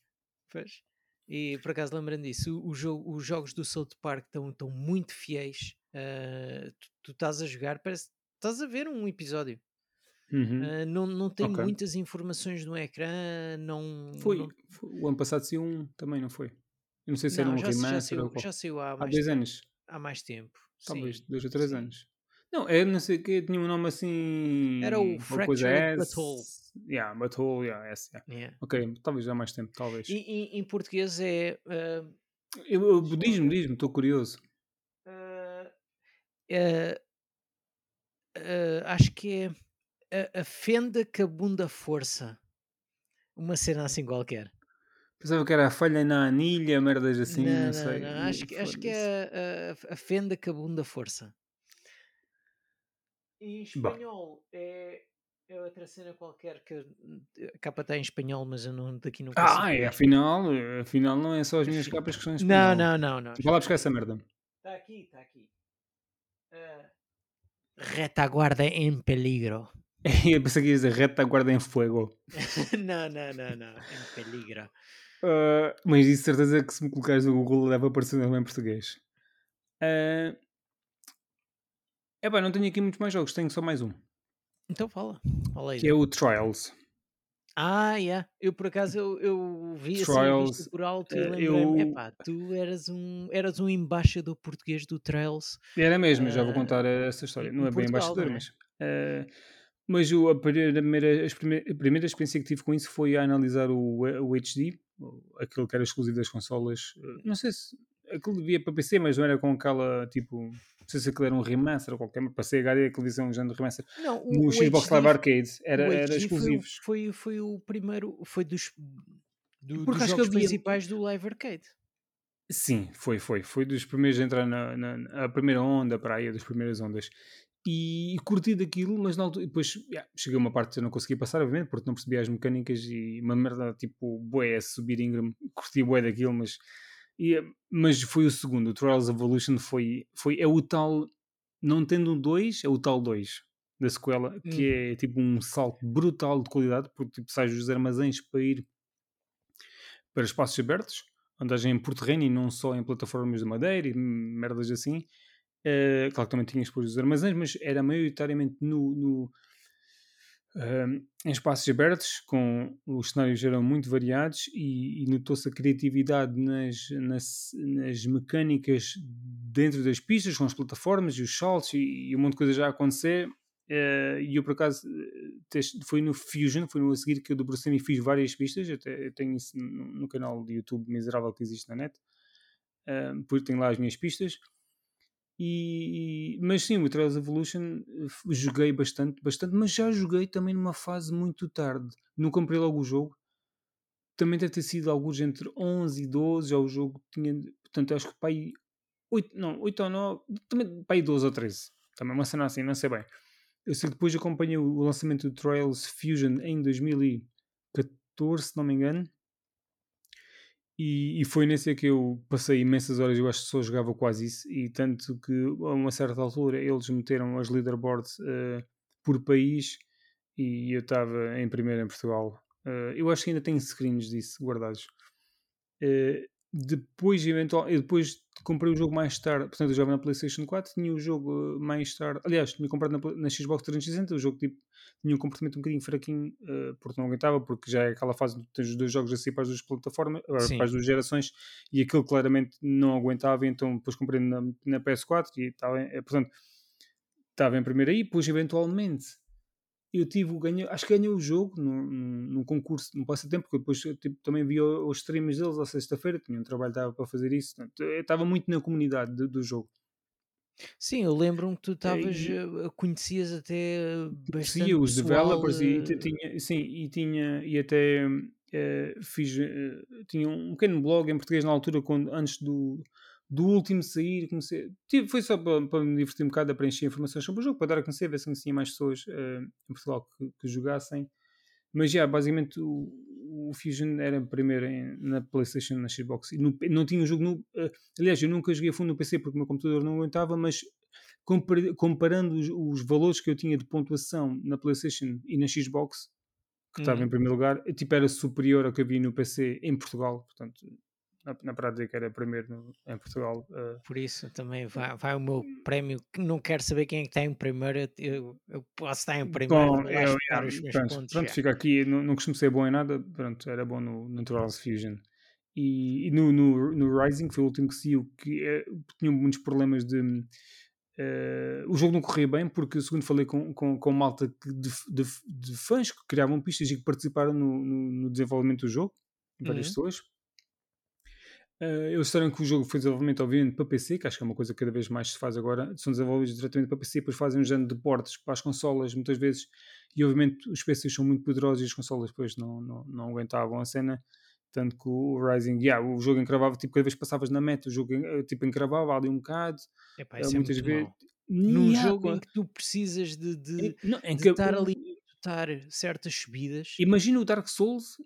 E por acaso lembrando disso, o, o jogo, os jogos do South Park estão, estão muito fiéis. eh, tu, tu estás a jogar, parece estás a ver um episódio. Uhum. Eh, não, não tem Ok. muitas informações no ecrã, não, Foi, não, foi- o ano passado saiu um também, não foi? Eu não sei se era não um já, se- já, remaster ou saiu, qual. já saiu há Há mais dois tempo. anos. Há mais tempo. Talvez, Sim, dois ou três sim. anos. Não, é não sei o que, tinha um nome assim. Era o Fractured. Butthole. Yeah, Butthole, yeah, S, yeah. Yeah. Ok, talvez há mais tempo, talvez. E, e- em português é. eh, Eu, ver. diz-me, estou curioso. Eh, eh, eh, acho que é a, a fenda que a bunda força. Uma cena assim qualquer. Pensava que era a falha na anilha, merdas assim, não, não não, sei. não. Acho que, acho que é a, a, a fenda que a bunda força. Em espanhol é, é outra cena qualquer que a capa está em espanhol, mas eu não, daqui não ah, consigo é, ver. afinal, afinal não é só as minhas capas que são em Não, espanhol. não, não, não. Vai lá Espera buscar essa merda. Está aqui, está aqui. Ah, retaguarda em peligro. *laughs* *laughs* Eu pensei que ia dizer retaguarda em fogo. *laughs* não, não, não, não. Em peligro. Ah, mas isso certeza que se me colocares no Google deve aparecer mesmo em português. É epá, não tenho aqui muitos mais jogos, tenho só mais um. Então fala. Fala aí. Que é o Trials. Ah, yeah. Eu por acaso eu, eu vi assim Trials. vista por alto e eh, lembrei-me, eu. epá, tu eras um, eras um embaixador português do Trails Era mesmo, já vou ah, contar essa história. Não é bem Portugal, embaixador, não é? mas. eh, mas o- a, primeira, as prime- a primeira experiência que tive com isso foi a analisar o, o HD, aquele que era exclusivo das consolas. eh, Não sei se. Aquilo devia para PC, mas não era com aquela tipo. Não sei se aquilo era um remaster ou qualquer, mas para CHD aquilo ser um género de remaster. Não, o, No o Xbox Live HD, Arcade era, o era HD foi, foi, foi o primeiro, foi dos, do- Porque dos acho que jogos havia. principais do Live Arcade. Sim, foi, foi. Foi dos primeiros a entrar na, na, na primeira onda para aí, das primeiras ondas. E, curti daquilo, mas na altura, depois yeah, cheguei a uma parte que eu não conseguia passar, obviamente, porque não percebia as mecânicas e uma merda tipo bué a subir Ingram, curti bué daquilo, mas, e, mas foi o segundo, o Trials Evolution foi, foi, é o tal, não tendo um 2, é o tal 2 da sequela, que Hum. é tipo um salto brutal de qualidade, porque tipo, sais dos armazéns para ir para espaços abertos, andagem em por terreno e não só em plataformas de madeira e merdas assim. Eh, claro que também tinha depois os armazéns, mas era maioritariamente no, no, em espaços abertos, com os cenários eram muito variados e, e notou-se a criatividade nas, nas, nas mecânicas dentro das pistas, com as plataformas e os saltos e, e um monte de coisas já a acontecer. Eh, e eu por acaso eh, foi no Fusion, foi no a seguir que eu debrucei-me e fiz várias pistas. Eu, te- eu tenho isso no, no canal de YouTube miserável que existe na net, eh, porque tenho lá as minhas pistas. E, mas sim, o Trails Evolution eh, joguei bastante, bastante, mas já joguei também numa fase muito tarde. Não comprei logo o jogo. Também deve ter sido alguns entre 11 e 12. Já o jogo tinha, portanto, acho que aí 8, não, 8 ou 9, também aí 12 ou 13. Também uma cena assim, não sei bem. Eu sei que depois acompanhei o lançamento do Trails Fusion em 2014, se não me engano. E, e foi nesse que eu passei imensas horas, eu acho que só jogava quase isso, e tanto que a uma certa altura eles meteram as leaderboards eh, por país e eu estava em primeiro em Portugal. Eh, eu acho que ainda tenho screens disso guardados. Eh, depois, eventual, eu depois comprei o jogo mais tarde, portanto eu jogava na PlayStation 4, tinha o jogo eh, mais tarde, aliás, tinha comprado na, na Xbox 360, o jogo tipo, tinha um comportamento um bocadinho fraquinho, eh, porque não aguentava, porque já é aquela fase de tens os dois jogos assim para as duas plataformas, Sim. para as duas gerações, e aquilo claramente não aguentava, então depois comprei na, na PS4 e estava, eh, portanto, estava em primeiro aí, depois eventualmente eu tive ganho, acho que ganhei o jogo num, num, concurso, num passatempo, porque depois tipo, também vi os streams deles à sexta-feira, tinha um trabalho que dava para fazer isso, portanto, estava muito na comunidade do, do jogo. Sim, eu lembro-me que tu estavas, E- eh, conhecias até Conhecia bastante os pessoal. developers e eh, t- tinha, sim, e tinha, e até eh, fiz, eh, tinha um pequeno blog em português na altura, quando, antes do, do último sair, comecei, tive, foi só para, para me divertir um bocado a preencher informações sobre o jogo, para dar a conhecer, ver se tinha mais pessoas eh, em Portugal que, que jogassem. Mas já, basicamente o, o Fusion era primeiro em, na PlayStation, na Xbox. E no, não tinha o jogo no. Uh, aliás, eu nunca joguei a fundo no PC porque o meu computador não aguentava, mas comparando os, os, valores que eu tinha de pontuação na PlayStation e na Xbox, que estava em uhum. primeiro lugar, tipo, era superior ao que havia no PC em Portugal. Portanto, na, na prática era primeiro no, em Portugal. Uh... Por isso também vai, vai o meu prémio, que não quero saber quem é que está em primeiro, eu, eu posso estar em primeiro, Bom, eu, eu, os meus pronto, pontos. Pronto, fica aqui, não, não costumo ser bom em nada, pronto, era bom no, no Trials Fusion. E, e no, no, no, Rising, que foi o último que saiu, que é, tinha muitos problemas de Uh, o jogo não corria bem porque, segundo falei com, com, com malta de, de, de, fãs que criavam pistas e que participaram no, no, no desenvolvimento do jogo, várias uhum. pessoas. Uh, eles disseram que o jogo foi desenvolvimento, obviamente, para PC, que acho que é uma coisa que cada vez mais se faz agora. São desenvolvidos diretamente para PC, depois fazem um género de portes para as consolas, muitas vezes, e obviamente os PCs são muito poderosos e as consolas depois não, não, não aguentavam a cena. Tanto que o Rising, yeah, o jogo encravava, tipo, cada vez que passavas na meta, o jogo eh, tipo, encravava ali um bocado. Epá, uh, muitas é vezes. Num yeah, jogo em que tu precisas de, de, não, de que, estar ali a certas subidas. Imagina o Dark Souls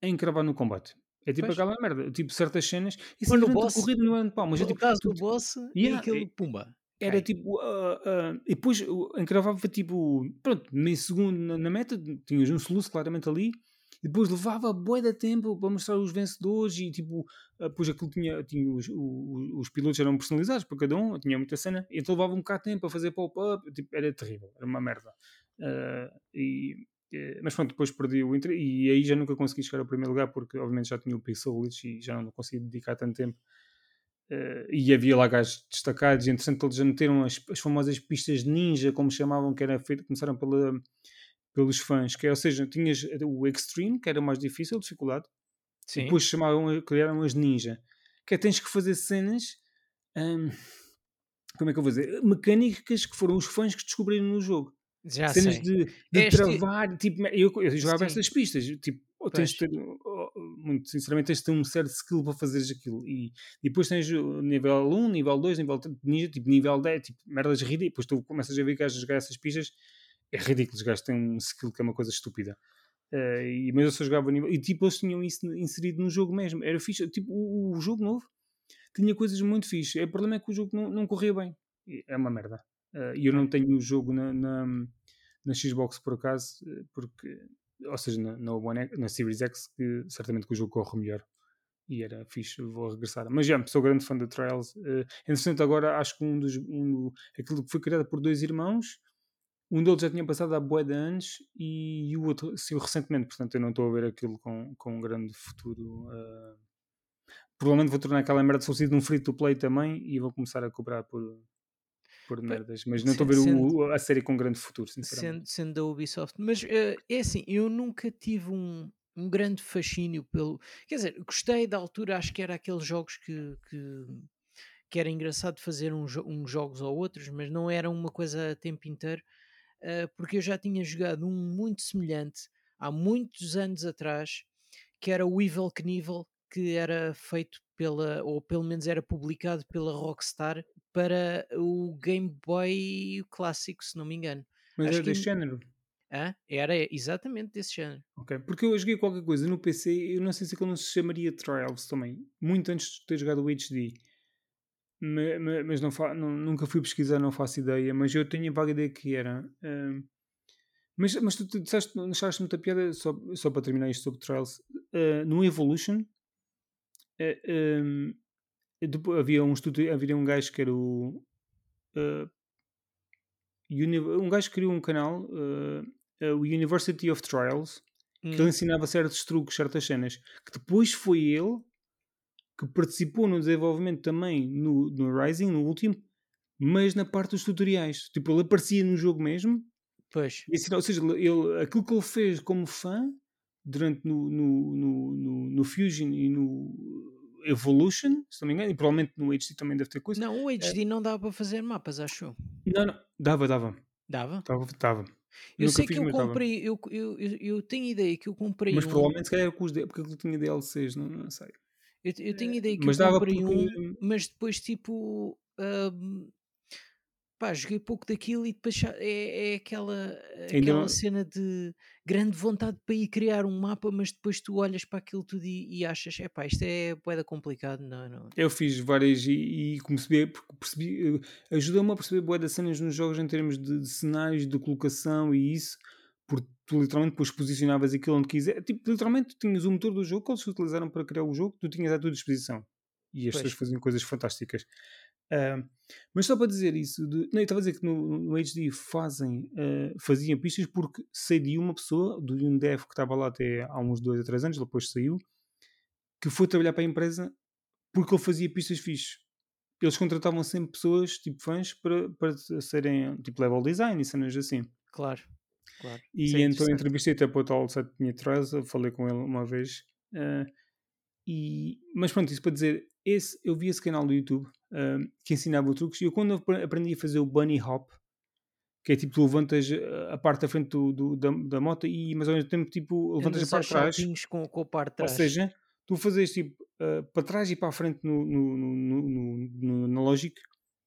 a encravar no combate. É tipo pois. aquela merda, tipo certas cenas. E se no boss, corrida não é pau, mas é tipo. caso do boss yeah, e aquele pumba. Era tipo. Uh, uh, e depois uh, encravava tipo. Pronto, meio segundo na, na meta, tinhas um soluço claramente ali e depois levava bué de tempo para mostrar os vencedores e tipo, ah, depois aquilo tinha, tinha os, os, os, pilotos eram personalizados para cada um, tinha muita cena, e então levava um bocado de tempo a fazer pop-up, tipo, era terrível, era uma merda. Uh, e, mas pronto, depois perdi o interesse e aí já nunca consegui chegar ao primeiro lugar porque obviamente já tinha o Pixel Glitch e já não consegui dedicar tanto tempo. Uh, e havia lá gajos destacados, e entretanto eles já meteram as, as famosas pistas ninja, como chamavam, que era feito, começaram pela pelos fãs, que é, ou seja, tinhas o Extreme, que era mais difícil, dificuldade, Sim. depois chamavam, criaram as Ninja, que é tens que fazer cenas, hum, como é que eu vou dizer, mecânicas que foram os fãs que descobriram no jogo. Já cenas sei. de, de este... travar, tipo, eu, eu jogava essas pistas, tipo, ou tens de ter, muito sinceramente, tens de ter um certo skill para fazeres aquilo. E, e depois tens o nível 1, nível 2, nível 3, ninja, tipo, nível 10, tipo, merdas ridículas. Depois tu começas a ver que a jogar essas pistas é ridículo. Os gajos têm um skill que é uma coisa estúpida. Uh, e, mas eu só jogava nível. E tipo, eles tinham isso inserido no jogo mesmo. Era fixe. Tipo, o, o jogo novo tinha coisas muito fixe. O problema é que o jogo não, não corria bem. É uma merda. Uh, e eu não tenho o jogo na, na, na, Xbox por acaso, porque. Ou seja, na, na, One, na Series X, que certamente que o jogo corre melhor. E era fixe, vou regressar. Mas já, sou grande fã de Trials. Uh, entretanto, agora acho que um dos. Um, aquilo que foi criado por dois irmãos um deles já tinha passado há boa de anos e o outro saiu recentemente, portanto eu não estou a ver aquilo com, com um grande futuro. Uh, provavelmente vou tornar aquela merda de num free to play também e vou começar a cobrar por, por merdas, mas não estou a ver sendo, o, a série com grande futuro, sinceramente. Sendo, sendo da Ubisoft, mas uh, é assim, eu nunca tive um, um grande fascínio pelo. Quer dizer, gostei da altura, acho que era aqueles jogos que, que, que era engraçado fazer uns, uns jogos ou outros, mas não era uma coisa a tempo inteiro. Eh, porque eu já tinha jogado um muito semelhante há muitos anos atrás, que era o Evil Knievel, que era feito pela, ou pelo menos era publicado pela Rockstar para o Game Boy clássico, se não me engano. Mas Acho era desse género? Ah, era exatamente desse género. Ok, porque eu joguei qualquer coisa no PC, eu não sei se aquilo não se chamaria Trials também, muito antes de ter jogado o HD mas não, não, nunca fui pesquisar, não faço ideia, mas eu tenho a vaga ideia que era. Uh, mas, mas tu, tu disseste, achaste muita piada, só, só para terminar isto sobre Trials, uh, no Evolution uh, um, depois, havia um estudo, havia um gajo que era o uh, um gajo que criou um canal, o University of Trials, hum. que ele hum. ensinava certos truques, certas cenas, que depois foi ele que participou no desenvolvimento também no, no Rising, no último, mas na parte dos tutoriais. Tipo, ele aparecia no jogo mesmo. Pois. E, ou seja, ele, aquilo que ele fez como fã durante no, no, no, no, no Fusion e no Evolution, se não me engano, e provavelmente no HD também deve ter coisa. Não, o HD é. não dava para fazer mapas, acho. Não, não, dava, dava. Dava? Dava, dava. Eu Nunca sei que eu comprei, eu, eu, eu, eu tenho ideia que eu comprei Mas um, provavelmente se calhar com os porque aquilo tinha DLCs, não não sei. eu, eu tenho Eh, ideia que eu mas dava comprei porque um, mas depois tipo, hum, pá, joguei pouco daquilo e depois é, é aquela, aquela não cena de grande vontade para ir criar um mapa, mas depois tu olhas para aquilo tudo e, e achas, é pá, isto é boeda complicado, não, não. eu fiz várias e e comecei porque percebi, eh, ajudou-me a perceber bué das cenas nos jogos em termos de de cenários, de colocação e isso, porque tu literalmente depois posicionavas aquilo onde quiser tipo, literalmente tu tinhas o motor do jogo que eles utilizaram para criar o jogo, tu tinhas à tua disposição. E as Pois, pessoas faziam coisas fantásticas. Ah, mas só para dizer isso, de, não, eu estava a dizer que no, no HD fazem, ah, faziam pistas porque sei de uma pessoa, de um dev que estava lá até há uns 2 a 3 anos, depois saiu, que foi trabalhar para a empresa porque ele fazia pistas fixes. Eles contratavam sempre pessoas, tipo fãs, para, para serem tipo level design e cenas assim. claro, claro. E é então entrevistei até para o tal Seth Teresa, falei com ele uma vez. ah, e, mas pronto, isso para dizer, esse, eu vi esse canal do YouTube que ensinava truques e eu quando apre- aprendi a fazer o bunny hop, que é tipo tu levantas ah, a parte da frente do, do- da, da moto e mas ao mesmo tempo tipo levantas a parte de trás, com, com a parte de ou trás. seja, tu fazes tipo ah, para trás e para a frente no, no, no, no, analógico.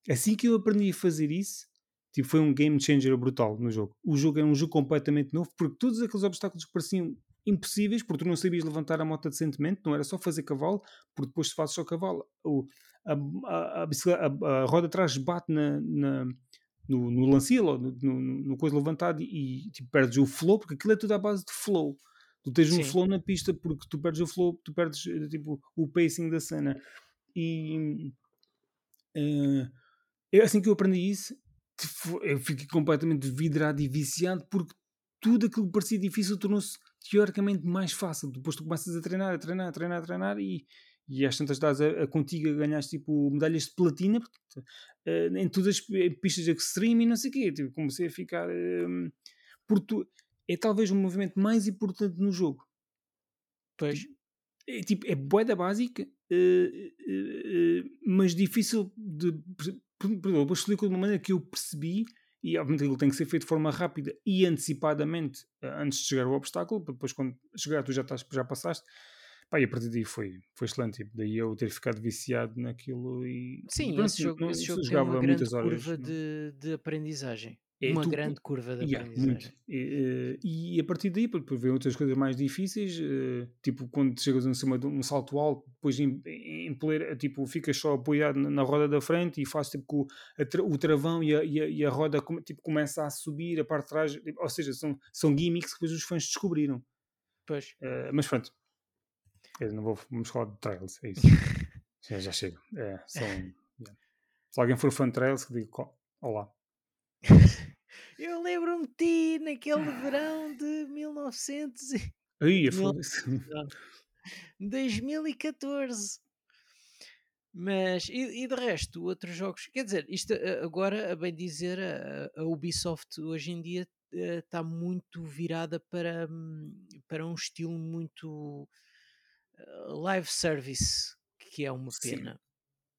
Assim que eu aprendi a fazer isso, tipo, foi um game changer brutal no jogo. O jogo é um jogo completamente novo, porque todos aqueles obstáculos que pareciam impossíveis, porque tu não sabias levantar a moto decentemente, não era só fazer cavalo, porque depois se fazes só cavalo, o, a, a, a, a- roda de trás bate na, na- no, no lancil, ou no, no, no coisa levantado e, tipo, perdes o flow, porque aquilo é tudo à base de flow. Tu tens um Sim. flow na pista, porque tu perdes o flow, tu perdes eh, tipo, o pacing da cena. E eu, assim que eu aprendi isso, eu fiquei completamente vidrado e viciado porque tudo aquilo que parecia difícil tornou-se teoricamente mais fácil. Depois tu começas a treinar, a treinar, a treinar, a treinar e, e às tantas dadas a, a contigo a ganhaste tipo medalhas de platina portanto, eh, em todas as pi- pistas extreme e não sei o quê. Tipo, comecei a ficar. porque tu- é talvez o movimento mais importante no jogo Pois, é, tipo, é boeda básica, eh, mas difícil de. Perdão, depois explico de uma maneira que eu percebi, e obviamente aquilo tem que ser feito de forma rápida e antecipadamente eh, antes de chegar ao obstáculo, para depois quando chegar tu já, estás, já passaste. Pá, e a partir daí foi, foi excelente. Tipo, daí eu ter ficado viciado naquilo e. sim, pronto, esse jogo, não- esse jogo tem uma grande muitas horas, curva não- de, de aprendizagem. É, uma tu- grande curva de Yeah, aprendizagem. E, eh, e a partir daí, depois vem outras coisas mais difíceis, eh, tipo quando chegas em cima de um salto alto, depois em, em, poleira, tipo, ficas só apoiado na, roda da frente e faz tipo a o travão e a, e a, e a roda tipo, começa a subir, a parte de trás, tipo, ou seja, são, são gimmicks que depois os fãs descobriram. Pois, Eh, mas pronto, eu não vou, vamos falar de trails, é isso. *laughs* já, já chega. É, são, yeah. Se alguém for fã de trails, que diga olá. *laughs* eu lembro-me de ti naquele verão de 1900 e- foda-se. *laughs* 2014. Mas, e, e de resto, outros jogos, quer dizer, isto eh, agora, a bem dizer, a, a Ubisoft hoje em dia está muito virada para, hum, para um estilo muito eh, live service, que é uma Sim. pena.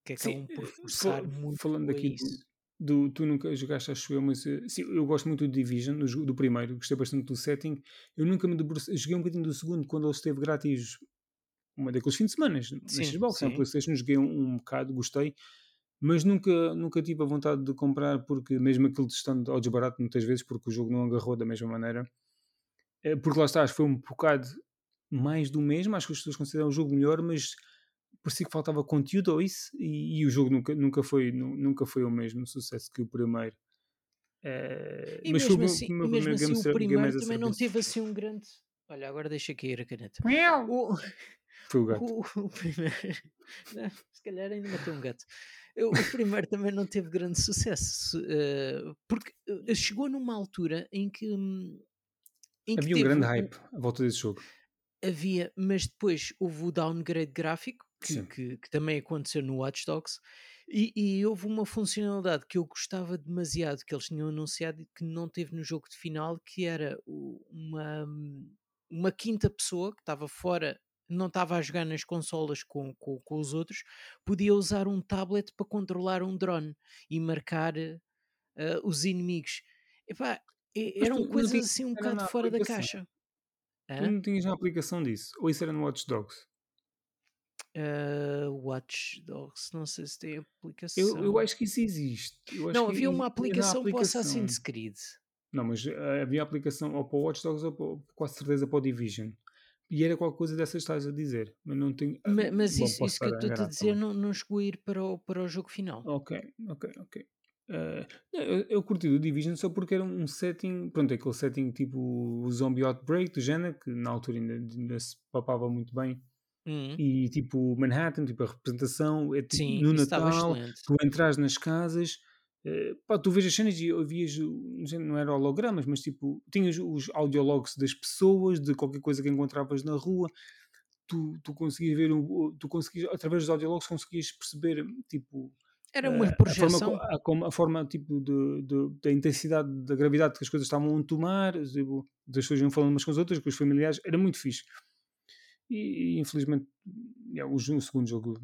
Que Sim, acabam por eh, forçar muito falando aqui isso. Do- tu nunca jogaste acho eu, mas eh, sim, eu gosto muito do Division, do, do primeiro, gostei bastante do setting. Eu nunca me debrucei, joguei um bocadinho do segundo quando ele esteve grátis uma daqueles fins de semana, Sim, Xbox, na. Playstation, joguei um, um bocado, gostei, mas nunca, nunca tive a vontade de comprar porque mesmo aquilo estando ao desbarato muitas vezes porque o jogo não agarrou da mesma maneira. Eh, Porque lá está, acho que foi um bocado mais do mesmo, acho que as pessoas consideram o jogo melhor, mas parecia que faltava conteúdo ou isso, e, e o jogo nunca, nunca, foi, nu- nunca foi o mesmo sucesso que o primeiro. Eh, E mas mesmo o meu- assim, o meu mesmo primeiro assim o primeiro também não teve assim um grande. Olha, agora deixa cair a caneta. O, Foi o gato. o, o primeiro. *laughs* Não, se calhar ainda matou um gato. O, o primeiro também não teve grande sucesso. eh, porque eh, chegou numa altura em que. hum, Em que Havia um teve grande hype à volta desse jogo. havia, mas depois houve o downgrade gráfico, que, que, que também aconteceu no Watch Dogs, e, e houve uma funcionalidade que eu gostava demasiado, que eles tinham anunciado e que não teve no jogo de final, que era uma, uma quinta pessoa que estava fora, não estava a jogar nas consolas com, com, com os outros, podia usar um tablet para controlar um drone e marcar eh, os inimigos. Epá, Eram coisas assim um bocado fora da caixa. Tu não tinhas uma aplicação disso? Ou isso era no Watch Dogs? Ah, Watch Dogs, não sei se tem Eu, eu aplicação. acho que isso existe. Eu Não, havia uma exi- na aplicação para o aplicação. Assassin's Creed. Não, mas eh, havia aplicação ou para o Watch Dogs ou para, quase certeza para o Division. E era qualquer coisa dessas estás a dizer. Mas não tenho. ah, Ma- Mas Bom, isso, isso que eu estou a dizer não, não chegou a ir para o, para o jogo final. Ok, ok, ok. Não, eu, eu curti do Division só porque era um setting, pronto, aquele setting tipo o Zombie Outbreak do género, que na altura ainda, ainda se papava muito bem. Hum, E tipo Manhattan, tipo a representação, é tipo Sim, no Natal, tu entras nas casas, eh, pá, tu vês as cenas e ouvias, não sei, não era hologramas, mas tipo, tinhas os audiologs das pessoas, de qualquer coisa que encontravas na rua, tu, tu conseguias ver, tu conseguias, através dos audiologs conseguias perceber, tipo, Era uma eh, a forma, projeção. a, a forma tipo, de, de- da intensidade, da gravidade que as coisas estavam a tomar, tipo, das pessoas iam falando umas com as outras, com os familiares, era muito fixe. E, e, infelizmente yeah, o, o segundo jogo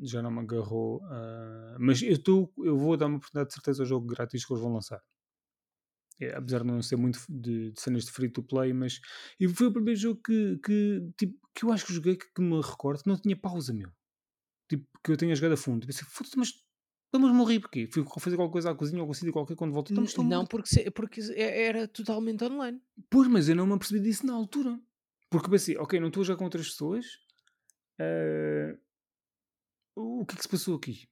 já não me agarrou. ah, mas eu, tô, eu vou dar uma oportunidade de certeza ao jogo grátis que eles vão lançar. É, apesar de não ser muito de, de cenas de free to play, mas e foi o primeiro jogo que, que, tipo, que eu acho que joguei que, que me recordo que não tinha pausa, meu. Tipo, que eu tenha jogado a fundo. Pensei, foda-se, mas estamos a morrer porquê? Fui fazer qualquer coisa à cozinha ou sítio qualquer quando volto. Estamos N- tão Não, porque, se- porque é- era totalmente online. Pois, mas eu não me apercebi disso na altura. Porque pensei, ok, não estou já com outras pessoas. ah, o que é que se passou aqui?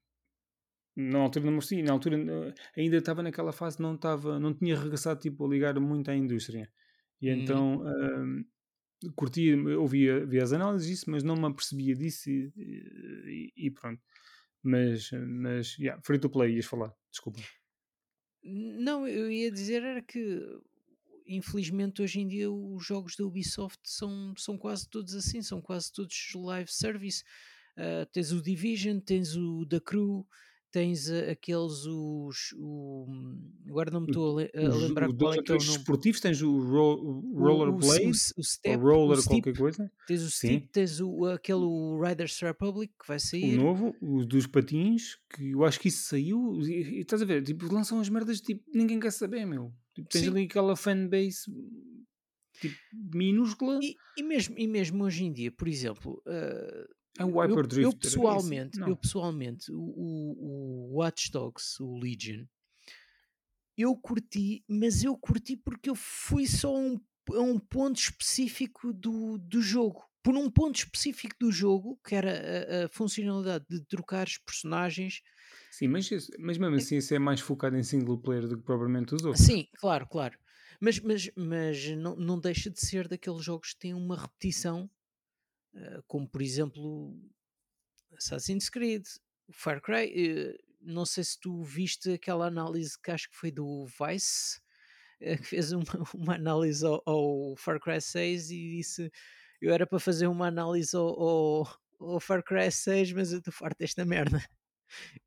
Na altura não mostrei, na altura eh, ainda estava naquela fase, não estava, não tinha regressado tipo a ligar muito à indústria. E Uhum. então ahm, curtia, ouvia, via as análises disso, mas não me apercebia disso e, e- e pronto. Mas, mas yeah, free to play, ias falar, desculpa. Não, eu ia dizer era que infelizmente hoje em dia os jogos da Ubisoft são, são quase todos assim, são quase todos live service. Ah, tens o Division, tens o The Crew, tens ah, aqueles os. O, agora não me estou a, a Os, lembrar os qual é que é o nome. desportivos, tens o, ro, o O, o, Rollerblade, o, o ou Step, o Roller Steep, qualquer coisa. tens o Steep, tens o, aquele o Riders Republic que vai O sair. novo, o dos patins, que eu acho que isso saiu. E, e estás a ver? Tipo, lançam as merdas, tipo, ninguém quer saber, meu. Tipo, tens Sim. ali aquela fanbase tipo, minúscula. E, e mesmo, e mesmo hoje em dia, por exemplo, ah, É eu, Hyper eu Drifter. é esse? pessoalmente, eu pessoalmente, o, o, o Watch Dogs, o Legion, eu curti, mas eu curti porque eu fui só a um, a um ponto específico do, do jogo. Por um ponto específico do jogo, que era a, a funcionalidade de trocar os personagens. Sim, mas, mas mesmo assim, isso é mais focado em single player do que propriamente os outros. Sim, claro, claro. Mas, mas, mas não, não deixa de ser daqueles jogos que têm uma repetição, ah, como por exemplo Assassin's Creed, Far Cry. eh, não sei se tu viste aquela análise que acho que foi do Vice, *laughs* eh, que fez uma, uma análise ao, ao Far Cry 6 e disse: Eu era para fazer uma análise ao, ao, ao Far Cry 6, mas eu estou farto desta merda.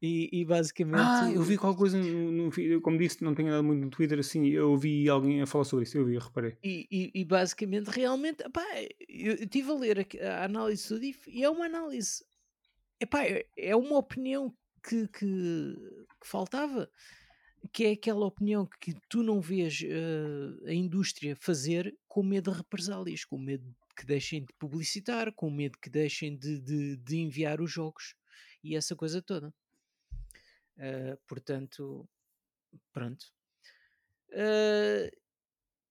E, e basicamente. Ah, eu vi qualquer coisa no, no como disse, não tenho andado muito no Twitter assim, eu vi alguém a falar sobre isso, eu vi, eu reparei. E, e- e basicamente, realmente, epá, eu estive a ler aqui a análise do DIF e é uma análise, epá, é é uma opinião que, que, que faltava, que é aquela opinião que tu não vês eh, a indústria fazer com medo de represálias, com medo que deixem de publicitar, com medo que deixem de, de, de enviar os jogos e essa coisa toda. Eh, portanto, pronto. Eh,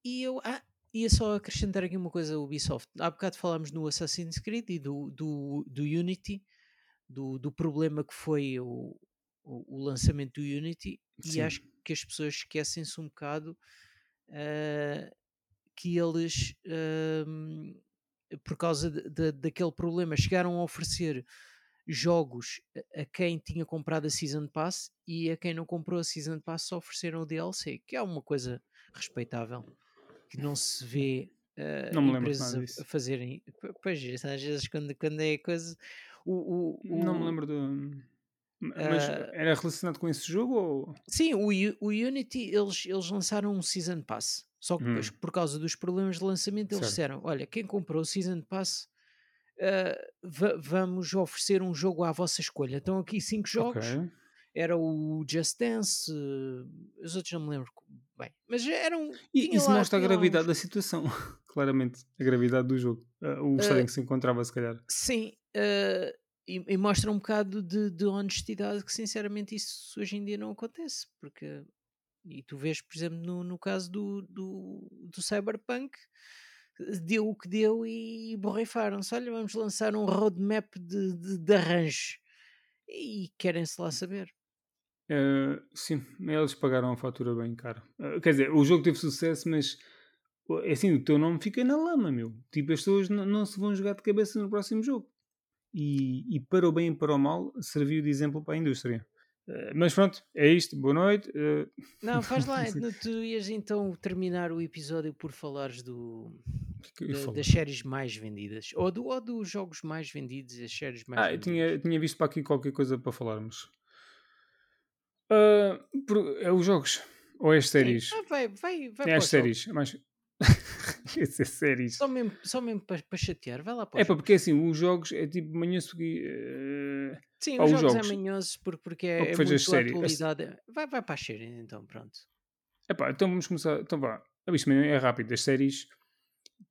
e eu ah, ia só acrescentar aqui uma coisa, Ubisoft. Há bocado falámos no Assassin's Creed e do, do, do Unity, do, do problema que foi o, o, o lançamento do Unity, e Sim. acho que as pessoas esquecem-se um bocado ah, que eles, por causa de- de- daquele problema, chegaram a oferecer jogos a- quem tinha comprado a Season Pass e a quem não comprou a Season Pass só ofereceram o DLC, que é uma coisa respeitável que não se vê ah, Não me empresas a- fazerem. Pois, às vezes quando, quando é coisa. O, o, Não me o- lembro do. Mas Ah, era relacionado com esse jogo ou. Sim, o, o Unity eles, eles lançaram um Season Pass. Só que depois, Hum. por causa dos problemas de lançamento, eles Certo. disseram: Olha, quem comprou o Season Pass, ah, va- vamos oferecer um jogo à vossa escolha. Então, aqui cinco jogos: Ok. era o Just Dance, eh, os outros não me lembro, bem. Mas eram. E isso lá, mostra a gravidade uns- da situação, *laughs* claramente. A gravidade do jogo. Ah, o estado em que se encontrava, se calhar. Sim, e, e mostra um bocado de, de honestidade que sinceramente isso hoje em dia não acontece, porque e tu vês, por exemplo, no, no caso do, do, do Cyberpunk, deu o que deu e borrifaram-se. Olha, vamos lançar um roadmap de, de, de arranjo e querem-se lá saber. Ah, sim, eles pagaram a fatura bem caro. Ah, quer dizer, o jogo teve sucesso, mas é assim, o teu nome fica na lama, meu. Tipo, as pessoas não, se vão jogar de cabeça no próximo jogo. E, e para o bem e para o mal, serviu de exemplo para a indústria. Ah, mas pronto, é isto. Boa noite. Não, faz *laughs* lá, tu ias então terminar o episódio por falares do, é eu da- das séries mais vendidas, ou, do, ou dos jogos mais vendidos e as séries mais Ah, eu vendidas. tinha, tinha visto para aqui qualquer coisa para falarmos. Ah, por- é os jogos ou é as séries? Ah, vai, vai, vai É para as séries. é. *laughs* Esse é séries. Só mesmo, só mesmo para, para chatear, vai lá para É pá, jogos. porque assim, os jogos é tipo manhã seguir. eh, Sim, pá, os os jogos, jogos. é manhoso porque, porque é, é muito atualidade. Vai, vai para as séries então, pronto. Epá, então vamos começar. Então vá. Ah, Isto é rápido. As séries.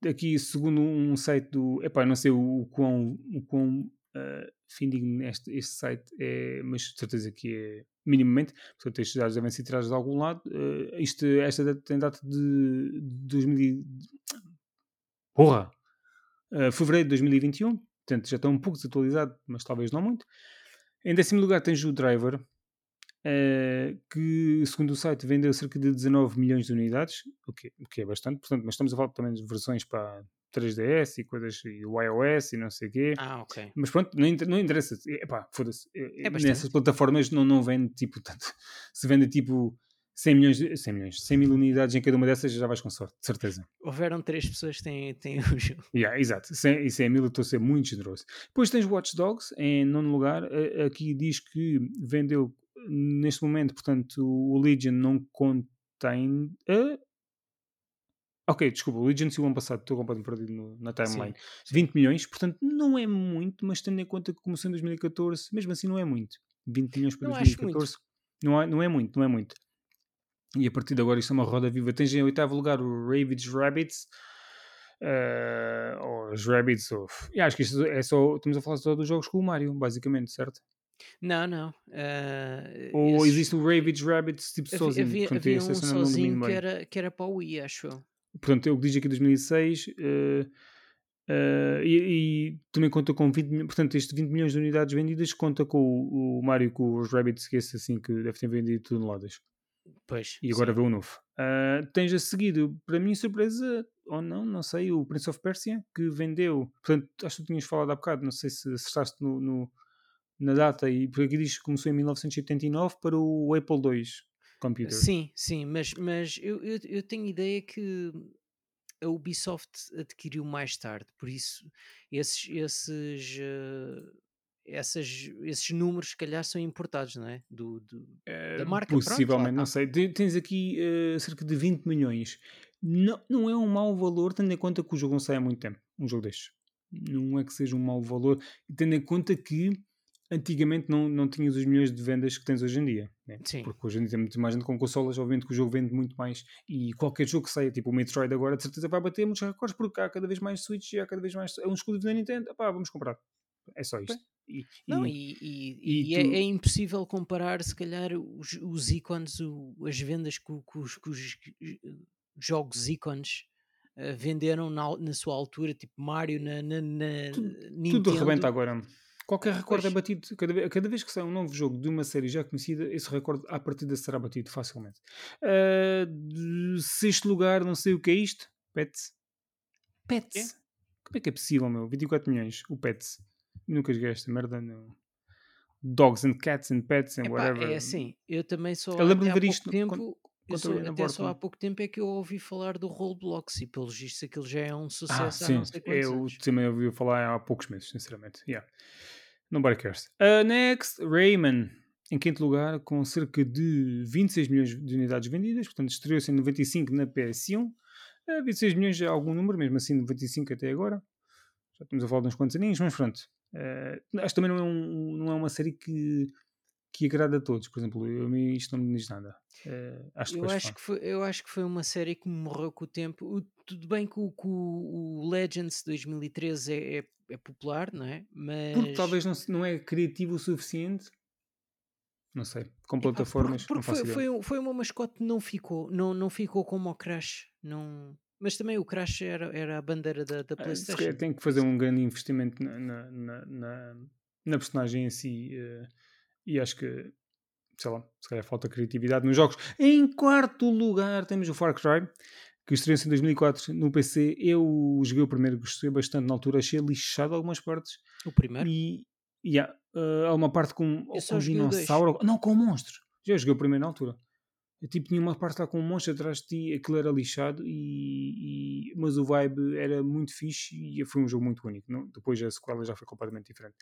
Aqui, segundo um site do. Epá, não sei o, quão, o quão ah, fidedigno este, este site é, mas de certeza que é minimamente. Portanto, estes dados devem ser tirados de algum lado. Ah, isto, esta data tem data de, de 2000. e- Porra! Ah, fevereiro de 2021. Portanto, já está um pouco desatualizado, mas talvez não muito. Em décimo lugar tens o Driver, eh, que segundo o site vendeu cerca de 19 milhões de unidades, o que, o que é bastante, portanto, mas estamos a falar também de versões para 3DS e coisas, e o iOS e não sei o quê. Ah, ok. Mas pronto, não, não interessa. Epá, foda-se. É bastante. Nessas plataformas não, não vende tipo tanto. *laughs* Se vende tipo 100 milhões, de- 100 milhões, 100 mil unidades em cada uma dessas, já vais com sorte, de certeza. Houveram três pessoas que têm, têm o jogo. Yeah, exato, 100, e 100 mil eu estou a ser muito generoso. Depois tens Watch Dogs em nono lugar. Aqui diz que vendeu neste momento, portanto, o Legion não contém. a- Ok, desculpa, o Legion saiu o ano passado, estou completamente perdido no- na timeline. Sim, 20 milhões, portanto, não é muito, mas tendo em conta que começou em 2014, mesmo assim não é muito. 20 milhões para Não acho 2014 não é, não é muito, não é muito. E a partir de agora isto é uma roda viva. Tens em oitavo lugar o Ravage Rabbits. eh, ou os Rabbits, ou. E acho que isto é só. Estamos a falar só dos jogos com o Mario, basicamente, certo? Não, não. ah, Ou esses- existe o Ravage Rabbits tipo sozinho. havia, portanto, havia esse um esse eu sozinho que era, que era para o Wii, acho eu. Portanto, é o que diz aqui 2006. eh, eh, e, e também conta com 20 milhões. Portanto, este 20 milhões de unidades vendidas conta com o, o Mario com os Rabbits, que esse assim que deve ter vendido toneladas. Pois. E agora sim. vê o novo. Ah, tens a seguir, para mim, surpresa, ou não, não sei, o Prince of Persia, que vendeu. Portanto, acho que tu tinhas falado há bocado, não sei se acertaste no, no- na data, e porque aqui diz que começou em 1989 para o Apple II Computer. Sim, sim, mas, mas eu, eu, eu tenho ideia que a Ubisoft adquiriu mais tarde, por isso esses, esses, eh, essas, esses números se calhar são importados, não é? Do, do- da Eh, marca, pronto, Possivelmente, não está. sei. Te- Tens aqui eh, cerca de 20 milhões. Não, não é um mau valor, tendo em conta que o jogo não sai há muito tempo. Um jogo destes. Não é que seja um mau valor, tendo em conta que antigamente não, não tinhas os milhões de vendas que tens hoje em dia. né? Sim. Porque hoje em dia tem muito mais gente com consolas, obviamente que o jogo vende muito mais. E qualquer jogo que saia, tipo o Metroid agora, de certeza vai bater muitos recordes, porque há cada vez mais Switch e há cada vez mais. É um exclusivo da Nintendo. Epá, vamos comprar. É só isto. E, Não, e- e, e- é, tu- é impossível comparar, se calhar, os, os ícones, o- as vendas que, que os, que os jogos ícones eh, venderam na, na sua altura, tipo Mario na, na, na Nintendo. Tudo arrebenta agora. Qualquer recorde é Pois. batido. Cada vez, cada vez que sai um novo jogo de uma série já conhecida, esse recorde à partida será batido facilmente. Ah, de sexto lugar, não sei o que é isto. Pets. Pets. Como é que é possível, meu? 24 milhões. O Pets. Nunca joguei esta merda. Não. Dogs and cats and pets and Epá, whatever. é assim, eu também só Eu há de ver pouco isto tempo, quando- quando só- até só há pouco tempo é que eu ouvi falar do Roblox e pelos vistos aquilo já é um sucesso Ah, sim. não sei quantos Eu anos. também ouvi falar há poucos meses, sinceramente. Yeah. Nobody cares. Uh, next, Rayman. Em quinto lugar, com cerca de 26 milhões de unidades vendidas. Portanto, estreou-se em 95 na PS1. Uh, 26 milhões é algum número, mesmo assim 95 até agora. Já estamos a falar de uns quantos aninhos, mas pronto. Uh, acho que também não é, um- não é uma série que que agrada a todos. Por exemplo, eu, a mim isto não me diz nada. Uh, acho eu, acho que foi, eu acho que foi uma série que morreu com o tempo. O, tudo bem que o, que o, Legends 2013 é, é, é, popular, não é? Mas... Porque talvez não, não é criativo o suficiente. Não sei, com plataformas. porque, porque foi, foi, foi, uma mascote que não ficou, não, não ficou como o Crash. Não... Mas também o Crash era, era a bandeira da, da ah, PlayStation. tem que fazer um grande investimento na, na, na, na personagem em si. Uh, e acho que, sei lá, se calhar falta criatividade nos jogos. Em quarto lugar temos o Far Cry, que estreou-se em 2004 no PC. Eu joguei o primeiro, gostei bastante na altura, achei lixado algumas partes. O primeiro? E, yeah, uh, há uma parte com um dinossauro. Não, com um monstro. Já joguei o primeiro na altura. Tipo, tinha uma parte lá com um monstro atrás de ti, aquilo era lixado, e, e, mas o vibe era muito fixe e foi um jogo muito único. Não? Depois a sequela já foi completamente diferente.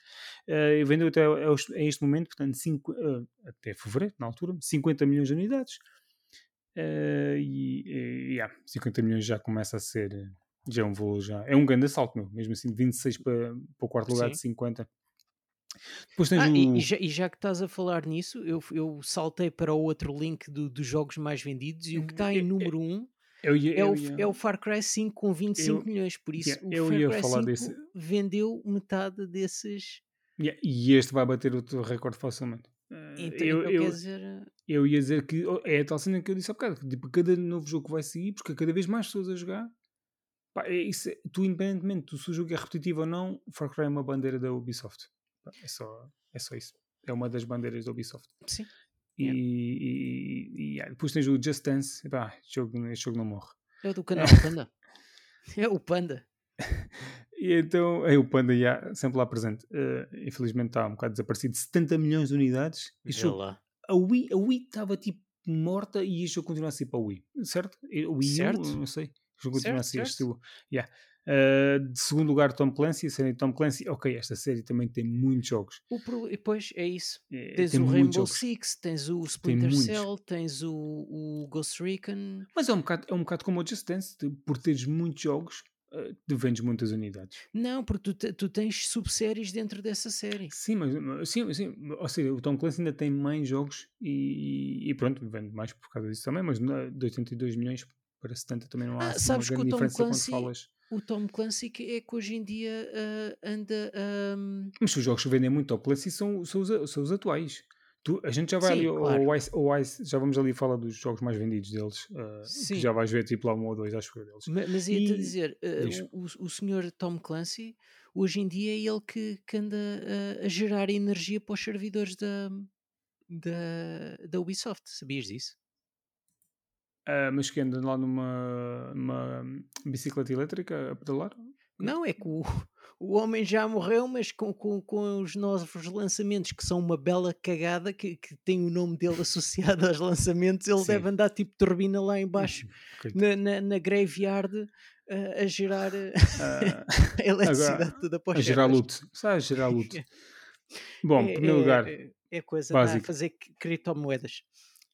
Uh, vendeu até a, este momento, portanto, cinco, uh, até fevereiro, na altura, 50 milhões de unidades. Uh, e, e yeah, 50 milhões já começa a ser. Já é um valor já. É um grande salto, meu. Mesmo assim, de 26 para, para o quarto lugar Sim. de 50 depois tens ah, o... e, já, e, já, que estás a falar nisso, eu, eu saltei para o outro link do, dos jogos mais vendidos e o que está em número 1 um eu ia, é, o, ia... é o Far Cry 5 com 25 eu, milhões. Por isso, yeah, o Far Cry 5 desse... vendeu metade desses. Yeah, e este vai bater o teu recorde facilmente. Então, eu, então eu, dizer... Eh, eu ia dizer que oh, é a tal cena que eu disse há bocado: tipo, cada novo jogo que vai sair, porque cada vez mais pessoas a jogar, pá, é isso, tu, independentemente se o jogo é repetitivo ou não, Far Cry é uma bandeira da Ubisoft. É só, é só isso. É uma das bandeiras da Ubisoft. Sim. E, yeah. e, e, depois tens o Just Dance. E, pá, este, jogo, este jogo não morre. É o do canal *laughs* Panda. é o Panda. e então é o Panda já, sempre lá presente. Uh, infelizmente está um bocado desaparecido. 70 milhões de unidades. Este jogo, lá. A Wii estava tipo morta e este jogo continua a ser para o Wii, certo? O Wii certo. U, não sei. O jogo continua certo, a ser certo. Yeah. Uh, de segundo lugar, Tom Clancy, a série de Tom Clancy. Ok, esta série também tem muitos jogos. O pro... Depois é isso. É, tens o Rainbow Six, tens o Splinter Cell, tens o, o, Ghost Recon. Mas é um bocado, é um bocado como o Just Dance, de, por teres muitos jogos. Uh, vendes muitas unidades. Não, porque tu, tu tens subséries dentro dessa série. Sim, mas sim, sim, ou seja, o Tom Clancy ainda tem mais jogos e, e pronto, vende mais por causa disso também, mas de 82 milhões para 70 também não há ah, assim, uma grande diferença Clancy, quando falas o Tom Clancy que é que hoje em dia uh, anda. Um... Mas os jogos que vendem muito Tom Clancy são, são, os, são os atuais. Tu, a gente já vai Sim, ali, claro. Ice, Ice, já vamos ali falar dos jogos mais vendidos deles, uh, que já vais ver tipo lá um ou dois, acho que deles. Mas, mas ia-te dizer, uh, o, o senhor Tom Clancy, hoje em dia é ele que, que anda a, a gerar energia para os servidores da, da, da Ubisoft, sabias disso? Uh, mas que anda lá numa, numa bicicleta elétrica a pedalar? Não, é que o, *laughs* o homem já morreu, mas com, com, com os novos lançamentos, que são uma bela cagada, que, que tem o nome dele *laughs* associado aos lançamentos, ele Sim. deve andar tipo turbina lá embaixo na, na, na graveyard uh, a gerar uh, *laughs* a eletricidade agora, toda para A gerar luto. Sabe, a gerar luto. Bom, em primeiro é, lugar. É, é coisa a fazer criptomoedas.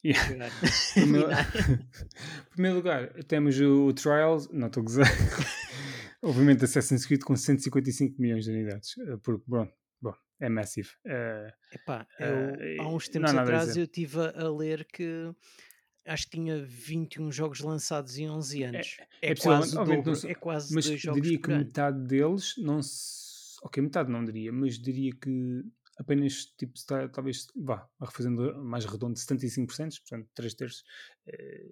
Yeah. *laughs* primeiro, *laughs* primeiro lugar, temos o, o Trials, não estou a gozar. *laughs* Obviamente, Assassin's Creed com 155 milhões de unidades. Eh, porque, bom, bom é massive. Uh, Epá, eu, uh, há uns tempos atrás eu estive a ler que acho que tinha 21 jogos lançados em 11 é, anos. É, é, é quase, dobro, não, é quase mas dois jogos diria que metade deles não se... Ok, metade não diria, mas diria que apenas tipo, está, talvez vá, refazendo mais redondo, 75%, portanto, 3 terços eh,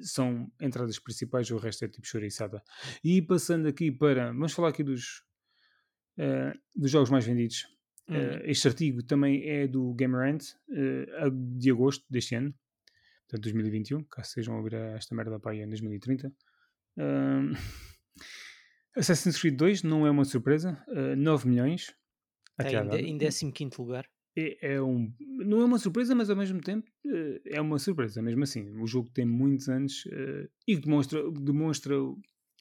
são entradas principais, o resto é tipo chouriçada. E passando aqui para, vamos falar aqui dos, eh, dos jogos mais vendidos. Uhum. Uh, este artigo também é do Gamerant, de agosto deste ano, portanto 2021, caso sejam a ouvir esta merda para aí em 2030. Uh, *laughs* Assassin's Creed 2 não é uma surpresa, uh, 9 milhões, Está em, em 15 lugar. É, é, um, não é uma surpresa, mas ao mesmo tempo eh, é uma surpresa, mesmo assim. O jogo tem muitos anos uh, e demonstra, demonstra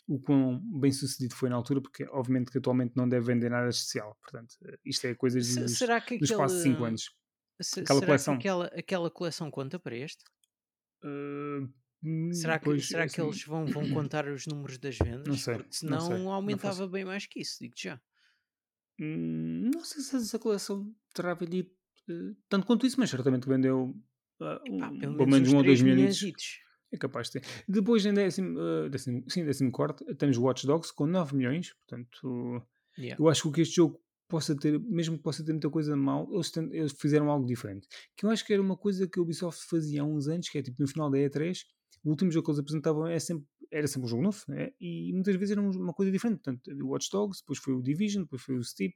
o quão bem sucedido foi na altura, porque obviamente que atualmente não deve vender nada especial. Portanto, uh, isto é coisas Se, dos, será que dos quase 5 anos. Se, aquela coleção. aquela, aquela coleção conta para este? Uh, será que, pois, será que assim, eles vão, vão *clears throat* contar os números das vendas? Não sei. Porque senão não sei, aumentava não bem mais que isso, digo já. Hum, não sei se essa coleção terá vendido eh, tanto quanto isso, mas certamente vendeu uh, Epá, um, pelo menos um ou dois 3 milhões. milhões. É capaz de ter. Depois, em décimo, uh, décimo, sim, décimo quarto, temos Watch Dogs com 9 milhões. Portanto, Yeah. eu acho que o que este jogo possa ter, mesmo que possa ter muita coisa de mal, eles, ten- eles fizeram algo diferente. Que eu acho que era uma coisa que a Ubisoft fazia há uns anos, que é tipo no final da E3, o último jogo que eles apresentavam é sempre, era sempre um jogo novo, né? e muitas vezes era um- uma coisa diferente. Portanto, o Watch Dogs, depois foi o Division, depois foi o Steep.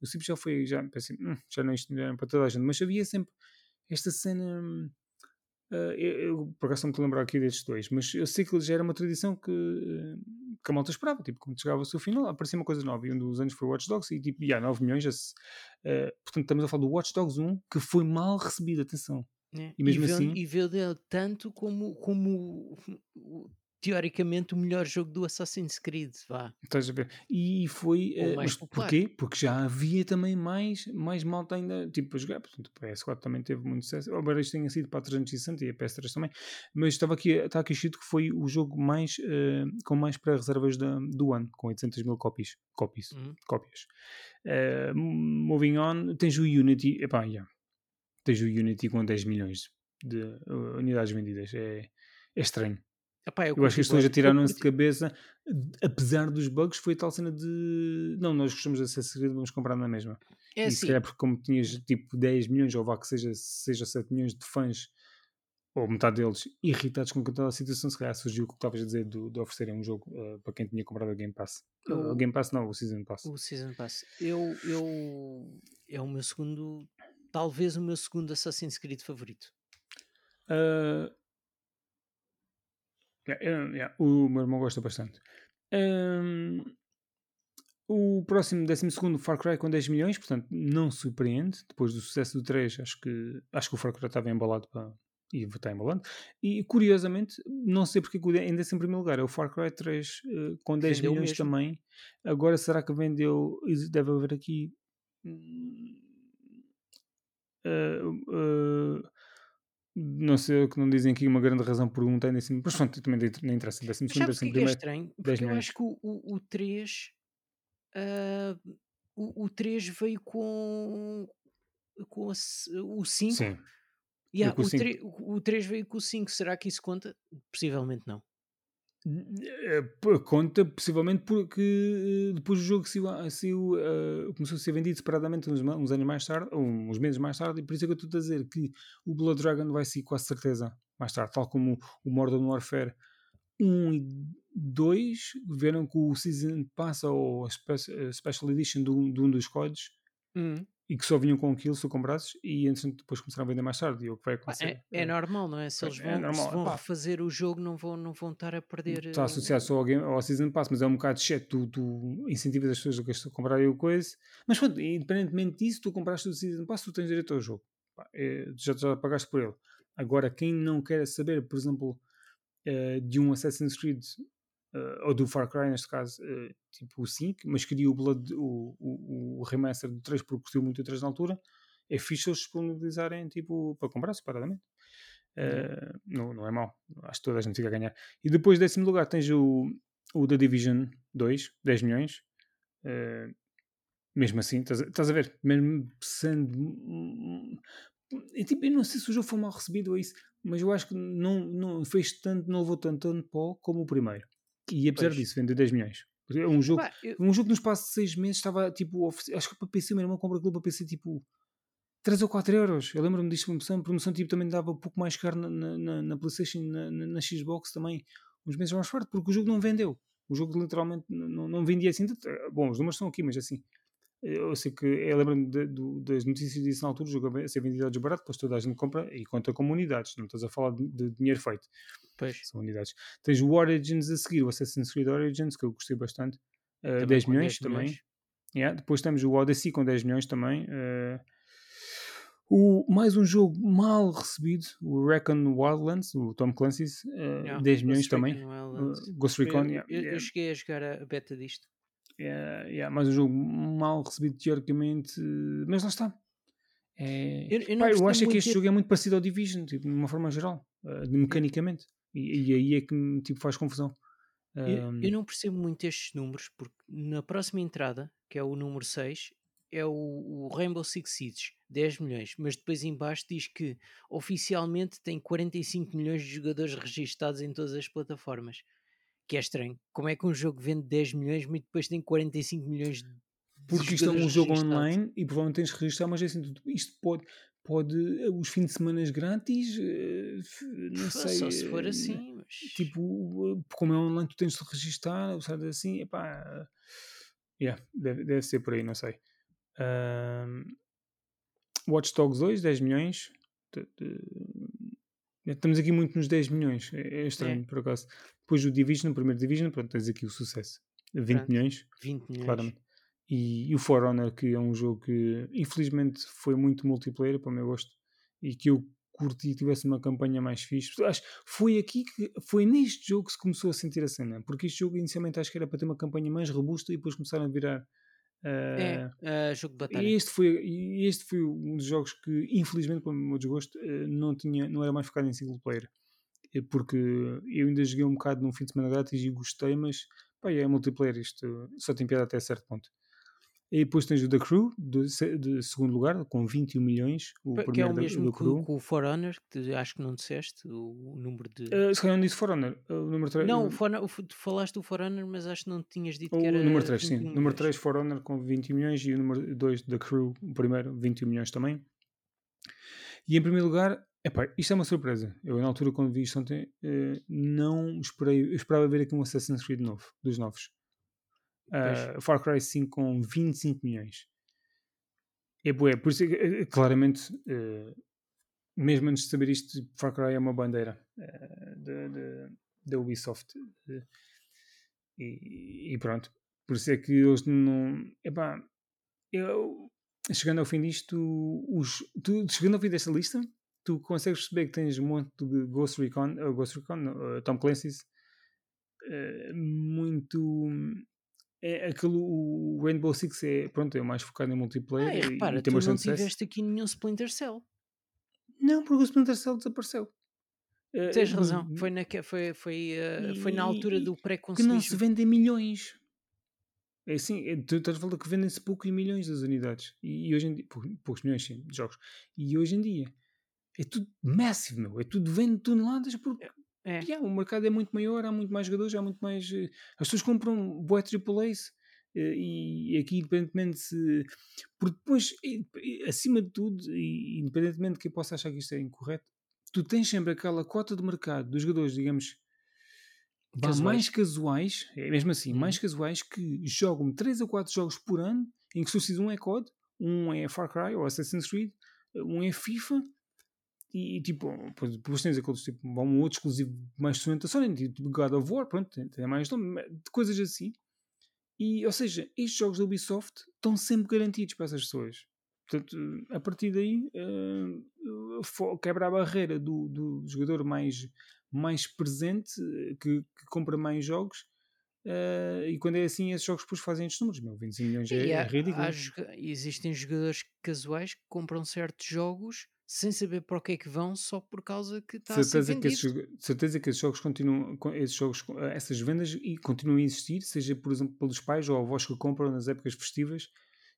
O Steep já foi, já pensei, "Hum, já não é não é para toda a gente, mas havia sempre esta cena. ah, eu, eu, por acaso não me lembrar aqui destes dois, mas eu sei que já era uma tradição que, que a malta esperava. Tipo, quando chegava ao seu final, aparecia uma coisa nova. E um dos anos foi o Watch Dogs e tipo, já 9 milhões. Já se, eh, portanto, estamos a falar do Watch Dogs 1 que foi mal recebido, atenção. né? E mesmo vende- assim- e vendeu tanto como, como teoricamente o melhor jogo do Assassin's Creed, vá. Estás a ver? E foi. Mais mas popular. porquê? Porque já havia também mais, mais malta ainda tipo, a jogar. Portanto, o PS4 também teve muito sucesso. Embora isto tenha sido para a 360 e a PS3 também. Mas estava aqui, está aqui escrito que foi o jogo mais, eh, com mais pré-reservas do ano, com 800 mil copies. copies. Uhum. cópias. Eh, moving on, tens o Unity. Epá, yeah. Tens o Unity com 10 milhões de uh, unidades vendidas. É, é estranho. Epá, eu Eu acho que já bué. Eu tiraram-se de cabeça, apesar dos bugs, foi tal cena de. Não, nós gostamos de Assassin's Creed, vamos comprar na mesma. É e se assim, calhar porque, como tinhas tipo 10 milhões, ou vá que seja, seja 7 milhões de fãs, ou metade deles, irritados com aquela situação, se calhar surgiu o que estavas a dizer do- de oferecerem um jogo uh, para quem tinha comprado a Game Pass. Uh, o Game Pass não, o Season Pass. o Season Pass. Eu, eu, é o meu segundo, talvez o meu segundo Assassin's Creed favorito. Uh, yeah, yeah, o meu irmão gosta bastante. Um, o próximo, 12 Far Cry com 10 milhões, portanto não surpreende. Depois do sucesso do 3, acho que, acho que o Far Cry estava embalado para. E está embalando. E curiosamente, não sei porque de- ainda é em primeiro lugar. É o Far Cry 3 uh, com 10 Vendeu milhões mesmo. também. Agora será que vendeu? Deve haver aqui. uh, uh, não sei o que não dizem aqui uma grande razão por um tem décimo, mas pronto, também nem interessa. Décimo segundo, décimo é, é primeiro. estranho? 10 Porque eu acho que o, o, o 3 ah, o, o 3 veio com, com a o 5. Sim, Yeah, veio com o o, cinco. 3, o, o 3 veio com o 5. Será que isso conta? Possivelmente não. Conta possivelmente porque eh, depois o jogo a- eh, começou a ser vendido separadamente uns, uns anos mais tarde, uns meses mais tarde, e por isso é que eu estou a dizer que o Blood Dragon vai sair quase certeza mais tarde, tal como o Modern Warfare 1 e 2 vieram com o Season Pass ou a Spe- a Special Edition de um, um dos códigos Hum. E que só vinham com aquilo se tu comprasses e entretanto depois começaram a vender mais tarde e o que vai Pá, acontecer É, é normal, não é? Se eles é vão, normal, se vão pá. refazer o jogo, não vão, não vão estar a perder. está eh, associado só ao, game, ao Season Pass, mas é um bocado chat, tu, tu incentivas as pessoas a comprarem o coisa, mas pronto, independentemente disso, tu compraste o Season Pass, tu tens direito ao jogo, Pá, é, já, já pagaste por ele. Agora, quem não quer saber, por exemplo, eh, de um Assassin's Creed, eh, ou do Far Cry neste caso, eh, tipo o 5, mas queria o, Blood, o, o, o remaster do 3 porque curtiu muito o 3 na altura, é fixe eles disponibilizarem tipo, para comprar separadamente. Eh, não, não é mau, acho que toda a gente fica a ganhar. E depois, décimo lugar, tens o, o The Division 2, 10 milhões. Eh, mesmo assim, estás, a- estás a ver? Mesmo sendo. É tipo, eu não sei se o jogo foi mal recebido ou isso, mas eu acho que não, não fez tanto, não levou tanto, tanto pó como o primeiro. E apesar Pois. disso, vendeu 10 milhões. É um jogo, Pá, eu- um jogo no espaço de 6 meses estava tipo. Acho que para PC, o meu irmão compra aquilo para PC tipo. 3 ou 4 euros. Eu lembro-me disto promoção. Promoção tipo também dava um pouco mais caro na, na, na- PlayStation, na, na, Xbox também, uns meses mais forte, porque o jogo não vendeu. O jogo literalmente não, não- vendia assim. Bom, os números estão aqui, mas assim. Eu sei que eu lembro-me das notícias disso na altura, o jogo a ser vendido a desbarato, depois toda a gente compra e conta como unidades, não estás a falar de, de dinheiro feito, Pois, são unidades. Tens o Origins a seguir, o Assassin's Creed Origins, que eu gostei bastante, eh, também 10 com milhões 10 também. milhões. Yeah, Depois temos o Odyssey com 10 milhões também. eh, o, mais um jogo mal recebido, o Recon Wildlands, o Tom Clancy's, eh, Yeah, 10 milhões Ghost também. Uh, Ghost Eu- Recon, eu, yeah, eu yeah, cheguei a jogar a beta disto. Yeah, yeah, mais um jogo mal recebido teoricamente, mas lá está. É, Eu, eu pá, eu acho é que este de- jogo é muito parecido ao Division, tipo, de uma forma geral, de mecanicamente. E, e aí é que me tipo, faz confusão. Eu, Um, eu não percebo muito estes números, porque na próxima entrada, que é o número 6, é o, o Rainbow Six Siege, 10 milhões, mas depois em baixo diz que oficialmente tem 45 milhões de jogadores registados em todas as plataformas. Que é estranho. Como é que um jogo vende 10 milhões, mas depois tem 45 milhões de Porque isto é um jogo online e provavelmente tens de registrar, mas é assim, isto pode, pode os fins de semana grátis, eh, não sei. Só se for eh, assim, mas... Tipo, como é online, tu tens de registrar, sabe assim, epá. Yeah, deve, deve ser por aí, não sei. Um, Watch Dogs 2, 10 milhões. Estamos aqui muito nos 10 milhões. É, é estranho, é. por acaso. Depois o Division, o primeiro Division, pronto, tens aqui o sucesso. 20 pronto, milhões. 20 milhões. Claramente. E, e, o For Honor, que é um jogo que infelizmente foi muito multiplayer para o meu gosto e que eu curti e tivesse uma campanha mais fixe. Acho foi aqui que foi neste jogo que se começou a sentir a cena, porque este jogo inicialmente acho que era para ter uma campanha mais robusta e depois começaram a virar é, uh, jogo de batalha. Este foi, este foi um dos jogos que, infelizmente, para o meu desgosto, uh, não, tinha, não era mais focado em single player. Porque eu ainda joguei um bocado num fim de semana grátis e gostei, mas pá, é multiplayer. Isto só tem piada até certo ponto. E depois tens o The Crew, de, de, segundo lugar, com 21 milhões. O que é o mesmo que, o, o For Honor, que acho que não disseste, o, o número de. Uh, se calhar não disse For Honor. O número 3, não, o For, tu falaste do For Honor, mas acho que não tinhas dito o que era. O número 3, sim. Número 3, For Honor, com 21 milhões. E o número 2, The Crew, o primeiro, 21 milhões também. E em primeiro lugar, epá, isto é uma surpresa. Eu, na altura, quando vi isto ontem, uh, não esperei. Eu esperava ver aqui um Assassin's Creed novo, dos novos. Uh, Far Cry 5 com 25 milhões. É bué, por isso, é, claramente, uh, mesmo antes de saber isto, Far Cry é uma bandeira da Ubisoft. E, e, pronto. Por isso é que eles não. Epá, eu, chegando ao fim disto, os, tu, chegando ao fim desta lista, tu consegues perceber que tens um monte de Ghost Recon, uh, Ghost Recon uh, Tom Clancy's, uh, muito é aquele, o Rainbow Six é, pronto, é mais focado em multiplayer. Ah, e repara, e tem tu não tiveste aqui nenhum Splinter Cell. Não, porque o Splinter Cell desapareceu. Tens razão, foi na, foi, foi, uh, foi na altura do pré-concebido. Que não se vendem milhões. É assim, é, tu estás a falar que vendem-se poucos milhões das unidades. E, e, hoje em dia, poucos milhões sim, de jogos. E hoje em dia é tudo massive, meu. É tudo vende toneladas porque é. É. Yeah, o mercado é muito maior, há muito mais jogadores, há muito mais. Uh, as pessoas compram boé triple A's uh, e aqui, independentemente se. Porque depois, acima de tudo, e independentemente de quem possa achar que isto é incorreto, tu tens sempre aquela cota de mercado dos jogadores, digamos. Casuais. mais casuais, é mesmo assim, uhum. mais casuais que jogam 3 ou 4 jogos por ano, em que se um é COD, um é Far Cry ou Assassin's Creed, um é FIFA e, tipo, depois tens aqueles tipo, um outro exclusivo mais sonante da Sony, tipo God of War, pronto, tem, mais nome, coisas assim. E, ou seja, estes jogos da Ubisoft estão sempre garantidos para essas pessoas. Portanto, a partir daí, uh, quebra a barreira do, do jogador mais, mais presente, que, que compra mais jogos, Uh, e quando é assim, esses jogos depois fazem estes números. Meu, 25 milhões é, é ridículo. Há, existem jogadores casuais que compram certos jogos sem saber para o que é que vão, só por causa que está certeza a ser que esses, certeza que esses jogos continuam, esses jogos, essas vendas e continuam a existir, seja por exemplo pelos pais ou avós que compram nas épocas festivas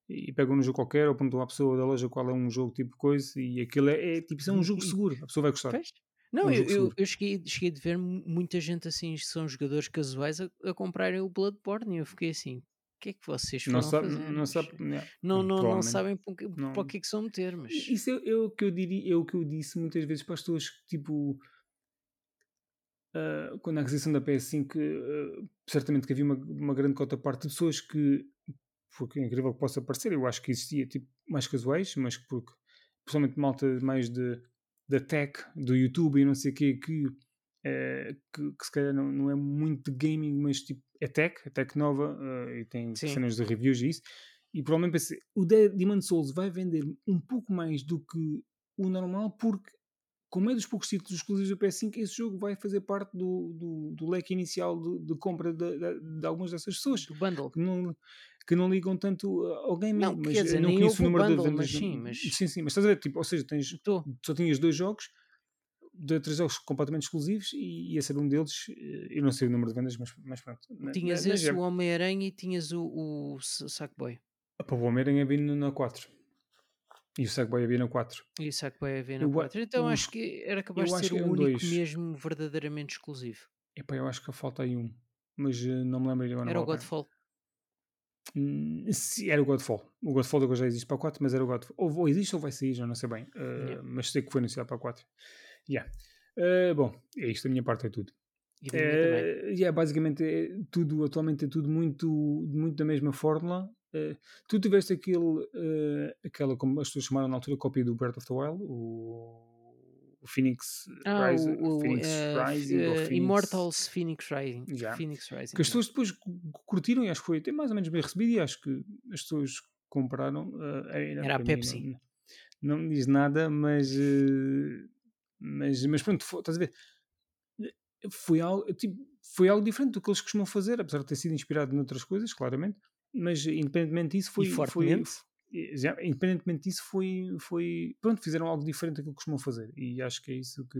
e pegam um jogo qualquer ou perguntam à pessoa da loja qual é um jogo tipo coisa e aquilo é, é tipo, isso é um jogo seguro, a pessoa vai gostar. Fez? Não, um eu, eu, eu, cheguei, cheguei de ver muita gente assim, são jogadores casuais a, a comprarem o Bloodborne e eu fiquei assim, que é que vocês não sabe, fazer? Não, sabe, não, não, não, sabem para, o que é que são meter, mas... Isso é, é, o que eu diria, é o que eu disse muitas vezes para as pessoas que, tipo... Uh, quando a aquisição da PS5 uh, ah, certamente que havia uma, uma grande cota parte de pessoas que porque é incrível que possa parecer, eu acho que existia tipo mais casuais, mas porque principalmente malta mais de da tech, do YouTube e não sei o quê, que, uh, que, que, se calhar não, não é muito de gaming, mas tipo é tech, é tech nova uh, e tem Sim. cenas de reviews e isso. E provavelmente pensei, o Demon Souls vai vender um pouco mais do que o normal, porque, como é dos poucos títulos exclusivos do PS5, esse jogo vai fazer parte do, do, do leque inicial de, de compra de, de, de, algumas dessas pessoas. Do bundle. Que não, que não ligam tanto ao gaming. Não, mas quer dizer, não conheço o número bundle, de vendas. Mas sim, mas... sim, sim, mas estás a ver, tipo, ou seja, tens, só tinhas dois jogos de três jogos completamente exclusivos e ia ser um deles, eh, eu não sei o número de vendas, mas, mas pronto. Tinhas mas, esse, o Homem-Aranha e tinhas o, o Sackboy. Para o Homem-Aranha havia na 4. E o Sackboy havia na 4. E o Sackboy havia na Eu a- 4. Então eu acho que era capaz de ser o único dois. mesmo verdadeiramente exclusivo. Epá, eu acho que falta aí um. Mas eh, não me lembro agora. não Era o pena. Godfall. Hum, se- era o Godfall. O Godfall agora já existe para a 4, mas era o Godfall. Ou, ou existe ou vai sair, já não sei bem. Uh, Yeah. Mas sei que foi anunciado para a 4. Yeah. Uh, bom, é isto. A minha parte é tudo. E. É, yeah, basicamente, é tudo, atualmente é tudo muito, muito da mesma fórmula. Eh, tu tiveste aquele, aquela, como as pessoas chamaram na altura, cópia do Breath of the Wild, o, o Phoenix Ah, Rise, o, o Phoenix eh, Rising, ou eh, Phoenix- Immortals Phoenix Rising. Já. Phoenix Rising. que as pessoas depois cu- curtiram e acho que foi até mais ou menos bem recebido e acho que as pessoas compraram. eh, Era a para mim Pepsi. Não, não me diz nada, mas, eh, mas, mas pronto, foi- estás a ver? Foi algo, tipo, foi algo diferente do que eles costumam fazer, apesar de ter sido inspirado noutras coisas, claramente. Mas independentemente disso, foi. E foi fortemente. f- já, independentemente disso, foi, foi. Pronto, fizeram algo diferente daquilo que costumam fazer. E acho que é isso que.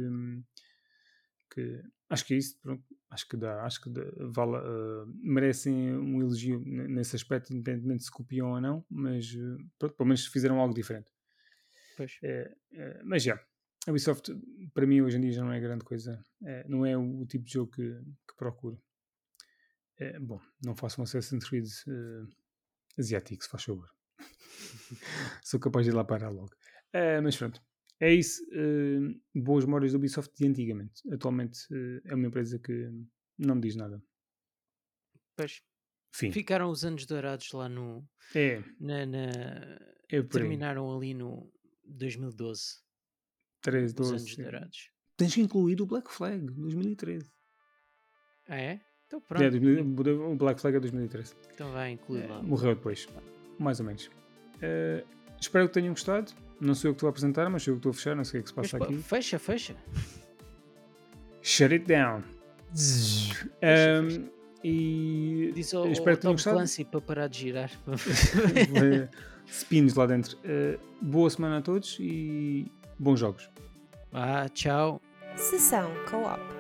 que acho que é isso, pronto. Acho que dá, acho que dá, vale, eh, merecem um elogio nesse aspecto, independentemente se copiam ou não, mas eh, pronto, pelo menos fizeram algo diferente. Pois. É, é, mas já, a Ubisoft para mim hoje em dia já não é grande coisa, É, não é o, tipo de jogo que, que procuro. É, bom, não faço um Assassin's Creed eh, asiático, se faz favor. *laughs* Sou capaz de ir lá parar logo. É, mas pronto, é isso. eh, boas memórias do Ubisoft de antigamente. Atualmente eh, é uma empresa que não me diz nada. Pois. Fim. Ficaram os anos dourados lá no. É, Na, na- é terminaram ali no 2012. 13, Os 12. anos dourados. Tens que incluir o Black Flag, 2013. Ah, é? Então pronto. É, 2000 o Black Flag é 2013. Então vai incluir lá. morreu depois, mais ou menos. Eh, espero que tenham gostado. Não sou eu que estou a apresentar, mas sou eu que estou a fechar. Não sei o que é que se Mas, passa pá, aqui. fecha, fecha. Shut it down. Um, e Diz ao, eu ao espero que tenham gostado. Clancy para parar de girar. *laughs* Spins lá dentro. Eh, boa semana a todos e bons jogos. ah, tchau. Sessão Co-op.